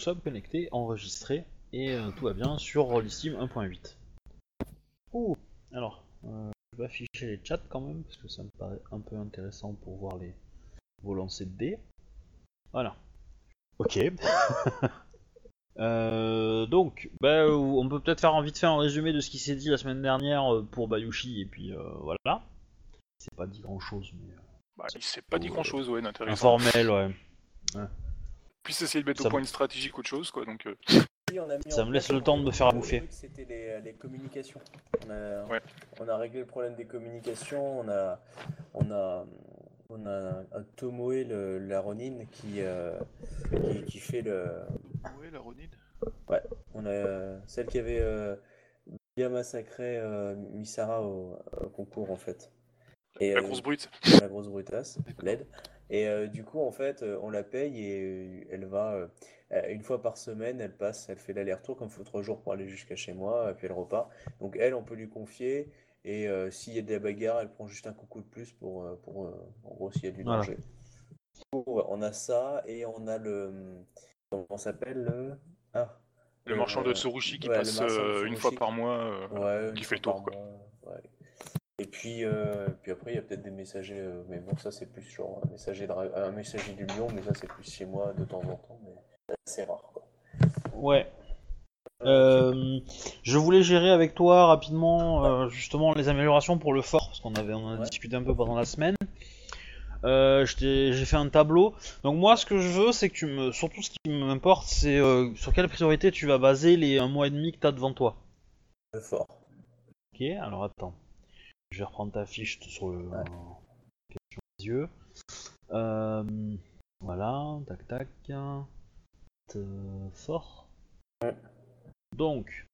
sommes connectés, enregistrés, et euh, tout va bien sur Rollistim 1.8. Ouh, alors, euh, je vais afficher les chats quand même, parce que ça me paraît un peu intéressant pour voir les vos lancers de dés. Voilà. Ok. Euh, donc, bah, on peut peut-être faire vite fait un résumé de ce qui s'est dit la semaine dernière pour Bayushi, et puis euh, voilà. C'est pas dit grand chose, mais Bah, il s'est pas dit grand chose, ouais, d'intéressant. informel, ouais. Puis essayer de mettre Ça au point une stratégie qu'autre chose, quoi. Donc, euh, Oui, on a mis Ça me laisse le temps de me faire à bouffer. C'était les, les communications. On a, Ouais. on a réglé le problème des communications. On a, on a, on a un Tomoe, le, la Ronin, qui, euh, qui, qui fait le. ouais, la Ronin? On a euh, celle qui avait euh, bien massacré euh, Misara au, au concours en fait. Et, La euh, grosse brute. la grosse brutasse, LED. Et euh, du coup, en fait, euh, on la paye et euh, elle va une fois par semaine, elle passe, elle fait l'aller-retour comme il faut trois jours pour aller jusqu'à chez moi, et puis elle repart. Donc elle, on peut lui confier. Et euh, s'il y a des bagarres, elle prend juste un coucou de plus pour, pour euh, en gros, s'il y a du Voilà. danger. Ouais, on a ça et on a le. Comment s'appelle le. Ah. Le Euh, marchand de Tsurushi qui ouais, le passe euh, une fois par mois. euh, Ouais, qui fait le tour, quoi. mois. Et puis, euh, puis après, il y a peut-être des messagers, euh, mais bon, ça c'est plus genre un messager, de, un messager du lion, mais ça c'est plus chez moi de temps en temps, mais c'est rare quoi. Ouais. Euh, je voulais gérer avec toi rapidement justement les améliorations pour le fort, parce qu'on avait on en a Ouais. discuté un peu pendant la semaine. J'ai fait un tableau. Donc moi ce que je veux c'est que tu me... Surtout ce qui m'importe c'est sur quelle priorité tu vas baser les un mois et demi que t'as devant toi. Le fort. Ok, alors attends. Je vais reprendre ta fiche sur le... Ouais. question des yeux. Euh, voilà, tac tac. Euh, fort. Ouais. Donc,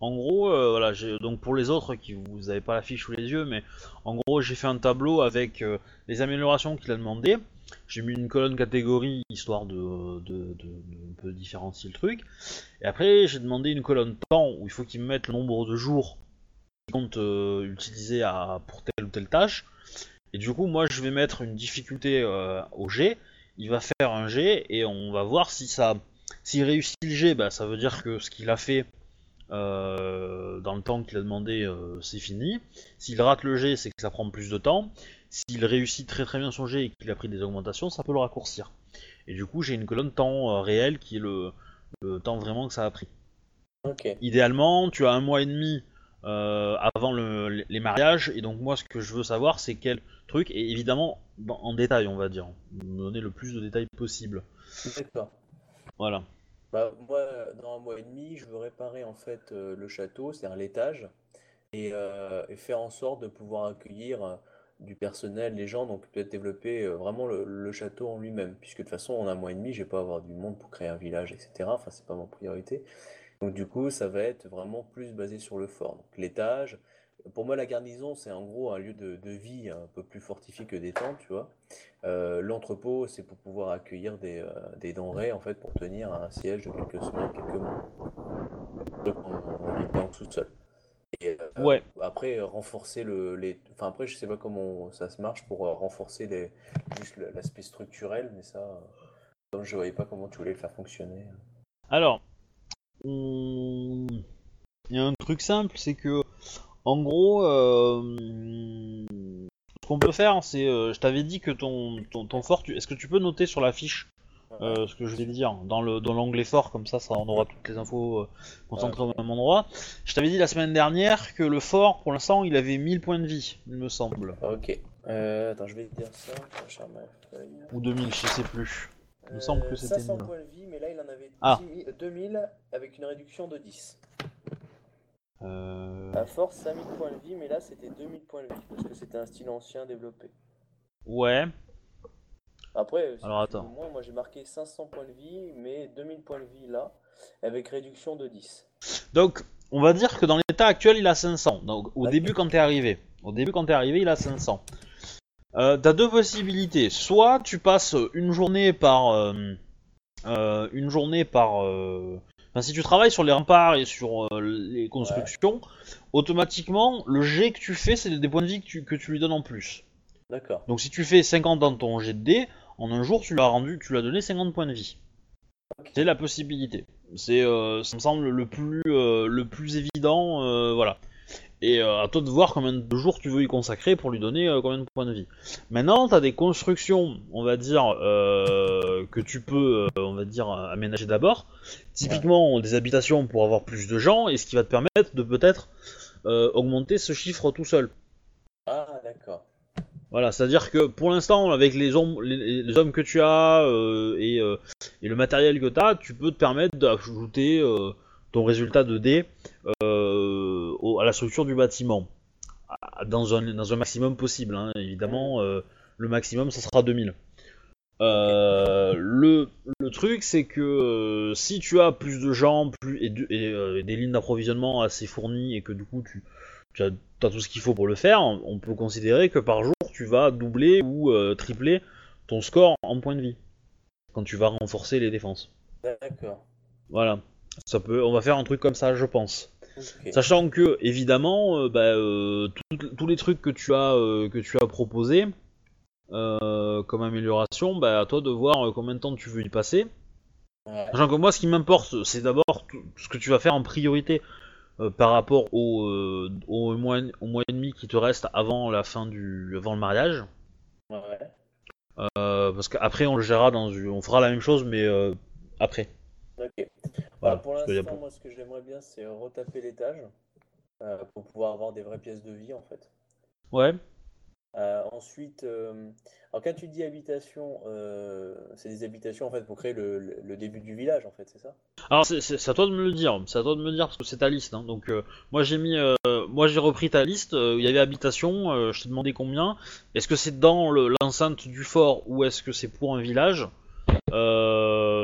en gros, euh, voilà, donc pour les autres qui vous avez pas la fiche sous les yeux, mais en gros j'ai fait un tableau avec euh, les améliorations qu'il a demandé. J'ai mis une colonne catégorie histoire de, de, de- de un peu différencier le truc. Et après j'ai demandé une colonne temps où il faut qu'il me mette le nombre de jours compte euh, utiliser à, pour telle ou telle tâche. Et du coup moi je vais mettre une difficulté euh, au G. Il va faire un G et on va voir si ça, s'il réussit le G, bah, ça veut dire que ce qu'il a fait euh, dans le temps qu'il a demandé, c'est fini. S'il rate le G, c'est que ça prend plus de temps. S'il réussit très très bien son G et qu'il a pris des augmentations, ça peut le raccourcir. Et du coup, j'ai une colonne temps réel qui est le, le temps vraiment que ça a pris. Idéalement, tu as un mois et demi euh, avant le- les mariages, et donc moi, ce que je veux savoir, c'est quel truc, et évidemment, dans- en détail, on va dire, me donner le plus de détails possible. D'accord. Voilà. Bah, moi, dans un mois et demi, je veux réparer en fait euh, le château, c'est-à-dire l'étage, et, euh, et faire en sorte de pouvoir accueillir du personnel, les gens, donc peut-être développer vraiment le, le château en lui-même, puisque de toute façon, en un mois et demi, je vais pas avoir du monde pour créer un village, etc. Enfin, c'est pas ma priorité. Donc du coup, ça va être vraiment plus basé sur le fort. Donc l'étage, pour moi, la garnison, c'est en gros un lieu de, de vie un peu plus fortifié que des tentes, tu vois. Euh, l'entrepôt, c'est pour pouvoir accueillir des, euh, des denrées, en fait, pour tenir un siège de quelques semaines, quelques mois. Donc, on, on vit en sous-sol. Et euh, Ouais. après, renforcer le, les... Enfin, après, je sais pas comment ça se marche pour renforcer les... juste le- l'aspect structurel, mais ça, comme je voyais pas comment tu voulais le faire fonctionner. Alors, on- il y a un truc simple, c'est que, en gros, euh, ce qu'on peut faire, c'est, euh, je t'avais dit que ton, ton, ton fort, tu- est-ce que tu peux noter sur la fiche euh, ce que je vais dire dans le dans l'onglet fort, comme ça, ça on aura toutes les infos concentrées au même endroit. Je t'avais dit la semaine dernière que le fort, pour l'instant, il avait 1000 points de vie, il me semble, Ok. Attends, je vais te dire ça. Ou 2000, je sais plus. Il me semble que Euh, c'était 500 1000. points de vie, mais là il en avait Ah. 10 000 2000 avec une réduction de 10. Euh, À force 5000 points de vie, mais là c'était 2000 points de vie parce que c'était un style ancien développé. ouais. Après, si Alors, attends. moins, moi j'ai marqué 500 points de vie, mais 2000 points de vie là, avec réduction de 10. Donc, on va dire que dans l'état actuel, il a 500. Donc, au Ok. début, quand t'es arrivé, au début, quand t'es arrivé, il a 500. Euh, T'as deux possibilités. Soit tu passes une journée par, euh, euh, une journée par. Enfin, si tu travailles sur les remparts et sur les constructions, automatiquement, le jet que tu fais, c'est des points de vie que tu, que tu lui donnes en plus. D'accord. Donc, si tu fais 50 dans ton jet de dés, en un jour, tu l'as rendu, tu lui as donné 50 points de vie. C'est la possibilité. C'est, euh, ça me semble le plus, euh, le plus évident, voilà. Et euh, à toi de voir combien de jours tu veux y consacrer pour lui donner euh, combien de points de vie. Maintenant, tu as des constructions, on va dire, euh, que tu peux, on va dire, aménager d'abord. Typiquement, des habitations pour avoir plus de gens, et ce qui va te permettre de peut-être augmenter ce chiffre tout seul. Ah, d'accord. Voilà, c'est-à-dire que pour l'instant, avec les hommes, les, les hommes que tu as euh, et, euh, et le matériel que tu as, tu peux te permettre d'ajouter euh, ton résultat de dés euh, au- à la structure du bâtiment. Dans un, dans un maximum possible, hein. évidemment, euh, le maximum, ça sera 2000. Euh, le, le truc, c'est que euh, si tu as plus de gens plus, et, de- et, euh, et des lignes d'approvisionnement assez fournies et que du coup tu, tu as, tout ce qu'il faut pour le faire, on peut considérer que par jour tu vas doubler ou tripler ton score en points de vie quand tu vas renforcer les défenses. D'accord. Voilà, ça peut, on va faire un truc comme ça, je pense. Sachant que évidemment, euh, bah, euh, tout- tous les trucs que tu as euh, que tu as proposés comme amélioration, bah, à toi de voir combien de temps tu veux y passer. Ouais. Sachant que moi, ce qui m'importe, c'est d'abord ce que tu vas faire en priorité euh, par rapport au, euh, au, mois, au mois et demi qui te reste avant la fin du, avant le mariage. Ouais. Euh, parce qu'après, on le gérera dans, on fera la même chose, mais après. Ok. Voilà, Bah, pour l'instant, moi, ce que j'aimerais bien, c'est retaper l'étage euh, pour pouvoir avoir des vraies pièces de vie, en fait. Ouais. Euh, ensuite, euh, alors quand tu dis habitation, c'est des habitations en fait pour créer le, le- le début du village, en fait, c'est ça? Alors c'est à toi de me le dire, c'est à toi de me le dire parce que c'est ta liste. hein. Donc moi j'ai mis, euh, moi j'ai repris ta liste. Il y avait habitation. je t'ai demandé combien. Est-ce que c'est dans le- l'enceinte du fort ou est-ce que c'est pour un village?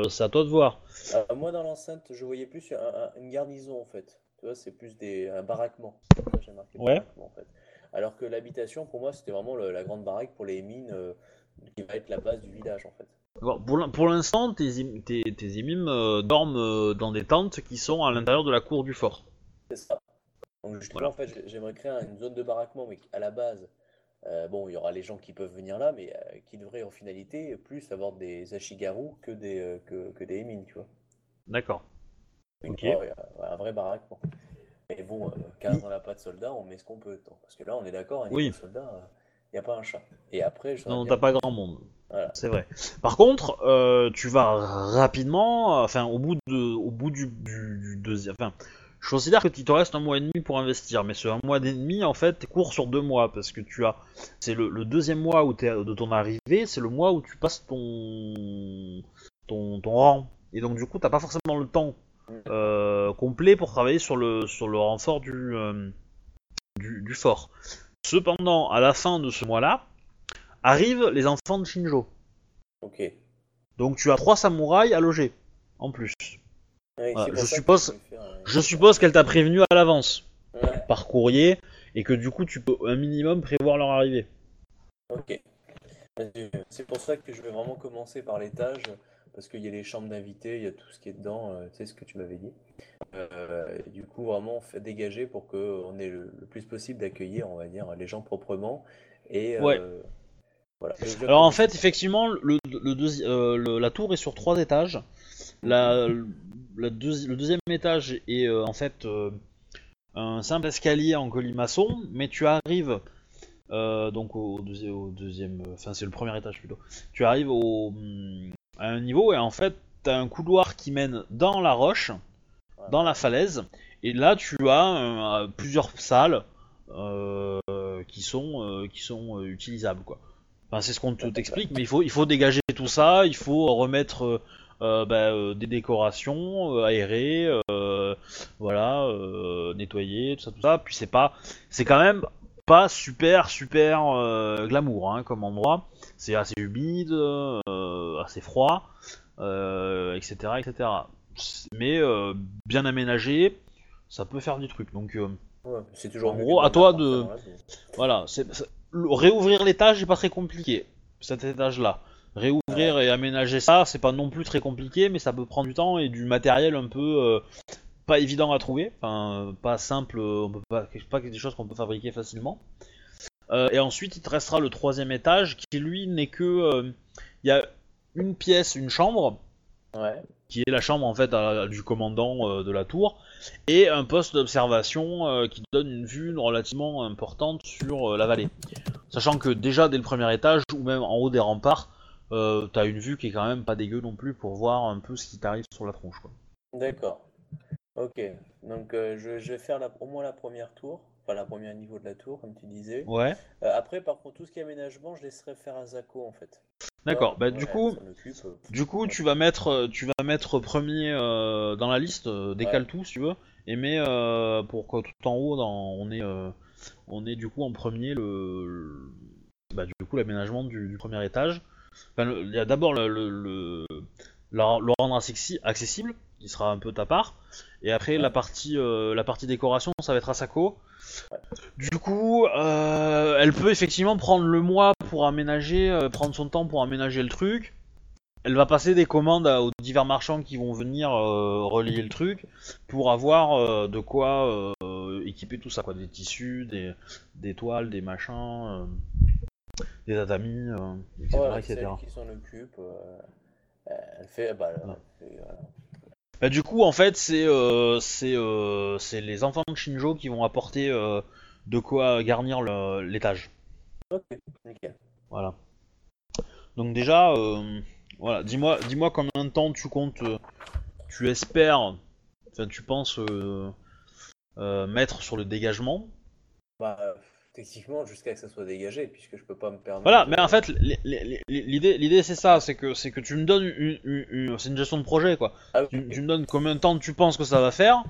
C'est à toi de voir. Euh, moi, dans l'enceinte, je voyais plus un- un- une garnison, en fait. Tu vois, c'est plus des, un baraquement. J'ai marqué Ouais. baraquement, en fait. Alors que l'habitation, pour moi, c'était vraiment le- la grande baraque pour les mines, euh, qui va être la base du village, en fait. Bon, Pour l'in- pour l'instant, tes, im- tes, tes émimes euh, dorment euh, dans des tentes qui sont à l'intérieur de la cour du fort. C'est ça. Donc justement, Voilà. en fait, j'ai- j'aimerais créer une zone de baraquement, mais à la base, euh, bon, il y aura les gens qui peuvent venir là, mais euh, qui devraient en finalité plus avoir des ashigaru que des, euh, que, que des émines, tu vois. D'accord. Ok. ouais, un vrai baraquement. Mais bon, euh, quand on n'a pas de soldats, on met ce qu'on peut. tant. Parce que là, on est d'accord, un niveau Oui. soldat, il n'y a pas un chat. Et après, je Non, t'as pas grand monde. Voilà. C'est vrai. Par contre, euh, tu vas rapidement, euh, enfin, au bout de, au bout du, du, du deuxième, enfin, je considère que il te reste un mois et demi pour investir, mais ce un mois et demi, en fait, court sur deux mois parce que tu as, c'est le, le deuxième mois où de ton arrivée, c'est le mois où tu passes ton, ton, ton rang, et donc du coup, t'as pas forcément le temps euh, complet pour travailler sur le, sur le renfort du, euh, du, du fort. Cependant, à la fin de ce mois-là, arrivent les enfants de Shinjo. Ok. Donc tu as trois samouraïs à loger, en plus. Ouais, Voilà, je suppose- faire un- Je suppose qu'elle t'a prévenu à l'avance, Ouais, par courrier, et que du coup tu peux un minimum prévoir leur arrivée. ok. C'est pour ça que je vais vraiment commencer par l'étage, parce qu'il y a les chambres d'invités, il y a tout ce qui est dedans, euh, tu sais ce que tu m'avais dit. Euh, et du coup, vraiment, fait dégager pour qu'on ait le, le plus possible d'accueillir, on va dire, les gens proprement. Et euh, Ouais. voilà. Alors en fait, effectivement, le, le deuxi- euh, le- la tour est sur trois étages. La, la deuxi- le deuxième étage est euh, en fait euh, un simple escalier en colimaçon, mais tu arrives euh, donc au, deuxi- au deuxième, enfin c'est le premier étage plutôt. Tu arrives au, à un niveau et en fait t'as un couloir qui mène dans la roche, dans la falaise, et là tu as plusieurs salles qui sont qui sont utilisables quoi. Enfin, c'est ce qu'on te- t'explique, mais il faut, il faut dégager tout ça, il faut remettre bah, euh, des décorations, euh, aérer, euh, voilà, euh, nettoyer, tout ça, tout ça. Puis c'est pas, c'est quand même pas super, super euh, glamour hein, comme endroit. C'est assez humide, euh, assez froid, euh, etc., etc. Mais euh, bien aménagé, ça peut faire du truc. Donc euh, Ouais, c'est toujours En gros, à toi de- voilà, c'est, réouvrir l'étage est pas très compliqué, cet étage-là. Réouvrir et aménager ça, c'est pas non plus très compliqué, mais ça peut prendre du temps et du matériel un peu euh, pas évident à trouver, enfin pas simple, euh, on peut pas, pas des choses qu'on peut fabriquer facilement. Euh, et ensuite, il te restera le troisième étage qui lui n'est que, euh, il y a une pièce, une chambre Ouais. qui est la chambre en fait à- du commandant euh, de la tour, et un poste d'observation euh, qui donne une vue relativement importante sur euh, la vallée. Sachant que déjà dès le premier étage, ou même en haut des remparts, euh, t'as une vue qui est quand même pas dégueu non plus pour voir un peu ce qui t'arrive sur la tronche. Quoi. D'accord. Ok. Donc euh, je, je vais faire la- au moins la première tour. Enfin, la première niveau de la tour, comme tu disais. Ouais. Euh, après, par contre, tout ce qui est aménagement, je laisserai faire à Zako, en fait. D'accord. Bah Ouais, du coup, du coup, tu vas mettre, tu vas mettre premier dans la liste, décale Ouais. tout si tu veux, et mets pour que tout en haut, dans, on est, on est du coup en premier le, le- bah, du coup l'aménagement du, du premier étage. Enfin, le- il y a d'abord le, le, le, rendre accessi- accessible, qui sera un peu ta part, et après la partie, euh, la partie décoration, ça va être à Sako. Du coup, euh, elle peut effectivement prendre le mois pour aménager, euh, prendre son temps pour aménager le truc. Elle va passer des commandes à- aux divers marchands qui vont venir relier le truc pour avoir de quoi équiper tout ça, quoi, des tissus, des, des toiles, des machins, des tatamis, euh, etc. qui s'en occupe. euh, elle fait. Bah, elle Ouais. fait, voilà. Bah, du coup, en fait, c'est euh, c'est euh, c'est les enfants de Shinjo qui vont apporter euh, de quoi garnir l'étage. Ok, nickel. Voilà. Donc déjà, voilà, dis-moi, dis-moi combien de temps tu comptes, tu espères, enfin tu penses mettre sur le dégagement. Bah, techniquement, jusqu'à que ça soit dégagé, puisque je peux pas me permettre. Voilà, de- mais en fait, l'idée, l'idée c'est ça, c'est que c'est que tu me donnes une, une- une- c'est une gestion de projet quoi. Ah. Tu, tu me donnes combien de temps tu penses que ça va faire.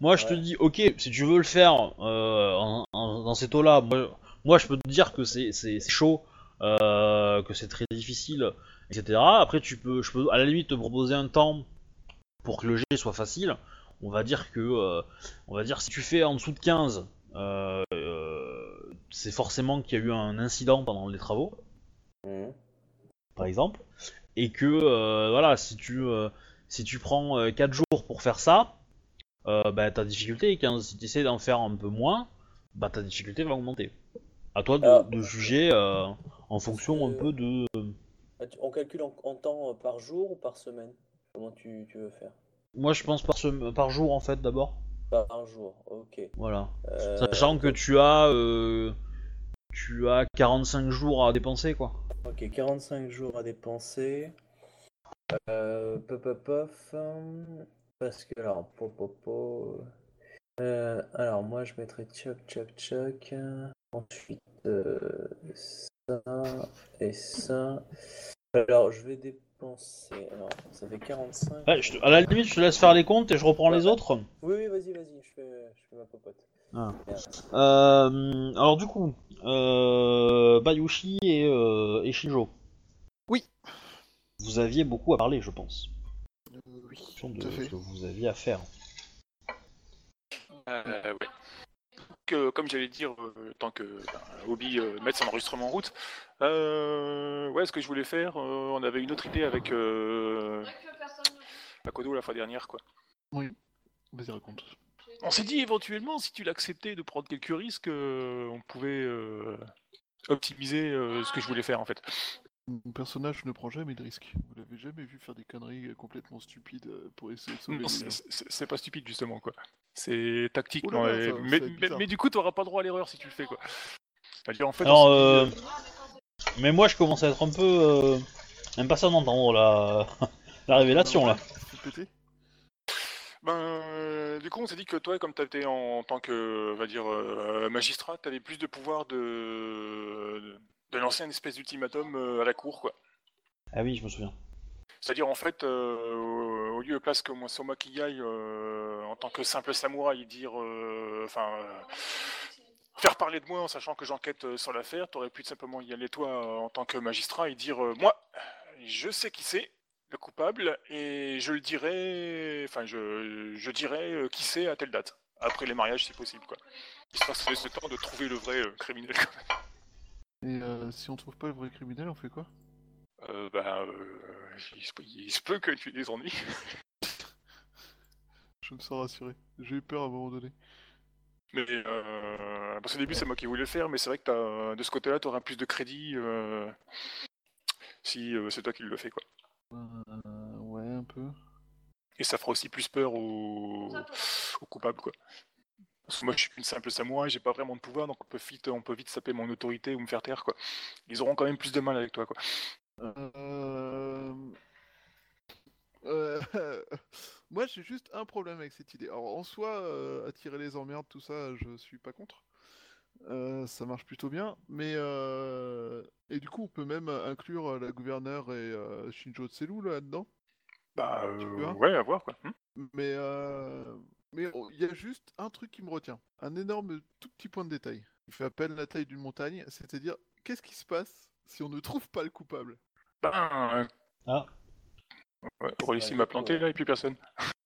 Moi, je te dis, ok, si tu veux le faire euh, en- en- dans ces eaux-là, moi, moi, je peux te dire que c'est chaud, euh, que c'est très difficile, etc. Après, tu peux, je peux à la limite te proposer un temps pour que le jet soit facile. On va dire que, euh, on va dire si tu fais en dessous de 15, euh, euh, c'est forcément qu'il y a eu un incident pendant les travaux Mhm. par exemple, et que euh, voilà, si tu euh, si tu prends 4 jours pour faire ça, euh, bah ta difficulté est 15. Si tu essaies d'en faire un peu moins, bah ta difficulté va augmenter. À toi de, Ah. de juger euh, en fonction un peu de. Ah, On calcule en, en temps euh, par jour ou par semaine? Comment tu, tu veux faire? Moi je pense par, par jour en fait d'abord. Par jour, ok. Voilà. Euh, Sachant que tu as euh, tu as 45 jours à dépenser quoi. Ok, 45 jours à dépenser. Euh, pop, pop, Parce que, alors, pop, pop, pop, euh, alors, moi, je mettrais choc, choc, choc. Ensuite, ça et ça. Alors, je vais dépenser. Alors, ça fait 45. Ouais, je te- à la limite je te laisse faire les comptes et je reprends les autres. Oui, oui, vas-y, vas-y, je fais, je fais ma popote. Ah. Euh, alors du coup, euh, Bayushi et, euh, et Shinjo. Oui. Vous aviez beaucoup à parler, je pense. Euh, oui, Question de tout à ce fait. que vous aviez à faire. Euh, ouais. Comme j'allais dire, euh, tant que ben, Obi euh, mette son enregistrement en route, euh, ouais, ce que je voulais faire, euh, on avait une autre idée avec euh, Akodo la fois dernière, quoi. Vas-y, raconte. On s'est dit éventuellement, si tu l'acceptais de prendre quelques risques, euh, on pouvait euh, optimiser euh, ce que je voulais faire en fait. Mon personnage ne prend jamais de risques. Vous l'avez jamais vu faire des conneries complètement stupides pour essayer de sauver c'est- gens. C'est c'est pas stupide justement quoi. C'est tactique, Ouh là non, là, et- ça- mais, du coup t'auras pas droit à l'erreur si tu le fais quoi. C'est-à-dire en fait. Alors, mais moi je commence à être un peu euh, impatient d'entendre la... la révélation là. Ben, euh, du coup, on s'est dit que toi, comme tu étais en tant que, on va dire, euh, magistrat, tu avais plus de pouvoir de, de lancer une espèce d'ultimatum euh, à la cour, quoi. Ah oui, je me souviens. C'est-à-dire, en fait, euh, au lieu de place que moi, Soma Kigai, en tant que simple samouraï, dire, enfin, faire parler de moi en sachant que j'enquête euh, sur l'affaire, tu aurais pu simplement y aller, toi, en tant que magistrat, et dire, euh, moi, je sais qui c'est, le coupable, et je le dirai, enfin, je, je dirai euh, qui c'est à telle date, après les mariages, si possible, quoi. Histoire laisse le temps de trouver le vrai criminel, quand même. Et euh, si on trouve pas le vrai criminel, on fait quoi? Euh, bah, euh, il, se peut, il se peut que tu aies des ennuis. Je me sens rassuré. J'ai eu peur à un moment donné. Mais euh, parce qu'au début c'est moi qui voulais le faire, mais c'est vrai que t'as- de ce côté-là tu auras plus de crédit euh, si euh, c'est toi qui le fais quoi. Euh, ouais, un peu. Et ça fera aussi plus peur aux, aux coupables, quoi. Parce que moi, je suis qu'une simple samouraï, j'ai pas vraiment de pouvoir, donc on peut vite, on peut vite saper mon autorité ou me faire taire, quoi. Ils auront quand même plus de mal avec toi, quoi. Euh... Moi, j'ai juste un problème avec cette idée. Alors, en soi, euh, attirer les emmerdes, tout ça, je suis pas contre. Euh, ça marche plutôt bien, mais euh, et du coup, on peut même inclure la gouverneure et euh, Shinjo Tselu là-dedans. Bah, Tu euh, vois ouais, à voir, quoi. Hmm. Mais euh, mais oh, il y a juste un truc qui me retient, un énorme tout petit point de détail. Il fait appel à la taille d'une montagne, c'est-à-dire qu'est-ce qui se passe si on ne trouve pas le coupable? Ben, Ah, ouais, il m'a planté, ouais. là, et puis personne.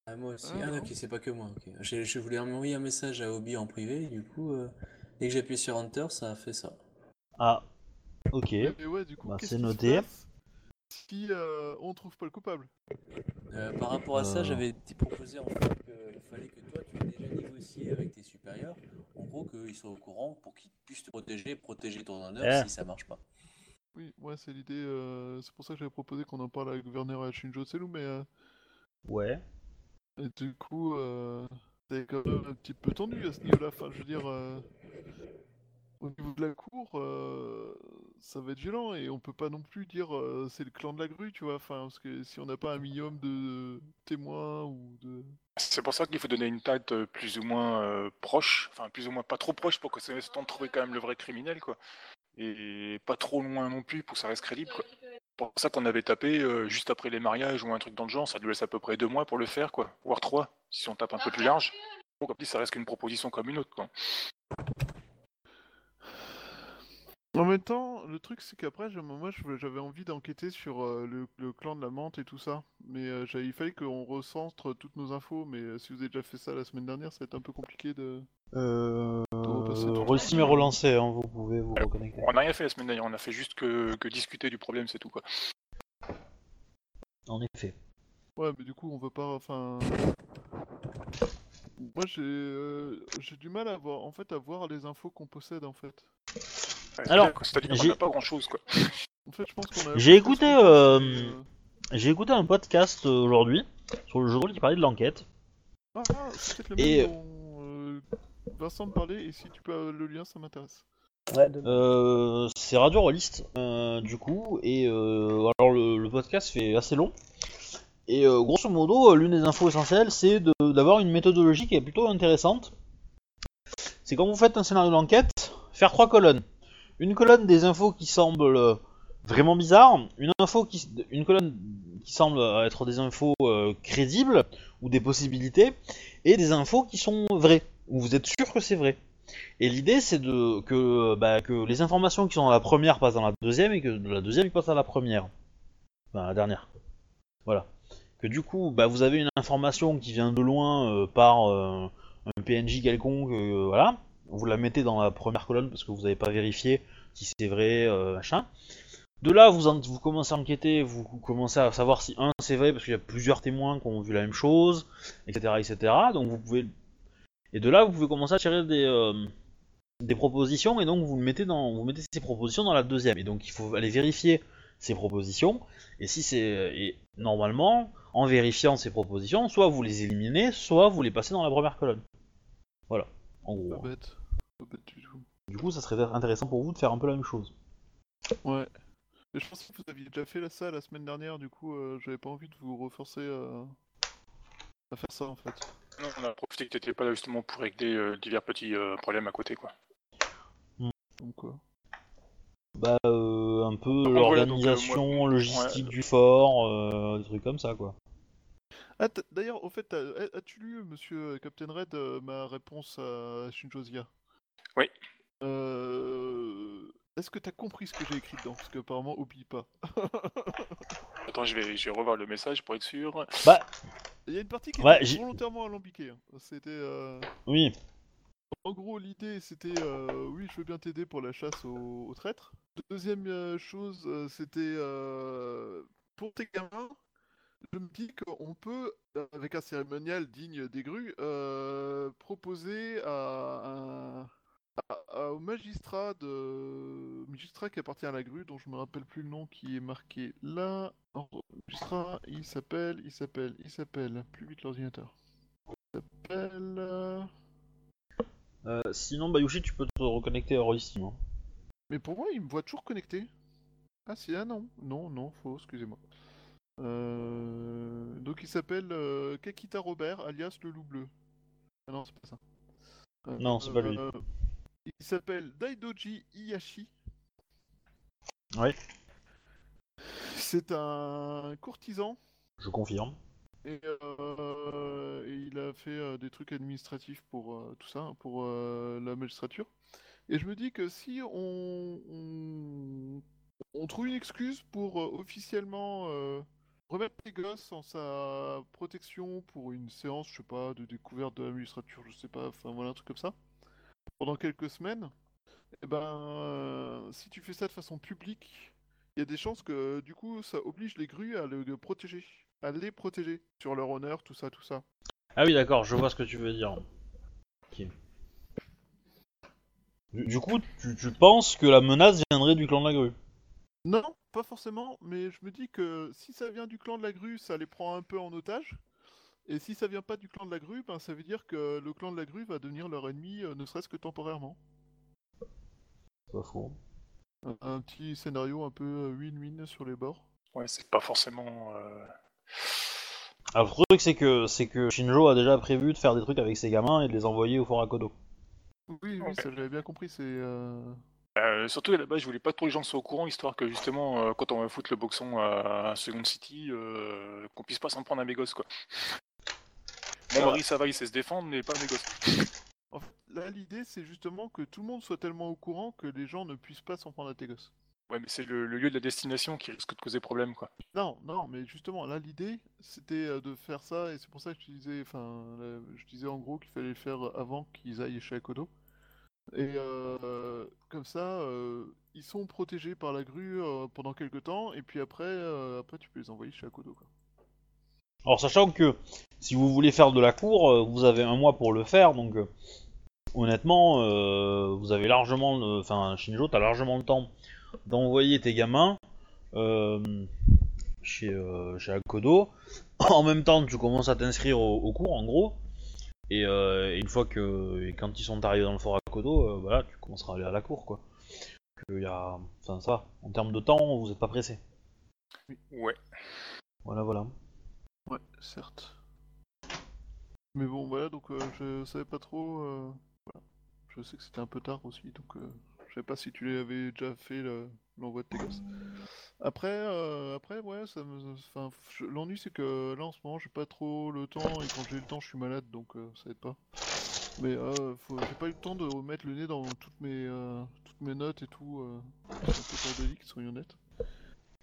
Ah, moi aussi. Ah, Ah, non. ok, c'est pas que moi. ok. Je, je voulais envoyer un message à Obi en privé, et du coup, euh, dès que j'ai appuyé sur Enter, ça a fait ça. ah, ok. Et ouais, du coup, Bah, c'est noté. si euh, on trouve pas le coupable? Euh, par rapport à ça, Euh. j'avais proposé en fait qu'il fallait que toi tu aies déjà négocié avec tes supérieurs, en gros qu'ils soient au courant pour qu'ils puissent te protéger protéger ton honneur Eh. si ça marche pas. Oui, ouais, c'est l'idée. euh, c'est pour ça que j'avais proposé qu'on en parle à la gouverneure et à Shinjo Tselu, mais euh, Ouais. et du coup, euh, c'est quand même un petit peu tendu à ce niveau-là. Enfin, je veux dire, euh, au niveau de la cour, euh, ça va être gênant et on peut pas non plus dire euh, c'est le clan de la grue, tu vois. Enfin, parce que si on n'a pas un minimum de témoins ou de. C'est pour ça qu'il faut donner une taille euh, plus ou moins euh, proche, enfin plus ou moins pas trop proche pour que ça laisse le temps de trouver quand même le vrai criminel, quoi. Et pas trop loin non plus pour que ça reste crédible, quoi. Pour ça qu'on avait tapé euh, juste après les mariages ou un truc dans le genre, ça nous laisse à peu près deux mois pour le faire, quoi. Voire trois, si on tape un peu plus large. Bon, comme dit, ça reste qu'une proposition comme une autre, quoi. En même temps, le truc c'est qu'après, moi je- j'avais envie d'enquêter sur euh, le, le clan de la menthe et tout ça. Mais euh, j'avais- il fallait qu'on recentre toutes nos infos. Mais euh, si vous avez déjà fait ça la semaine dernière, ça va être un peu compliqué de. Euh... est relancé, hein, vous pouvez vous reconnecter. On n'a rien fait la semaine dernière, on a fait juste que, que discuter du problème, c'est tout, quoi. En effet. Ouais, mais du coup, on veut pas. Enfin. Moi j'ai euh, j'ai du mal à voir, en fait, à voir les infos qu'on possède en fait. Alors, c'est-à-dire qu'on j'ai- n'a pas grand chose, quoi. En fait, je pense qu'on a. J'ai fait écouté, euh, J'ai écouté un podcast euh, aujourd'hui sur le jeu de rôle qui parlait de l'enquête. Ah, ah, c'est peut-être le Et- même dont euh, Vincent me parlait, et si tu peux le lien, ça m'intéresse. Ouais, de- Euh, c'est Radio Rolliste, euh, du coup, et euh, alors le, le podcast fait assez long. Et euh, grosso modo, euh, l'une des infos essentielles, c'est de- d'avoir une méthodologie qui est plutôt intéressante. C'est quand vous faites un scénario d'enquête, faire trois colonnes. Une colonne des infos qui semblent euh, vraiment bizarres, une info qui, une colonne qui semble être des infos euh, crédibles ou des possibilités, et des infos qui sont vraies, où vous êtes sûr que c'est vrai. Et l'idée, c'est de que, bah, que les informations qui sont dans la première passent dans la deuxième et que de la deuxième passent à la première. Enfin, la dernière. Voilà. Que du coup, bah, vous avez une information qui vient de loin euh, par un PNJ quelconque, voilà. Vous la mettez dans la première colonne parce que vous n'avez pas vérifié si c'est vrai, euh, machin. De là, vous, en- vous commencez à enquêter, vous commencez à savoir si un c'est vrai parce qu'il y a plusieurs témoins qui ont vu la même chose, etc., etc. Donc vous pouvez et de là, vous pouvez commencer à tirer des, euh, propositions, et donc vous mettez vous mettez ces propositions dans la deuxième. Et donc il faut aller vérifier ces propositions. Et si c'est, normalement, en vérifiant ces propositions, soit vous les éliminez, soit vous les passez dans la première colonne. Voilà, en Pas gros. bête. Pas bête du tout. Du coup, ça serait intéressant pour vous de faire un peu la même chose. Ouais. Mais je pense que vous aviez déjà fait ça la semaine dernière, du coup, euh, j'avais pas envie de vous reforcer euh, à faire ça en fait. Non, on a profité que t'étais pas là justement pour régler euh, divers petits euh, problèmes à côté, quoi. Donc quoi. Bah, euh, un peu euh, l'organisation moi- logistique ouais. du fort, euh, des trucs comme ça, quoi. Ah, d'ailleurs, au fait, t'as- as- as-tu lu, monsieur Captain Red, euh, ma réponse à Shinjozia Oui. Euh... Est-ce que t'as compris ce que j'ai écrit dedans? Parce qu'apparemment, oublie pas. Attends, je vais, je vais revoir le message pour être sûr. Bah, Il y a une partie qui Ouais, était j'ai- volontairement alambiquée. hein. C'était... euh, oui. En gros, l'idée c'était euh, oui, je veux bien t'aider pour la chasse aux, aux traîtres. Deuxième euh, chose, euh, c'était euh, pour tes gamins, je me dis qu'on peut, avec un cérémonial digne des grues, euh, proposer à un, à- à- au magistrat de magistrat qui appartient à la grue, dont je me rappelle plus le nom, qui est marqué là. Alors, magistrat, il s'appelle, il s'appelle, il s'appelle. Plus vite l'ordinateur. Il s'appelle. euh, Euh, sinon, Bayushi, tu peux te reconnecter à Rollistim. Hein. Mais pour moi, il me voit toujours connecté. Ah si, ah non, non, non, faux, excusez-moi. Euh, Donc il s'appelle euh, Kakita Robert, alias le loup bleu. Ah non, c'est pas ça. Euh, Non, c'est pas lui. Il s'appelle Daidoji Iyashi. Ouais. C'est un courtisan Je confirme. et, et il a fait des trucs administratifs pour tout ça, pour euh, la magistrature. Et je me dis que si on, on, on trouve une excuse pour officiellement remettre les gosses en sa protection pour une séance, je sais pas, de découverte de la magistrature, je sais pas, enfin voilà, un truc comme ça, pendant quelques semaines, et ben, euh, si tu fais ça de façon publique, il y a des chances que du coup ça oblige les grues à le, le protéger, à les protéger sur leur honneur, tout ça, tout ça. Ah oui, d'accord, je vois ce que tu veux dire. Ok. Du, du coup, tu, tu penses que la menace viendrait du clan de la grue? Non, pas forcément, mais je me dis que si ça vient du clan de la grue, ça les prend un peu en otage. Et si ça vient pas du clan de la grue, ben ça veut dire que le clan de la grue va devenir leur ennemi, euh, ne serait-ce que temporairement. Pas faux. Un, un petit scénario un peu euh, win-win sur les bords. Ouais, c'est pas forcément. euh, Alors, le truc, c'est que, c'est que Shinjo a déjà prévu de faire des trucs avec ses gamins et de les envoyer au Fort Akodo. Oui, oui, Ok. ça j'avais bien compris, c'est... euh, euh, surtout à la base, je voulais pas que tous les gens soient au courant, histoire que justement, euh, quand on va foutre le boxon à, à Second City, euh, qu'on puisse pas s'en prendre à mes gosses, quoi. Mon mari, ça va, il sait se défendre, mais pas mes gosses. En fait, là, l'idée, c'est justement que tout le monde soit tellement au courant que les gens ne puissent pas s'en prendre à tes gosses. Ouais, mais c'est le, le lieu de la destination qui risque de causer problème, quoi. Non, non, mais justement, là, l'idée, c'était de faire ça, et c'est pour ça que je disais, enfin, je disais en gros qu'il fallait le faire avant qu'ils aillent chez Akodo. Et euh, comme ça, euh, ils sont protégés par la grue euh, pendant quelques temps, et puis après, après, tu peux les envoyer chez Akodo, quoi. Alors, sachant que si vous voulez faire de la cour, vous avez un mois pour le faire, donc honnêtement, vous avez largement, enfin Shinjo, t'as largement le temps d'envoyer tes gamins chez, chez Akodo. En même temps, tu commences à t'inscrire au, cours, en gros. Et, et une fois que, et quand ils sont arrivés dans le fort Euh, voilà, tu commenceras à aller à la cour, quoi. Que y a, enfin ça, va. en termes de temps, vous êtes pas pressé. Ouais. Voilà, voilà. Ouais, certes. Mais bon, voilà, donc euh, je savais pas trop. euh, voilà. Je sais que c'était un peu tard aussi, donc je savais pas si tu avais déjà fait le- l'envoi de tes gosses. Après, euh, après, ouais, ça me. Enfin, je- l'ennui c'est que là en ce moment j'ai pas trop le temps et quand j'ai le temps je suis malade donc euh, ça aide pas. Mais euh, j'ai pas eu le temps de remettre le nez dans toutes mes, euh, toutes mes notes et tout. Euh, un peu soyons honnêtes.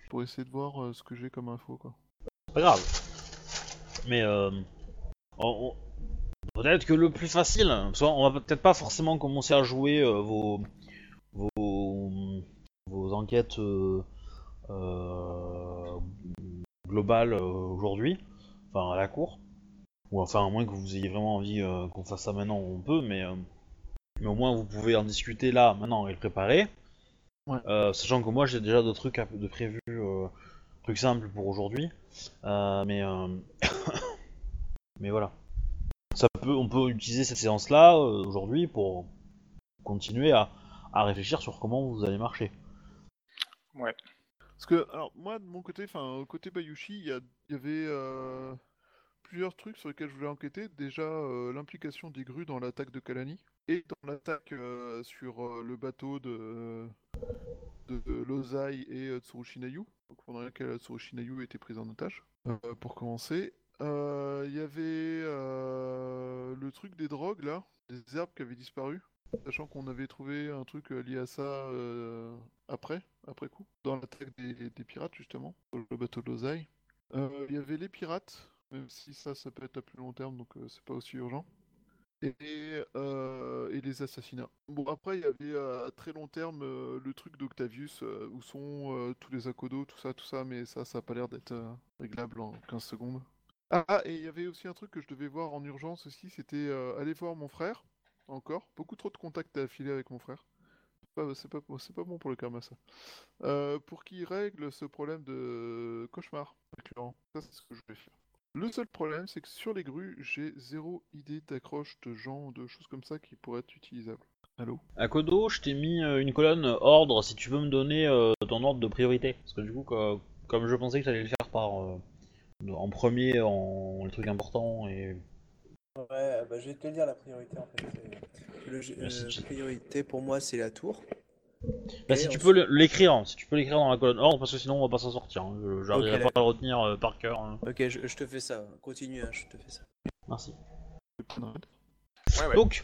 Pour essayer de voir euh, ce que j'ai comme info quoi. Pas grave. Mais euh, on- peut-être que le plus facile, soit on va peut-être pas forcément commencer à jouer euh, vos, vos vos enquêtes globales aujourd'hui, enfin à la cour, ou enfin à moins que vous ayez vraiment envie euh, qu'on fasse ça maintenant, on peut, mais euh, mais au moins vous pouvez en discuter là maintenant et le préparer. Ouais. Euh, sachant que moi j'ai déjà d'autres trucs à- de prévus, euh, trucs simples pour aujourd'hui. Euh, mais euh, mais voilà. Ça peut, on peut utiliser cette séance-là euh, aujourd'hui pour continuer à, à réfléchir sur comment vous allez marcher. Ouais. Parce que, alors, moi, de mon côté, enfin, côté Bayushi, il y, avait euh, plusieurs trucs sur lesquels je voulais enquêter. Déjà, euh, l'implication des grues dans l'attaque de Kalani et dans l'attaque euh, sur euh, le bateau de, de, Lozai et euh, Tsurushinayu, donc pendant laquelle Tsurushinayu était prise en otage. Pour commencer, il y avait le truc des drogues, là, des herbes qui avaient disparu. Sachant qu'on avait trouvé un truc lié à ça après, après coup, dans l'attaque des, pirates justement, sur le bateau de Lozai. Il y avait les pirates, même si ça, ça peut être à plus long terme, donc euh, c'est pas aussi urgent. Et, euh, et les assassinats. Bon, après, il y avait euh, à très long terme euh, le truc d'Octavius, où sont tous les Akodo, tout ça, tout ça, mais ça, ça a pas l'air d'être réglable en 15 secondes. Ah, et il y avait aussi un truc que je devais voir en urgence aussi, c'était aller voir mon frère, encore. Beaucoup trop de contacts à affiler avec mon frère. C'est pas, pas bon pour le karma, ça. Pour qu'il règle ce problème de cauchemar récurrent. Ça, c'est ce que je vais faire. Le seul problème, c'est que sur les grues, j'ai zéro idée d'accroche de gens, de choses comme ça qui pourraient être utilisables. Allô? À Kodo, je t'ai mis euh, une colonne ordre si tu veux me donner euh, ton ordre de priorité. Parce que du coup, co- comme je pensais que t'allais le faire par euh, en premier, en les trucs importants et. Ouais, bah, je vais te le dire la priorité en fait. c'est- Le, euh, priorité pour moi c'est la tour. Bah, si tu peux l'écrire, hein, si tu peux l'écrire dans la colonne ordre, parce que sinon on va pas s'en sortir. hein. Je- J'arriverai Ok, pas à le retenir euh, par cœur. hein. Ok, je, je te fais ça. Continue, hein, je te fais ça. Merci. Ouais, ouais, Donc-.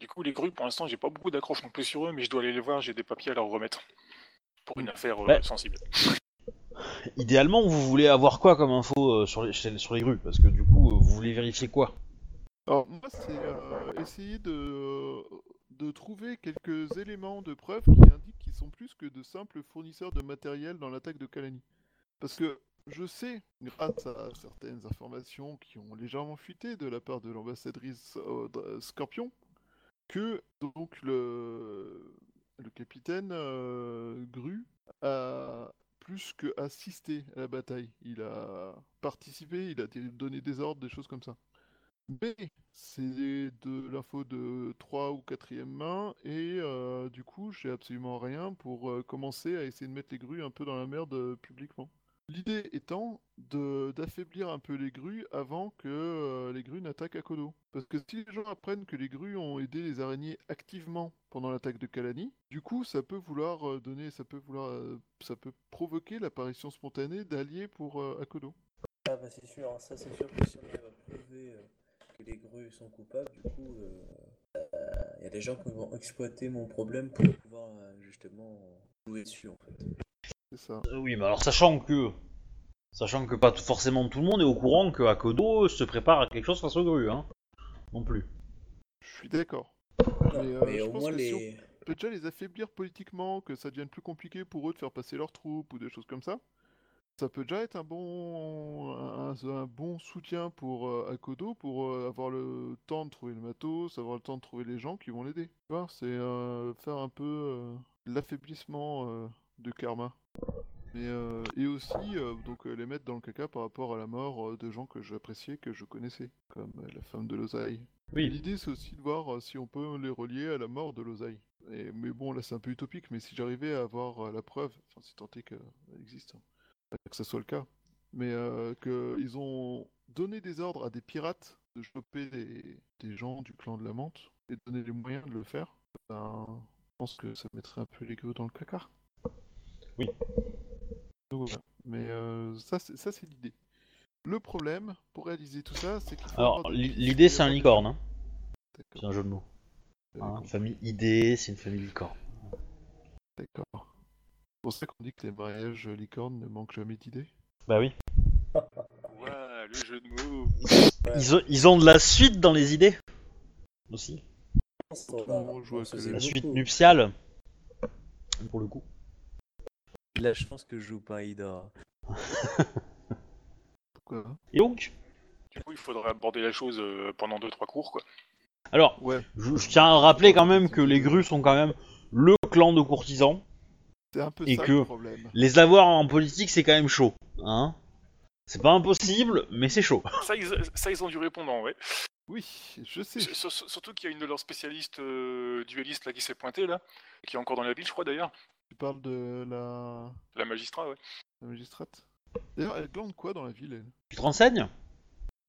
Du coup, les grues, pour l'instant, j'ai pas beaucoup d'accroches non plus sur eux, mais je dois aller les voir, j'ai des papiers à leur remettre. Pour une affaire euh, Ouais. sensible. Idéalement, vous voulez avoir quoi comme info euh, sur, les, sur les grues? Parce que du coup, euh, vous voulez vérifier quoi? Alors, moi, c'est euh, essayer de, de trouver quelques éléments de preuve qui indiquent qu'ils sont plus que de simples fournisseurs de matériel dans l'attaque de Kalani. Parce que je sais, grâce à certaines informations qui ont légèrement fuité de la part de l'ambassadrice euh, Scorpion, que donc le, le capitaine euh, Gru a plus que assisté à la bataille. Il a participé, il a donné des ordres, des choses comme ça. Mais c'est de l'info de 3 ou 4ème main et euh, du coup j'ai absolument rien pour euh, commencer à essayer de mettre les grues un peu dans la merde euh, publiquement. L'idée étant d'affaiblir un peu les grues avant que les grues n'attaquent Akodo. Parce que si les gens apprennent que les grues ont aidé les araignées activement pendant l'attaque de Kalani, du coup ça peut vouloir donner, ça peut vouloir, ça peut provoquer l'apparition spontanée d'alliés pour Akodo. Ah bah c'est sûr, hein, ça c'est sûr que si prouver les grues sont coupables, du coup, il y a des gens qui vont exploiter mon problème pour pouvoir euh, justement jouer dessus en fait. C'est ça. Euh, Oui, mais alors sachant que. Sachant que pas forcément tout le monde est au courant que Akodo se prépare à quelque chose face aux grues, hein. Non plus. Je suis d'accord. Non, Mais, mais, euh, je au pense moins que si on- les... peut déjà les affaiblir politiquement, que ça devienne plus compliqué pour eux de faire passer leurs troupes ou des choses comme ça. Ça peut déjà être un bon, un, un bon soutien pour euh, Akodo pour euh, avoir le temps de trouver le matos, avoir le temps de trouver les gens qui vont l'aider. C'est euh, faire un peu euh, l'affaiblissement de Karma. Mais, et aussi donc les mettre dans le caca par rapport à la mort de gens que j'appréciais, que je connaissais, comme la femme de Losaï. Oui. L'idée, c'est aussi de voir si on peut les relier à la mort de Losaï. Et, mais bon, là, c'est un peu utopique, mais si j'arrivais à avoir la preuve, enfin, si tant est qu'elle existe, hein, pas que ça soit le cas, mais euh, qu'ils ont donné des ordres à des pirates de choper des, des gens du clan de la menthe et donner les moyens de le faire, ben, je pense que ça mettrait un peu les gueux dans le caca. Oui. Donc voilà. Mais euh, ça, c'est ça, c'est l'idée. Le problème, pour réaliser tout ça, c'est qu'il faut Alors, l'idée c'est un licorne, hein. D'accord. C'est un jeu de mots. Hein, famille ID, c'est une famille licorne. D'accord. C'est pour ça qu'on dit que les mariages licornes ne manquent jamais d'idées? Bah oui. Ouais, le jeu de mots. Ils ont, ils ont de la suite dans les idées Aussi. La suite nuptiale. Pour le coup. La chance que je joue pas Ida. Pourquoi? Et donc? Du coup, il faudrait aborder la chose euh, pendant 2-3 cours, quoi. Alors, Ouais, je, je tiens à rappeler quand même que les grues sont quand même le clan de courtisans. C'est un peu Et ça que- le problème. Les avoir en politique, c'est quand même chaud. Hein c'est pas impossible, mais c'est chaud. Ça ils, ça, ils ont dû répondre, ouais. Oui, je sais. Surtout qu'il y a une de leurs spécialistes euh, duellistes là qui s'est pointée, là, qui est encore dans la ville, je crois d'ailleurs. Tu parles de la, La magistrat, ouais. la magistrate. D'ailleurs, elle glande quoi dans la ville, elle? Tu te renseignes?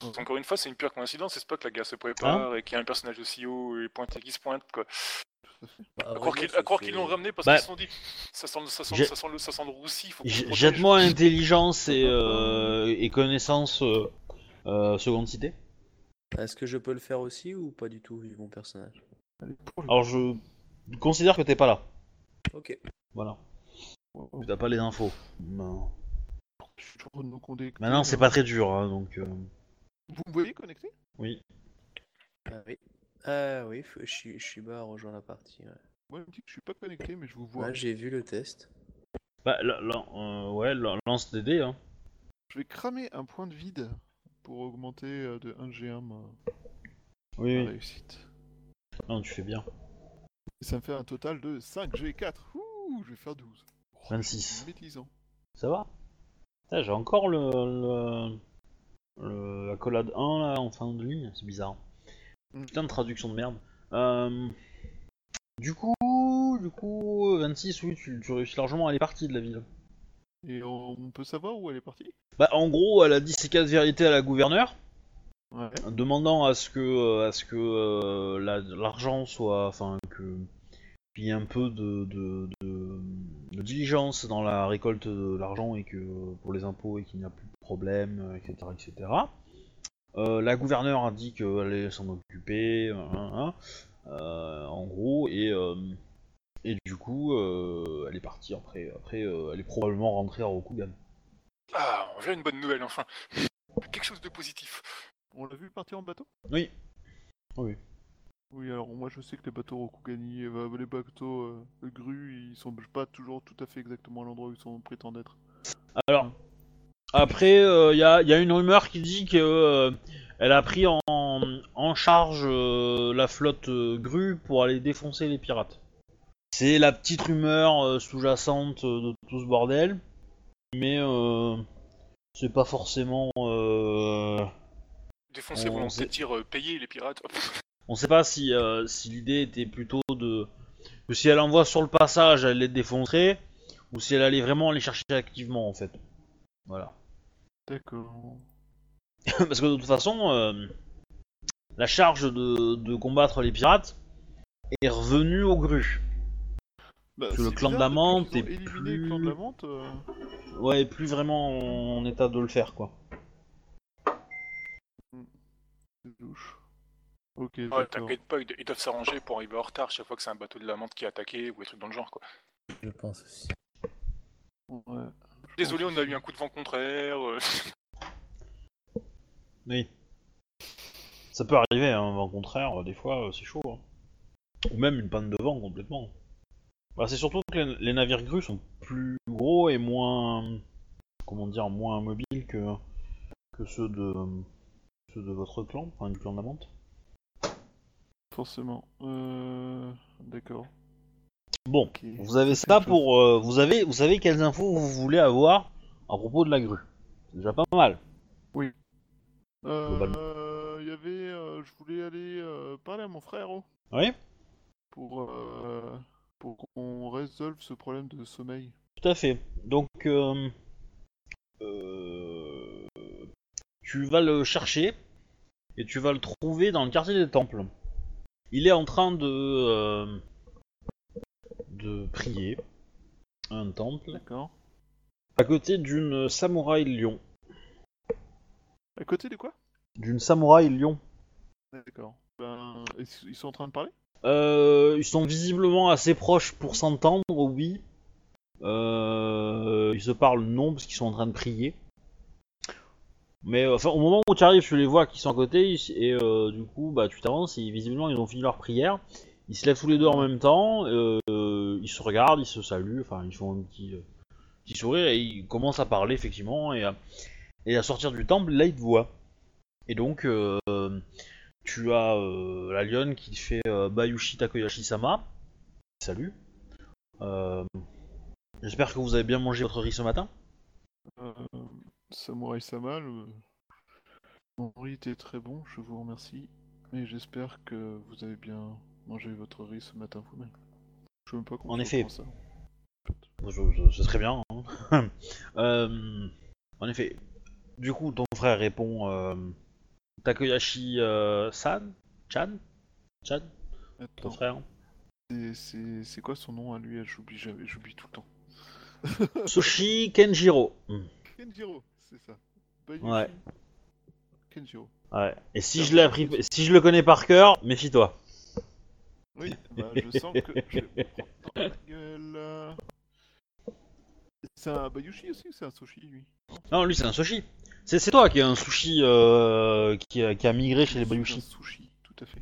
Encore une fois, c'est une pure coïncidence, c'est pas que la guerre se prépare et qu'il y a un personnage aussi haut et pointé qui se pointe, quoi. Bah, à croire qu'ils l'ont ramené parce Bah, qu'ils se sont dit ça sent, ça sent, j'ai- ça sent le, ça sent le roussi. Jette-moi intelligence et, euh, et connaissance euh, euh, seconde cité. Est-ce que je peux le faire aussi ou pas du tout, vu mon personnage? Alors je considère que t'es pas là. Ok. Voilà. Tu t'as pas les infos. Non. Maintenant c'est pas très dur, hein, donc. euh, Vous me voyez connecté? Oui. Ah oui. Ah oui, je suis, je suis bas à rejoindre la partie. Ouais. Moi, il me dit que je suis pas connecté, mais je vous vois. Ouais, j'ai vu le test. Bah, là, là, euh, ouais, lance des dés. Hein. Je vais cramer un point de vide pour augmenter euh, de 1 G1 ma, Oui, ma oui. réussite. Non, tu fais bien. Et ça me fait un total de 5 G4. Ouh, je vais faire 12. Oh, 26. Métisant. Ça va? J'ai encore le, le, le- accolade 1 là en fin de ligne, c'est bizarre. Putain de traduction de merde. Euh, du coup, du coup, 26, oui, tu, tu réussis largement, elle est partie de la ville. Et on peut savoir où elle est partie? Bah, en gros, elle a dit ses quatre vérités à la gouverneure, Ouais. demandant à ce que, euh, à ce que euh, la- l'argent soit, enfin, que qu'il y ait un peu de, de, de- de diligence dans la récolte de l'argent et que pour les impôts et qu'il n'y a plus de problème, etc., etc. Euh, la gouverneure a dit qu'elle allait s'en occuper, euh, hein, hein, euh, en gros, et euh, et du coup, euh, elle est partie après. Après, euh, elle est probablement rentrée à Rokugan. Ah, on vient une bonne nouvelle enfin. Quelque chose de positif. On l'a vu partir en bateau? Oui. Oui. Oui, alors moi je sais que les bateaux Rokugani, euh, les bateaux euh, grues, ils sont pas toujours tout à fait exactement à l'endroit où ils sont prétendent être. Alors, après, il y, a, y a une rumeur qui dit que euh, elle a pris en, en charge euh, la flotte euh, grue pour aller défoncer les pirates. C'est la petite rumeur euh, sous-jacente de tout ce bordel, mais euh, c'est pas forcément. euh, Défoncer On sait- dire euh, payer les pirates. on sait pas si, euh, si l'idée était plutôt de que si elle envoie sur le passage, elle les défoncerait, ou si elle allait vraiment les chercher activement en fait. Voilà. D'accord. Parce que de toute façon, euh, la charge de, de combattre les pirates est revenue aux grues. Bah, Que le clan de la menthe est le clan de plus- la menthe. euh, Ouais, plus vraiment en état de le faire, quoi. c'est louche. Ok, Ouais, t'inquiète pas, ils, ils doivent s'arranger pour arriver en retard chaque fois que c'est un bateau de la menthe qui est attaqué ou des trucs dans le genre quoi. Je pense aussi. Ouais. Désolé, on a eu un coup de vent contraire. euh. Oui. Ça peut arriver, hein, au contraire, des fois, euh, c'est chaud. hein. Ou même une panne de vent, complètement. Bah, c'est surtout que les, les navires grues sont plus gros et moins... Comment dire, moins mobiles que, que ceux de... Ceux de votre clan, enfin du clan de la menthe. Forcément. Euh... D'accord. Bon, vous avez ça pour... euh, vous, avez, vous savez quelles infos vous voulez avoir à propos de la grue? C'est déjà pas mal. Globalement. Euh... Il y avait... euh, Je voulais aller euh, parler à mon frère oh, Oui pour, euh, pour qu'on résolve ce problème de sommeil. Tout à fait. Donc, euh, euh, tu vas le chercher et tu vas le trouver dans le quartier des temples. Il est en train de euh, de prier à un temple D'accord. à côté d'une samouraï lion. À côté de quoi? D'une samouraï lion. D'accord. Ben, ils sont en train de parler? Euh, ils sont visiblement assez proches pour s'entendre, oui. Euh, ils se parlent non parce qu'ils sont en train de prier. Mais euh, enfin, au moment où tu arrives, tu les vois qui sont à côté et euh, du coup, bah tu t'avances et visiblement ils ont fini leur prière. Ils se lèvent tous les deux en même temps. euh, ils se regardent, ils se saluent, enfin ils font un petit, euh, sourire et ils commencent à parler effectivement et à, sortir du temple. Là ils te voient. Et donc euh, tu as euh, la lionne qui fait Bayushi Takoyashi-sama. Salut. J'espère que vous avez bien mangé votre riz ce matin. Samurai Sama, le... mon riz était très bon, je vous remercie. Et j'espère que vous avez bien mangé votre riz ce matin vous-même. Je sais même pas comment En effet. ça. Je, je- c'est très bien. hein. Euh, en effet. Du coup, ton frère répond euh, Takoyashi-san Chan? Chan? Ton frère? C'est- quoi son nom à lui? J'oublie jamais, j'oublie tout le temps. Sushi Kenjiro. Hmm. Kenjiro, c'est ça. Bayushi Ouais. Kenjiro. Ouais. Et si je appris, si je le connais par cœur, méfie-toi. Oui, bah, je sens que je vais me prendre dans la gueule. C'est un Bayushi aussi ou c'est un sushi lui? Non, lui c'est un sushi. C'est c'est toi qui es un sushi euh, qui, a, qui a migré chez les C'est Bayushi. un sushi, tout à fait.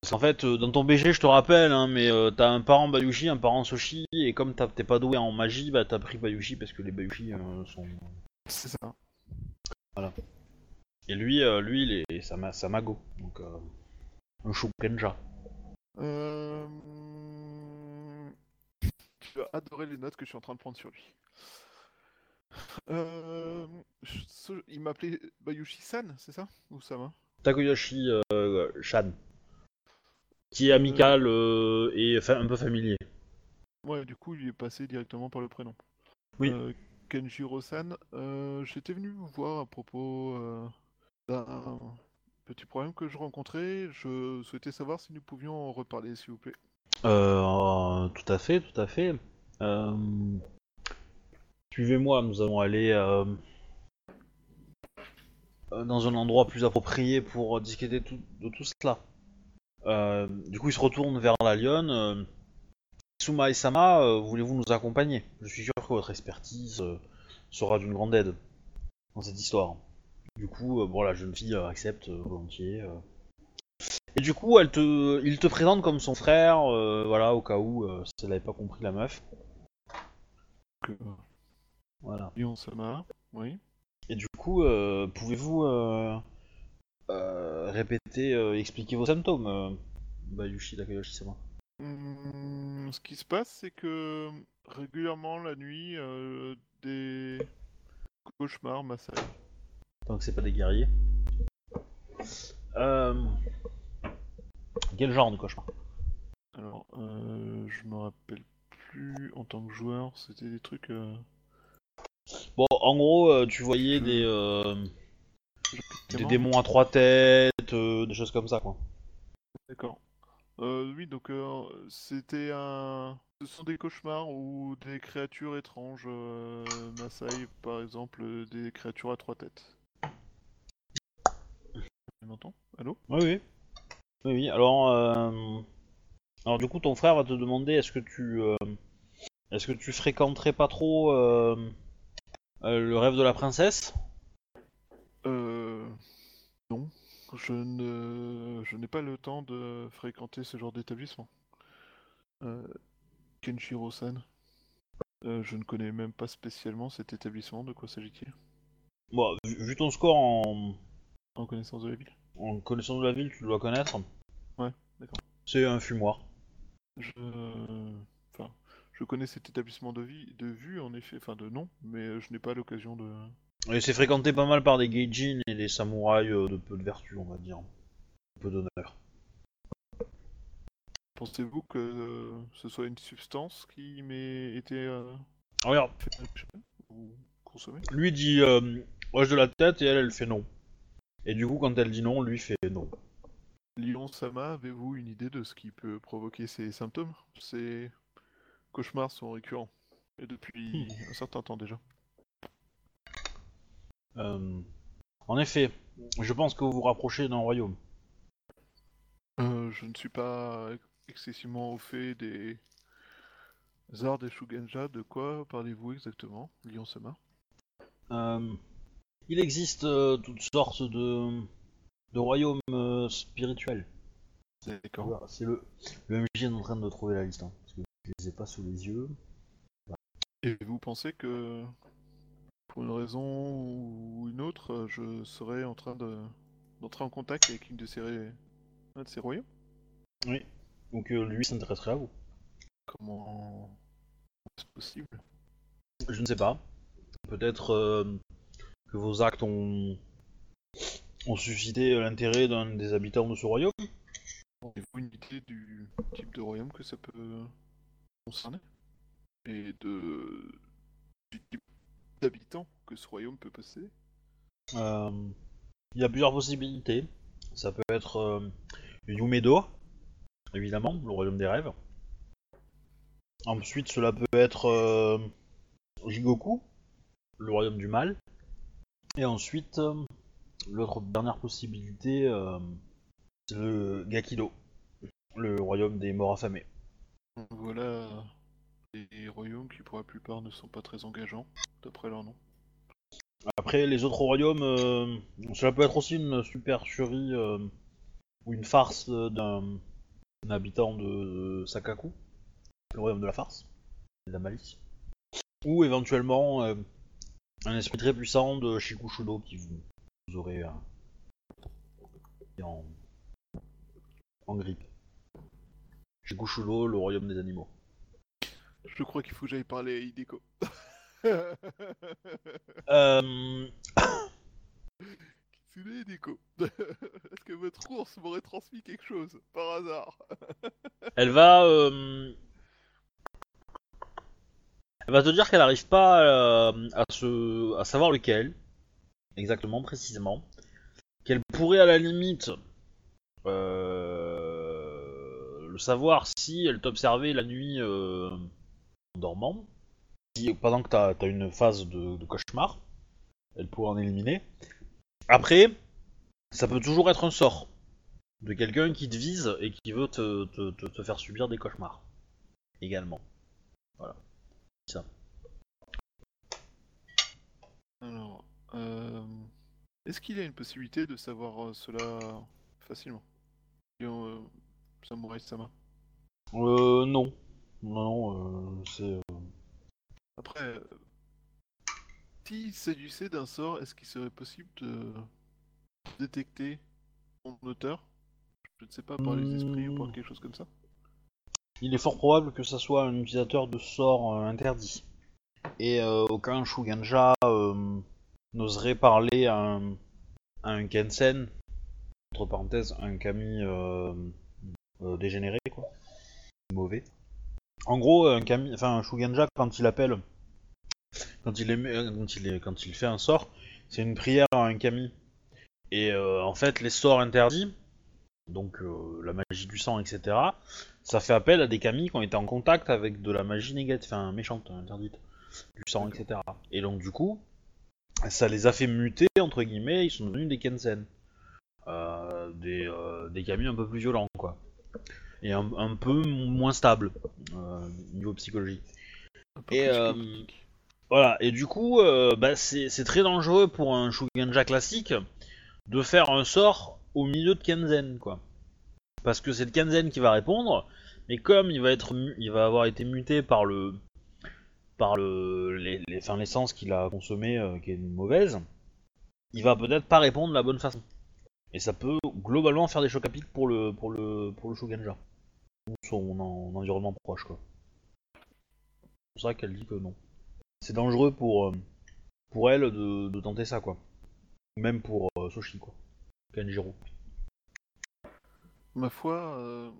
Parce qu'en fait, euh, dans ton BG, je te rappelle, hein, mais euh, t'as un parent Bayushi, un parent Sushi, et comme t'as- t'es pas doué en magie, bah t'as pris Bayushi parce que les Bayushi euh, sont. C'est ça. Et lui, euh, lui, il est Sama- Samago. Donc, euh, Un Shukenja. Euh... Tu vas adorer les notes que je suis en train de prendre sur lui. Euh... ce- Il m'appelait Bayushi-san, c'est ça? Ou Sama? Takoyoshi euh, Shan. Qui est amical euh, et fa- un peu familier. Ouais, du coup, il est passé directement par le prénom. Oui. Euh, Kenjiro-san, euh, j'étais venu vous voir à propos euh, d'un petit problème que je rencontrais. Je souhaitais savoir si nous pouvions en reparler, s'il vous plaît. Euh, tout à fait, tout à fait. Euh, Suivez-moi, nous allons aller euh, dans un endroit plus approprié pour discuter tout- de tout cela. Du coup, il se retourne vers la lionne. Suma et Sama, voulez-vous nous accompagner? Je suis sûr que votre expertise sera d'une grande aide dans cette histoire. Du coup, euh, bon, la jeune fille euh, accepte euh, volontiers. Et du coup, elle te, il te présente comme son frère, voilà, au cas où, si elle n'avait pas compris la meuf. Voilà. Lyon Sama, oui. Et du coup, euh, pouvez-vous euh, euh, répéter, expliquer vos symptômes, Bayushi Takayoshi-sama Hum, ce qui se passe, c'est que régulièrement la nuit, des cauchemars m'assaillent. Tant que c'est pas des guerriers. Euh... Quel genre de cauchemar? Alors, euh, je me rappelle plus en tant que joueur, c'était des trucs. euh, Bon, en gros, euh, tu voyais des, euh, des démons à trois têtes, des choses comme ça, quoi. D'accord. Euh, oui, donc euh, c'était un. Ce sont des cauchemars où des créatures étranges m'assaillent, par exemple des créatures à trois têtes. Tu m'entends? Allô? Oui, oui. Oui, oui. Alors, euh, alors du coup, ton frère va te demander est-ce que tu, euh, est-ce que tu fréquenterais pas trop euh, euh, le rêve de la princesse? Euh. Non. Je ne. Je n'ai pas le temps de fréquenter ce genre d'établissement. Euh, Kenshiro-san. Euh, je ne connais même pas spécialement cet établissement, de quoi s'agit-il? Bon, vu, vu ton score en, En connaissance de la ville en connaissance de la ville, tu dois connaître. Ouais, d'accord. C'est un fumoir. Je. Enfin, je connais cet établissement de, vie, de vue, en effet, enfin de nom, mais je n'ai pas l'occasion de. Et c'est fréquenté pas mal par des geijin et des samouraïs euh, de peu de vertu, on va dire. Peu d'honneur. Pensez-vous que euh, ce soit une substance qui m'ait été euh, Regarde, ou consommée? Lui dit euh, de la tête et elle, elle fait non. Et du coup, quand elle dit non, lui fait non. Lyon Sama, avez-vous une idée de ce qui peut provoquer ces symptômes? Ces cauchemars sont récurrents, et depuis un certain temps déjà. Euh, en effet, je pense que vous vous rapprochez d'un royaume. Euh, je ne suis pas excessivement au fait des arts des Shugenja. De quoi parlez-vous exactement, Lyon Sama? Euh, il existe euh, toutes sortes de, de royaumes euh, spirituels. D'accord. Voilà, c'est le, le MJ est en train de trouver la liste, hein, parce que je les ai pas sous les yeux. Et vous pensez que, pour une raison ou une autre, je serais en train de d'entrer en contact avec une de ces, un de ces royaumes? Donc euh, lui s'intéresserait à vous. Comment est-ce possible? Je ne sais pas. Peut-être euh, que vos actes ont, ont suscité l'intérêt d'un des habitants de ce royaume. Avez-vous une idée du type de royaume que ça peut concerner Et de du type d'habitants que ce royaume peut posséder Euh, il y a plusieurs possibilités. Ça peut être euh, Yumedo, évidemment, le royaume des rêves. Ensuite, cela peut être euh, Jigoku, le royaume du mal. Et ensuite, l'autre dernière possibilité, euh, c'est le Gakido, le royaume des morts affamés. Voilà des royaumes qui pour la plupart ne sont pas très engageants, d'après leur nom. Après, les autres royaumes, euh, cela peut être aussi une supercherie euh, ou une farce d'un habitant de Sakaku, le royaume de la farce, de la malice. Ou éventuellement un esprit très puissant de Shikushudo qui vous, vous aurait euh, en, en grippe. Chez Gushulo, le royaume des animaux. Je crois qu'il faut que j'aille parler à Hideko. Euh, Kitsune Hideko? Est-ce que votre ours m'aurait transmis quelque chose, par hasard? Elle va, euh, elle va te dire qu'elle n'arrive pas euh, à savoir lequel, exactement, précisément, qu'elle pourrait à la limite euh, le savoir si elle t'observait la nuit euh, en dormant, pendant que t'as as une phase de, cauchemar, elle pourrait en éliminer. Après, ça peut toujours être un sort de quelqu'un qui te vise et qui veut te- te faire subir des cauchemars. Également. Voilà. Ça. Alors, euh, est-ce qu'il y a une possibilité de savoir euh, cela facilement? Euh, Samurai Sama. Euh, non. Non, non, euh, c'est... euh, Après, euh, s'il s'agissait d'un sort, est-ce qu'il serait possible de détecter son auteur? Je ne sais pas, par les esprits ou par Hmm. quelque chose comme ça Il est fort probable que ça soit un utilisateur de sorts euh, interdits. Et euh, aucun Shuganja euh, n'oserait parler à un, Kensen, entre parenthèses, un Kami dégénéré, quoi. Mauvais. En gros, un Kami, enfin un quand il appelle, quand il, quand il, fait un sort, c'est une prière à un Kami. Et en fait, les sorts interdits, donc la magie du sang, etc., ça fait appel à des Kami qui ont été en contact avec de la magie négative, enfin méchante, interdite, du sang, etc. Et donc du coup, ça les a fait muter, entre guillemets, ils sont devenus des Kensen. Euh, des, euh, des Kami un peu plus violents, quoi. Et un, un peu moins stables, euh, niveau psychologie. Un peu Et, euh. Voilà, et du coup, euh, bah, c'est c'est très dangereux pour un Shuganja classique de faire un sort au milieu de Kenzen, quoi. Parce que c'est le Kenzen qui va répondre, mais comme il va être, il va avoir été muté par le, par le, l'essence qu'il a consommée, euh, qui est mauvaise, il va peut-être pas répondre de la bonne façon. Et ça peut globalement faire des chocs à pic pour le, pour le, pour le Shuganja. Ou son en- environnement proche, quoi. C'est pour ça qu'elle dit que non c'est dangereux pour, euh, pour elle de, de tenter ça, quoi. Même pour euh, Soshi, quoi. Kanjiro. Ma foi, euh,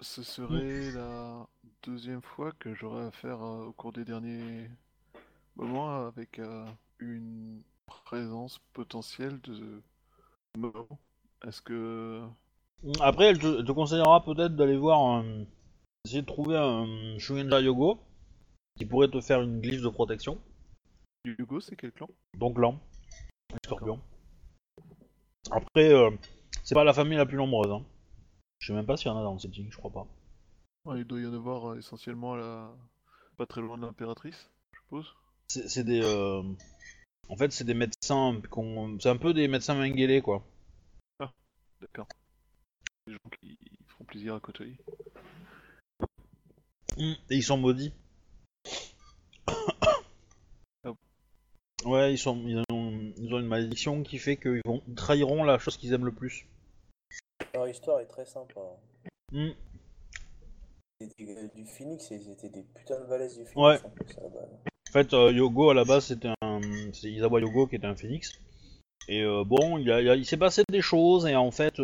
ce serait la deuxième fois que j'aurai affaire euh, au cours des derniers moments avec euh, une présence potentielle de. Est-ce que Après, elle te, conseillera peut-être d'aller voir un... essayer de trouver un Shugenja Yogo qui pourrait te faire une glyphe de protection. Hugo, c'est quel clan? Donc là, les scorpions. Après, c'est pas la famille la plus nombreuse. Hein. Je sais même pas s'il y en a dans le setting, je crois pas. Ouais, Il doit y en avoir euh, essentiellement à la... pas très loin de l'impératrice, je suppose. C'est des... euh, En fait, c'est des médecins... C'est un peu des médecins Mengele, quoi. D'accord. Des gens qui font plaisir à côtoyer. Mm, Et ils sont maudits. Ah. Ouais, ils, sont, ils, ont, ils ont une malédiction qui fait qu'ils vont trahiront la chose qu'ils aiment le plus. Leur histoire est très sympa. Mm. C'était, euh, du Phoenix, ils étaient des putains de balaises du Phoenix Ouais. en plus à la base. En fait, euh, Yogo à la base c'était un, c'est Isawa Yogo qui était un phénix. Et euh, bon, il, s'est passé des choses et en fait,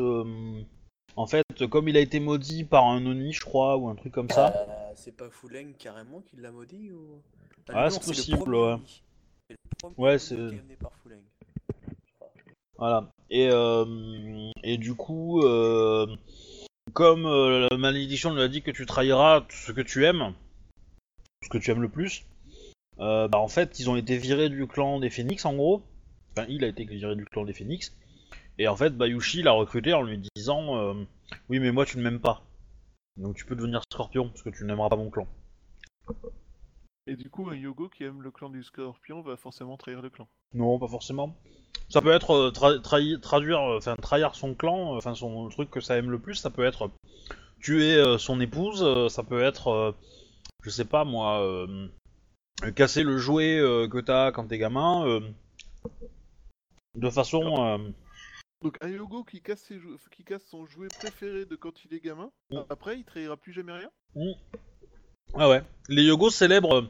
en fait, comme il a été maudit par un Oni, je crois, ou un truc comme ça. Euh, c'est pas Fuleng carrément qui l'a maudit ou? Ah, non, c'est le possible, ouais. Ouais, c'est-. Voilà. Et, euh, et du coup, euh, comme euh, la malédiction lui a dit que tu trahiras ce que tu aimes, ce que tu aimes le plus, bah en fait, ils ont été virés du clan des Phénix en gros. Enfin, il a été viré du clan des Phénix. Et en fait, Bayushi l'a recruté en lui disant Oui, mais moi tu ne m'aimes pas. Donc tu peux devenir scorpion parce que tu n'aimeras pas mon clan. Et du coup, un Yogo qui aime le clan du Scorpion va forcément trahir le clan. Non, pas forcément. Ça peut être euh, tra- trahi- traduire, euh, enfin trahir son clan, euh, enfin son le truc que ça aime le plus. Ça peut être tuer euh, son épouse. euh, ça peut être, euh, je sais pas moi, casser le jouet euh, que t'as quand t'es gamin. euh, de façon, euh, Donc un Yogo qui casse, ses jou- qui casse son jouet préféré de quand il est gamin, Mm. après il trahira plus jamais rien? Mm. Ah ouais. Les Yogos célèbrent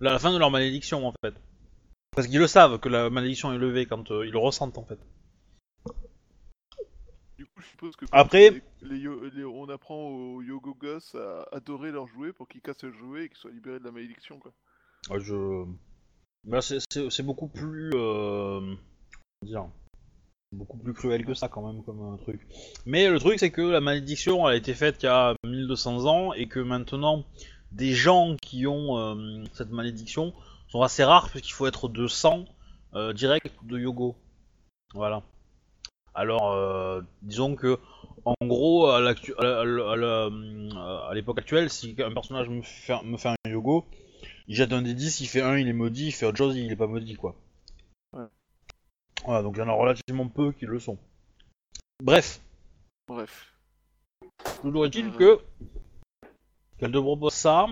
la, la fin de leur malédiction en fait. Parce qu'ils le savent que la malédiction est levée quand euh, ils le ressentent en fait. Du coup, je suppose que Après- les- les yo- les- on apprend aux Yogo à adorer leur jouet pour qu'ils cassent le jouet et qu'ils soient libérés de la malédiction quoi. Ouais, je... Là, c'est- beaucoup plus... euh, comment dire beaucoup plus cruel que ça quand même comme un truc. Mais le truc c'est que la malédiction elle a été faite il y a 1200 ans et que maintenant des gens qui ont euh, cette malédiction sont assez rares puisqu'il faut être de sang euh, direct de Yogo. Voilà. Alors euh, disons que en gros à l'actu- à l'époque actuelle si un personnage me fait, me fait un Yogo il jette un des 10, il fait un, il est maudit, il fait autre chose, il est pas maudit quoi. Ouais. Voilà, donc il y en a relativement peu qui le sont. Bref, Bref. toujours est-il Euh. que qu'elle te propose ça,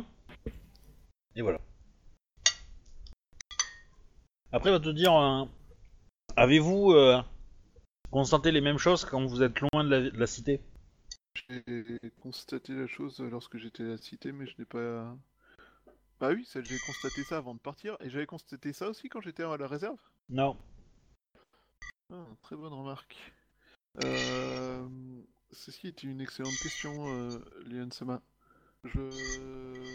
et voilà. Après, elle va te dire, euh, avez-vous euh, constaté les mêmes choses quand vous êtes loin de la, de la cité? J'ai constaté la chose lorsque j'étais à la cité, mais je n'ai pas. Bah oui, j'ai constaté ça avant de partir, et j'avais constaté ça aussi quand j'étais à la réserve. Non. Ah, très bonne remarque. Euh, Ceci est une excellente question, euh, Lian Sama. Je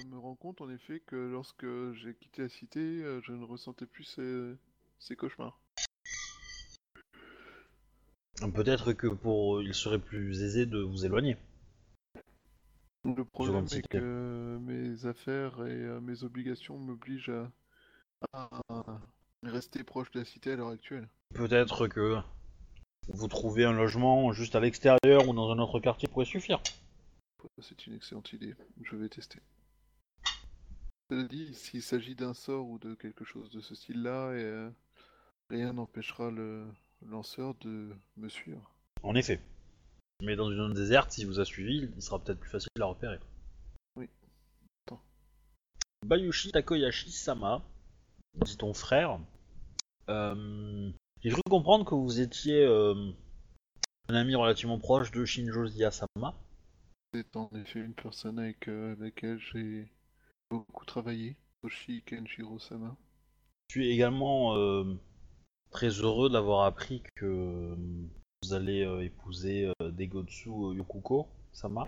me rends compte en effet que lorsque j'ai quitté la cité, euh, je ne ressentais plus ces, ces cauchemars. Peut-être que pour il serait plus aisé de vous éloigner. Le problème est que mes affaires et euh, mes obligations m'obligent à, à rester proche de la cité à l'heure actuelle. Peut-être que vous trouvez un logement juste à l'extérieur ou dans un autre quartier pourrait suffire. C'est une excellente idée, je vais tester. Cela dit, s'il s'agit d'un sort ou de quelque chose de ce style-là, et, euh, rien n'empêchera le lanceur de me suivre. En effet. Mais dans une zone déserte, s'il vous a suivi, il sera peut-être plus facile à repérer. Oui. Attends. Bayushi Takoyashi Sama, dit ton frère, euh, j'ai cru comprendre que vous étiez euh, un ami relativement proche de Shinjo Sama. C'est en effet une personne avec euh, laquelle j'ai beaucoup travaillé, Toshi Kenshiro-sama. Je suis également euh, très heureux d'avoir appris que vous allez euh, épouser euh, Degotsu Yokuko Sama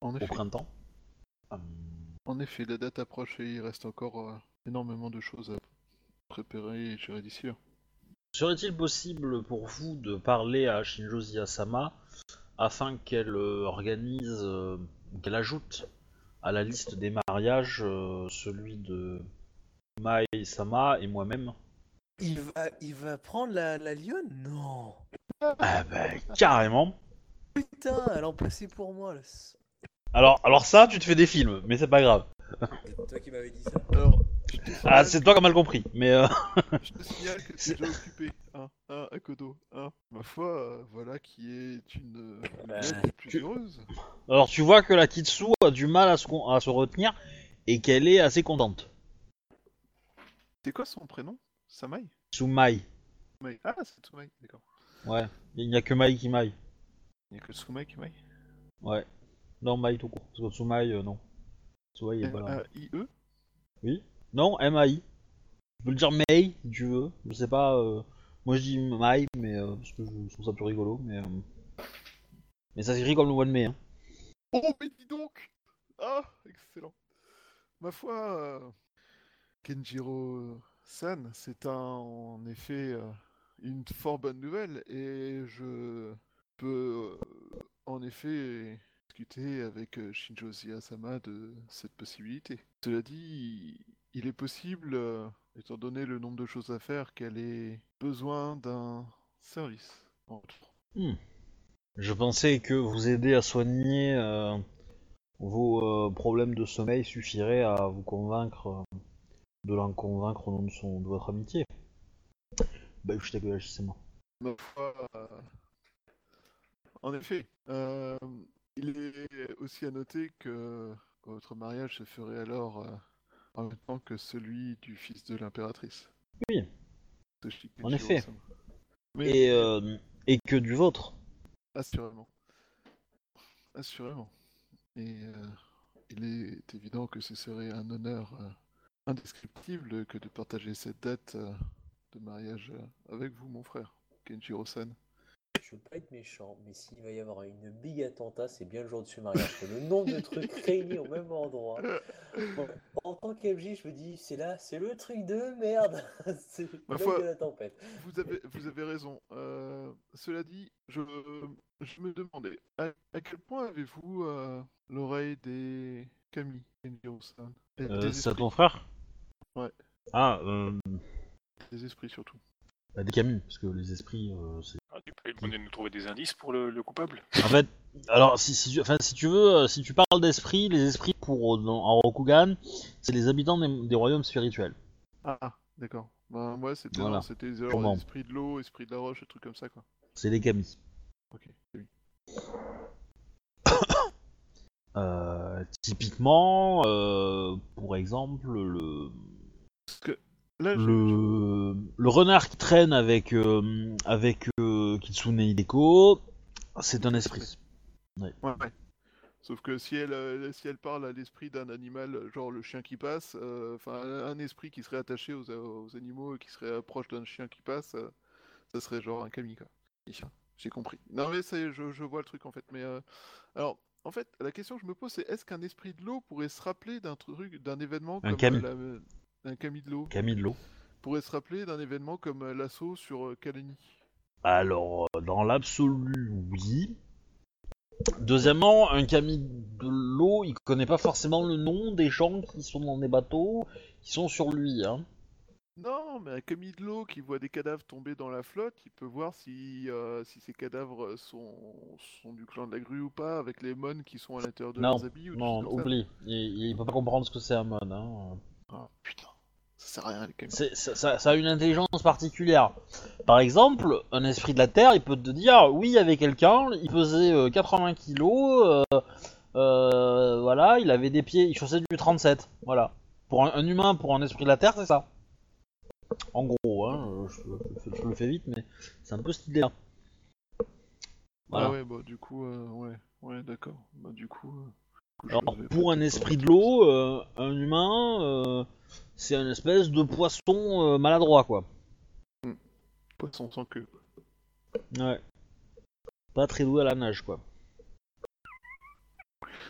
En au effet, printemps. Euh, en effet, la date approche et il reste encore euh, énormément de choses à préparer et gérer d'ici là. Serait-il possible pour vous de parler à Shinjo Sama afin qu'elle euh, organise, euh, qu'elle ajoute à la liste des mariages euh, celui de Mai Sama et moi-même Il va, il va prendre la, la lionne? Non Ah bah carrément Putain, elle en plaçait pour moi. Là. alors, alors ça, tu te fais des films, mais c'est pas grave. C'est toi qui m'avais dit ça? Alors, Ah, c'est toi qui as mal compris, mais euh, Je te signale que es déjà occupé, hein, hein, Akodo, hein. Ma foi, euh, voilà qui est une euh, Bah, plus tu- heureuse. alors tu vois que la Kitsu a du mal à se, con- à se retenir et qu'elle est assez contente. C'est quoi son prénom? Samai? Tsumai. Mai. Ah, c'est Tsumai, d'accord. Ouais, il n'y a que Mai qui Mai. Il n'y a que Tsumai qui Mai. Ouais. Non, Mai tout court. Parce que Tsumai, euh, non. Tsumai est pas là. M-A-I-E Oui Non, M-A-I. Tu peux le dire May, si tu veux. Je sais pas. euh, Moi je dis Mai, mais euh, parce que je trouve ça plus rigolo. Mais, euh, ça s'écrit comme le mois de mai. Hein. Oh, mais dis donc Ah, excellent. Ma foi, euh, Kenjiro-san, c'est un, en effet une fort bonne nouvelle et je peux en effet discuter avec Shinjo Sama de cette possibilité. Cela dit, il est possible, euh, étant donné le nombre de choses à faire, qu'elle ait besoin d'un service. autres. Je pensais que vous aider à soigner euh, vos euh, problèmes de sommeil suffirait à vous convaincre, de l'en convaincre au nom de, son, de votre amitié. Bah, je t'ai c'est moi. Ma foi, En effet, il est aussi à noter que votre mariage se ferait alors en même temps que celui du fils de l'impératrice. Oui. En effet. Kenshiro-sama. Mais Et euh, et que du vôtre. Assurément. Assurément. Et euh, il est évident que ce serait un honneur euh, indescriptible que de partager cette date de mariage avec vous, mon frère, Kenjiro-san. Je veux pas être méchant, mais s'il va y avoir une big attentat, c'est bien le jour de ce mariage. Le nombre de trucs réunis au même endroit. Bon, en tant qu'MJ, je me dis, c'est là, c'est le truc de merde. c'est Ma le foi- mec de la tempête. Vous avez, vous avez raison. Euh, cela dit, je, je me demandais, à, à quel point avez-vous euh, l'oreille des Camille, Euh, c'est ton frère? Ouais. Ah, euh, des esprits surtout. bah, des Camus, parce que les esprits, euh, c'est. Ah, tu peux demander de nous trouver des indices pour le, le coupable En fait, alors si, si, tu, enfin, si tu veux, euh, si tu parles d'esprits, les esprits pour euh, dans, en Rokugan, c'est les habitants des, des royaumes spirituels. Ah, d'accord. Ben, moi, c'était Voilà. non, c'était genre Sûrement. esprit de l'eau, esprit de la roche, des trucs comme ça, quoi. C'est les Kami. Ok, oui. Euh, typiquement, euh, pour exemple, le, là, je- le, le renard qui traîne avec, euh, avec euh, Kitsune Hideko, c'est un esprit. Ouais, ouais. Sauf que si elle, euh, si elle parle à l'esprit d'un animal, genre le chien qui passe, euh, enfin un un esprit qui serait attaché aux, aux animaux et qui serait proche d'un chien qui passe, euh, ça serait genre un kami quoi. J'ai compris. Non mais je, je vois le truc en fait. Mais euh, alors, en fait, la question que je me pose, c'est est-ce qu'un esprit de l'eau pourrait se rappeler d'un truc, d'un événement Un comme kami. la- un kami de l'eau? Camille de l'eau. pourrait se rappeler d'un événement comme l'assaut sur Kalani? Alors, euh, dans l'absolu, oui. Deuxièmement, un Camille de l'eau, il connaît pas forcément le nom des gens qui sont dans des bateaux, qui sont sur lui. Hein. Non, mais un Camille de l'eau qui voit des cadavres tomber dans la flotte, il peut voir si, euh, si ces cadavres sont, sont du clan de la grue ou pas, avec les mônes qui sont à l'intérieur de Non, leurs habits ou Non, oublie. Il, il peut pas comprendre ce que c'est un mon. Hein. Ah, putain, ça sert à rien les Camille. C'est- ça, ça- ça a une intelligence particulière. Par exemple, un esprit de la Terre, il peut te dire, oui, il y avait quelqu'un, il pesait euh, 80 kilos, euh, euh, voilà, il avait des pieds, il chaussait du 37, voilà. Pour un, un humain, pour un esprit de la Terre, c'est ça. En gros, hein, je, je- je le fais vite, mais c'est un peu cette idée-là. Voilà. Ah ouais, bah du coup, euh, ouais, ouais, d'accord. Bah du coup... euh, du coup, je Alors, vais pour un esprit de l'eau, euh, un humain, euh, c'est une espèce de poisson euh, maladroit, quoi. Poisson sans queue. Ouais. Pas très doué à la nage, quoi.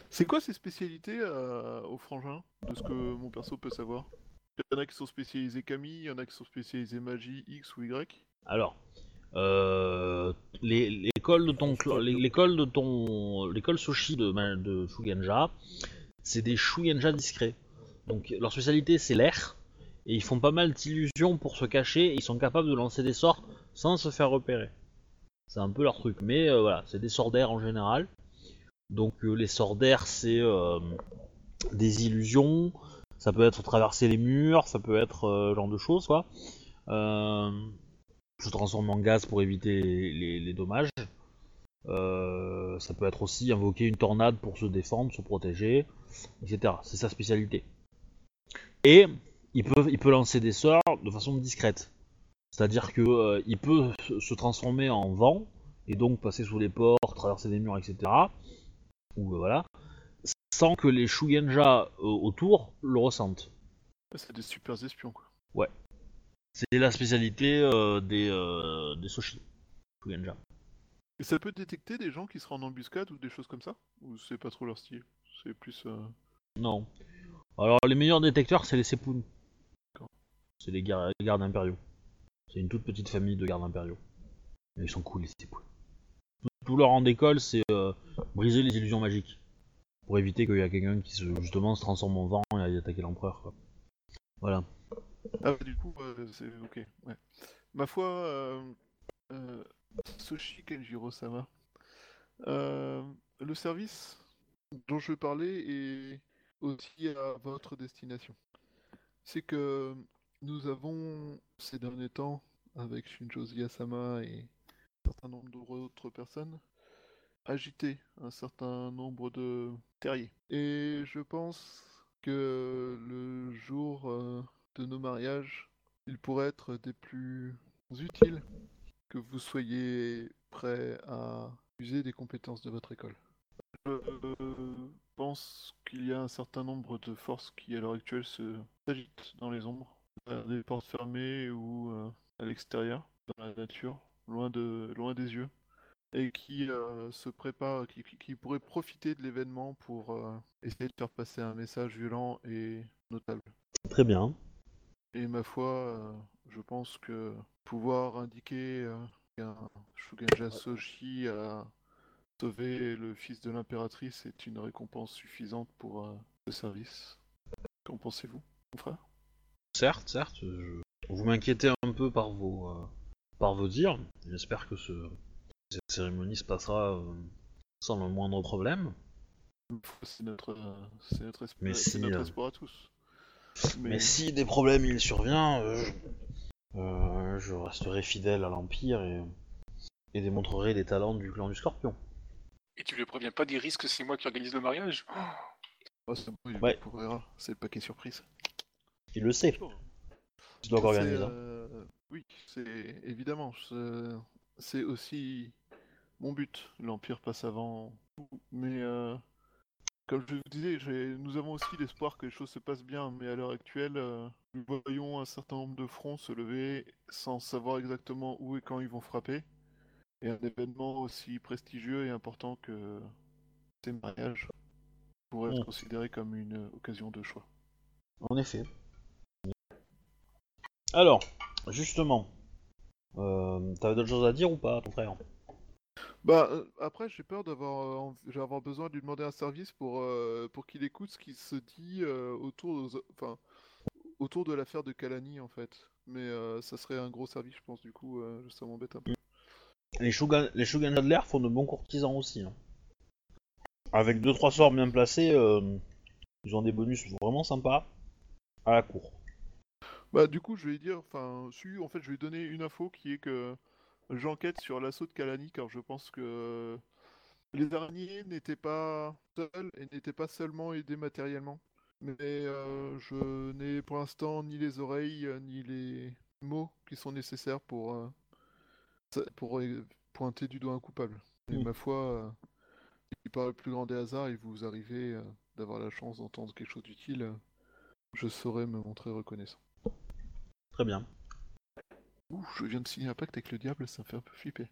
C'est quoi ces spécialités euh, au frangin, de ce que mon perso peut savoir? Il y en a qui sont spécialisés Camille, il y en a qui sont spécialisés magie X ou Y? Alors, euh, l'école de ton, l'école de ton, l'école Soshi de, de Shugenja, c'est des Shugenja discrets. Donc leur spécialité c'est l'air et ils font pas mal d'illusions pour se cacher. Et ils sont capables de lancer des sorts sans se faire repérer. C'est un peu leur truc. Mais euh, voilà, c'est des sorts d'air en général. Donc euh, les sorts d'air c'est euh, des illusions. Ça peut être traverser les murs, ça peut être genre de choses quoi. Se transforme en gaz pour éviter les, dommages. Ça peut être aussi invoquer une tornade pour se défendre, se protéger, etc. C'est sa spécialité. Et il peut, il peut lancer des sorts de façon discrète. C'est-à-dire que euh, il peut se- transformer en vent et donc passer sous les portes, traverser des murs, etc. Ou euh, voilà, sans que les Shugenja euh, autour le ressentent. C'est des super espions quoi. C'est la spécialité des, des Soshi. Shugenja. Et ça peut détecter des gens qui seraient en embuscade ou des choses comme ça? Ou c'est pas trop leur style? C'est plus... Non. Alors les meilleurs détecteurs, c'est les. D'accord. C'est les, gar- les gardes impériaux. C'est une toute petite famille de gardes impériaux. Mais ils sont cool les Sepun. Tout, tout leur rang d'école, c'est euh, briser les illusions magiques. Pour éviter qu'il y a quelqu'un qui se, justement se transforme en vent et aille attaquer l'empereur. Voilà. Ah du coup, euh, c'est... Ok, ouais. Ma foi, euh... euh, Soshi Kenjiro-sama, euh, le service dont je veux parler est aussi à votre destination. C'est que nous avons, ces derniers temps, avec Shinjo Ziyasama et un certain nombre d'autres personnes, agité un certain nombre de terriers. Et je pense que le jour euh, de nos mariages, il pourrait être des plus utiles que vous soyez prêt à user des compétences de votre école. Euh, pense qu'il y a un certain nombre de forces qui, à l'heure actuelle, se s'agitent dans les ombres, à des portes fermées ou euh, à l'extérieur, dans la nature, loin, de, loin des yeux, et qui euh, se préparent, qui, qui- pourraient profiter de l'événement pour euh, essayer de faire passer un message violent et notable. Très bien. Et ma foi, euh, je pense que pouvoir indiquer euh, qu'un Shugenja Soshi a sauvé le fils de l'impératrice est une récompense suffisante pour euh, ce service. Qu'en pensez-vous, mon frère? Certes, certes. je- Vous m'inquiétez un peu par vos, euh, par vos dires. J'espère que ce... cette cérémonie se passera euh, sans le moindre problème. C'est notre, c'est notre, espoir, Mais c'est si, notre espoir à tous. Mais si des problèmes il survient, je... je resterai fidèle à l'Empire et... et démontrerai les talents du clan du Scorpion. Et tu le préviens pas des risques, c'est moi qui organise le mariage? Oh, c'est Ouais. le paquet surprise. Il le sait. Doit C'est, organiser. hein. euh, Oui, c'est évidemment. c'est- aussi mon but. L'Empire passe avant. tout. Mais euh, comme je vous disais, nous avons aussi l'espoir que les choses se passent bien. Mais à l'heure actuelle, euh, nous voyons un certain nombre de fronts se lever sans savoir exactement où et quand ils vont frapper. Et un événement aussi prestigieux et important que ces mariages pourrait être Mm. considéré comme une occasion de choix. En effet. Alors, justement, euh, t'avais d'autres choses à dire ou pas, ton frère? Bah euh, après j'ai peur d'avoir euh, besoin de lui demander un service pour euh, pour qu'il écoute ce qui se dit euh, autour de, enfin autour de l'affaire de Kalani en fait. Mais ça serait un gros service je pense du coup ça m'embête un peu. Les Shogun, les font de bons courtisans aussi. hein. Avec 2-3 sorts bien placés, euh, ils ont des bonus vraiment sympas à la cour. Bah du coup je vais dire enfin en fait je vais donner une info qui est que j'enquête sur l'assaut de Kalani car je pense que les araignées n'étaient pas seuls et n'étaient pas seulement aidés matériellement. Mais euh, je n'ai pour l'instant ni les oreilles euh, ni les mots qui sont nécessaires pour, ça- pour pointer du doigt un coupable. Et Mm. ma foi, euh, si par le plus grand des hasards, et vous arrivez euh, d'avoir la chance d'entendre quelque chose d'utile, euh, je saurais me montrer reconnaissant. Très bien. Ouh, je viens de signer un pacte avec le diable, ça me fait un peu flipper.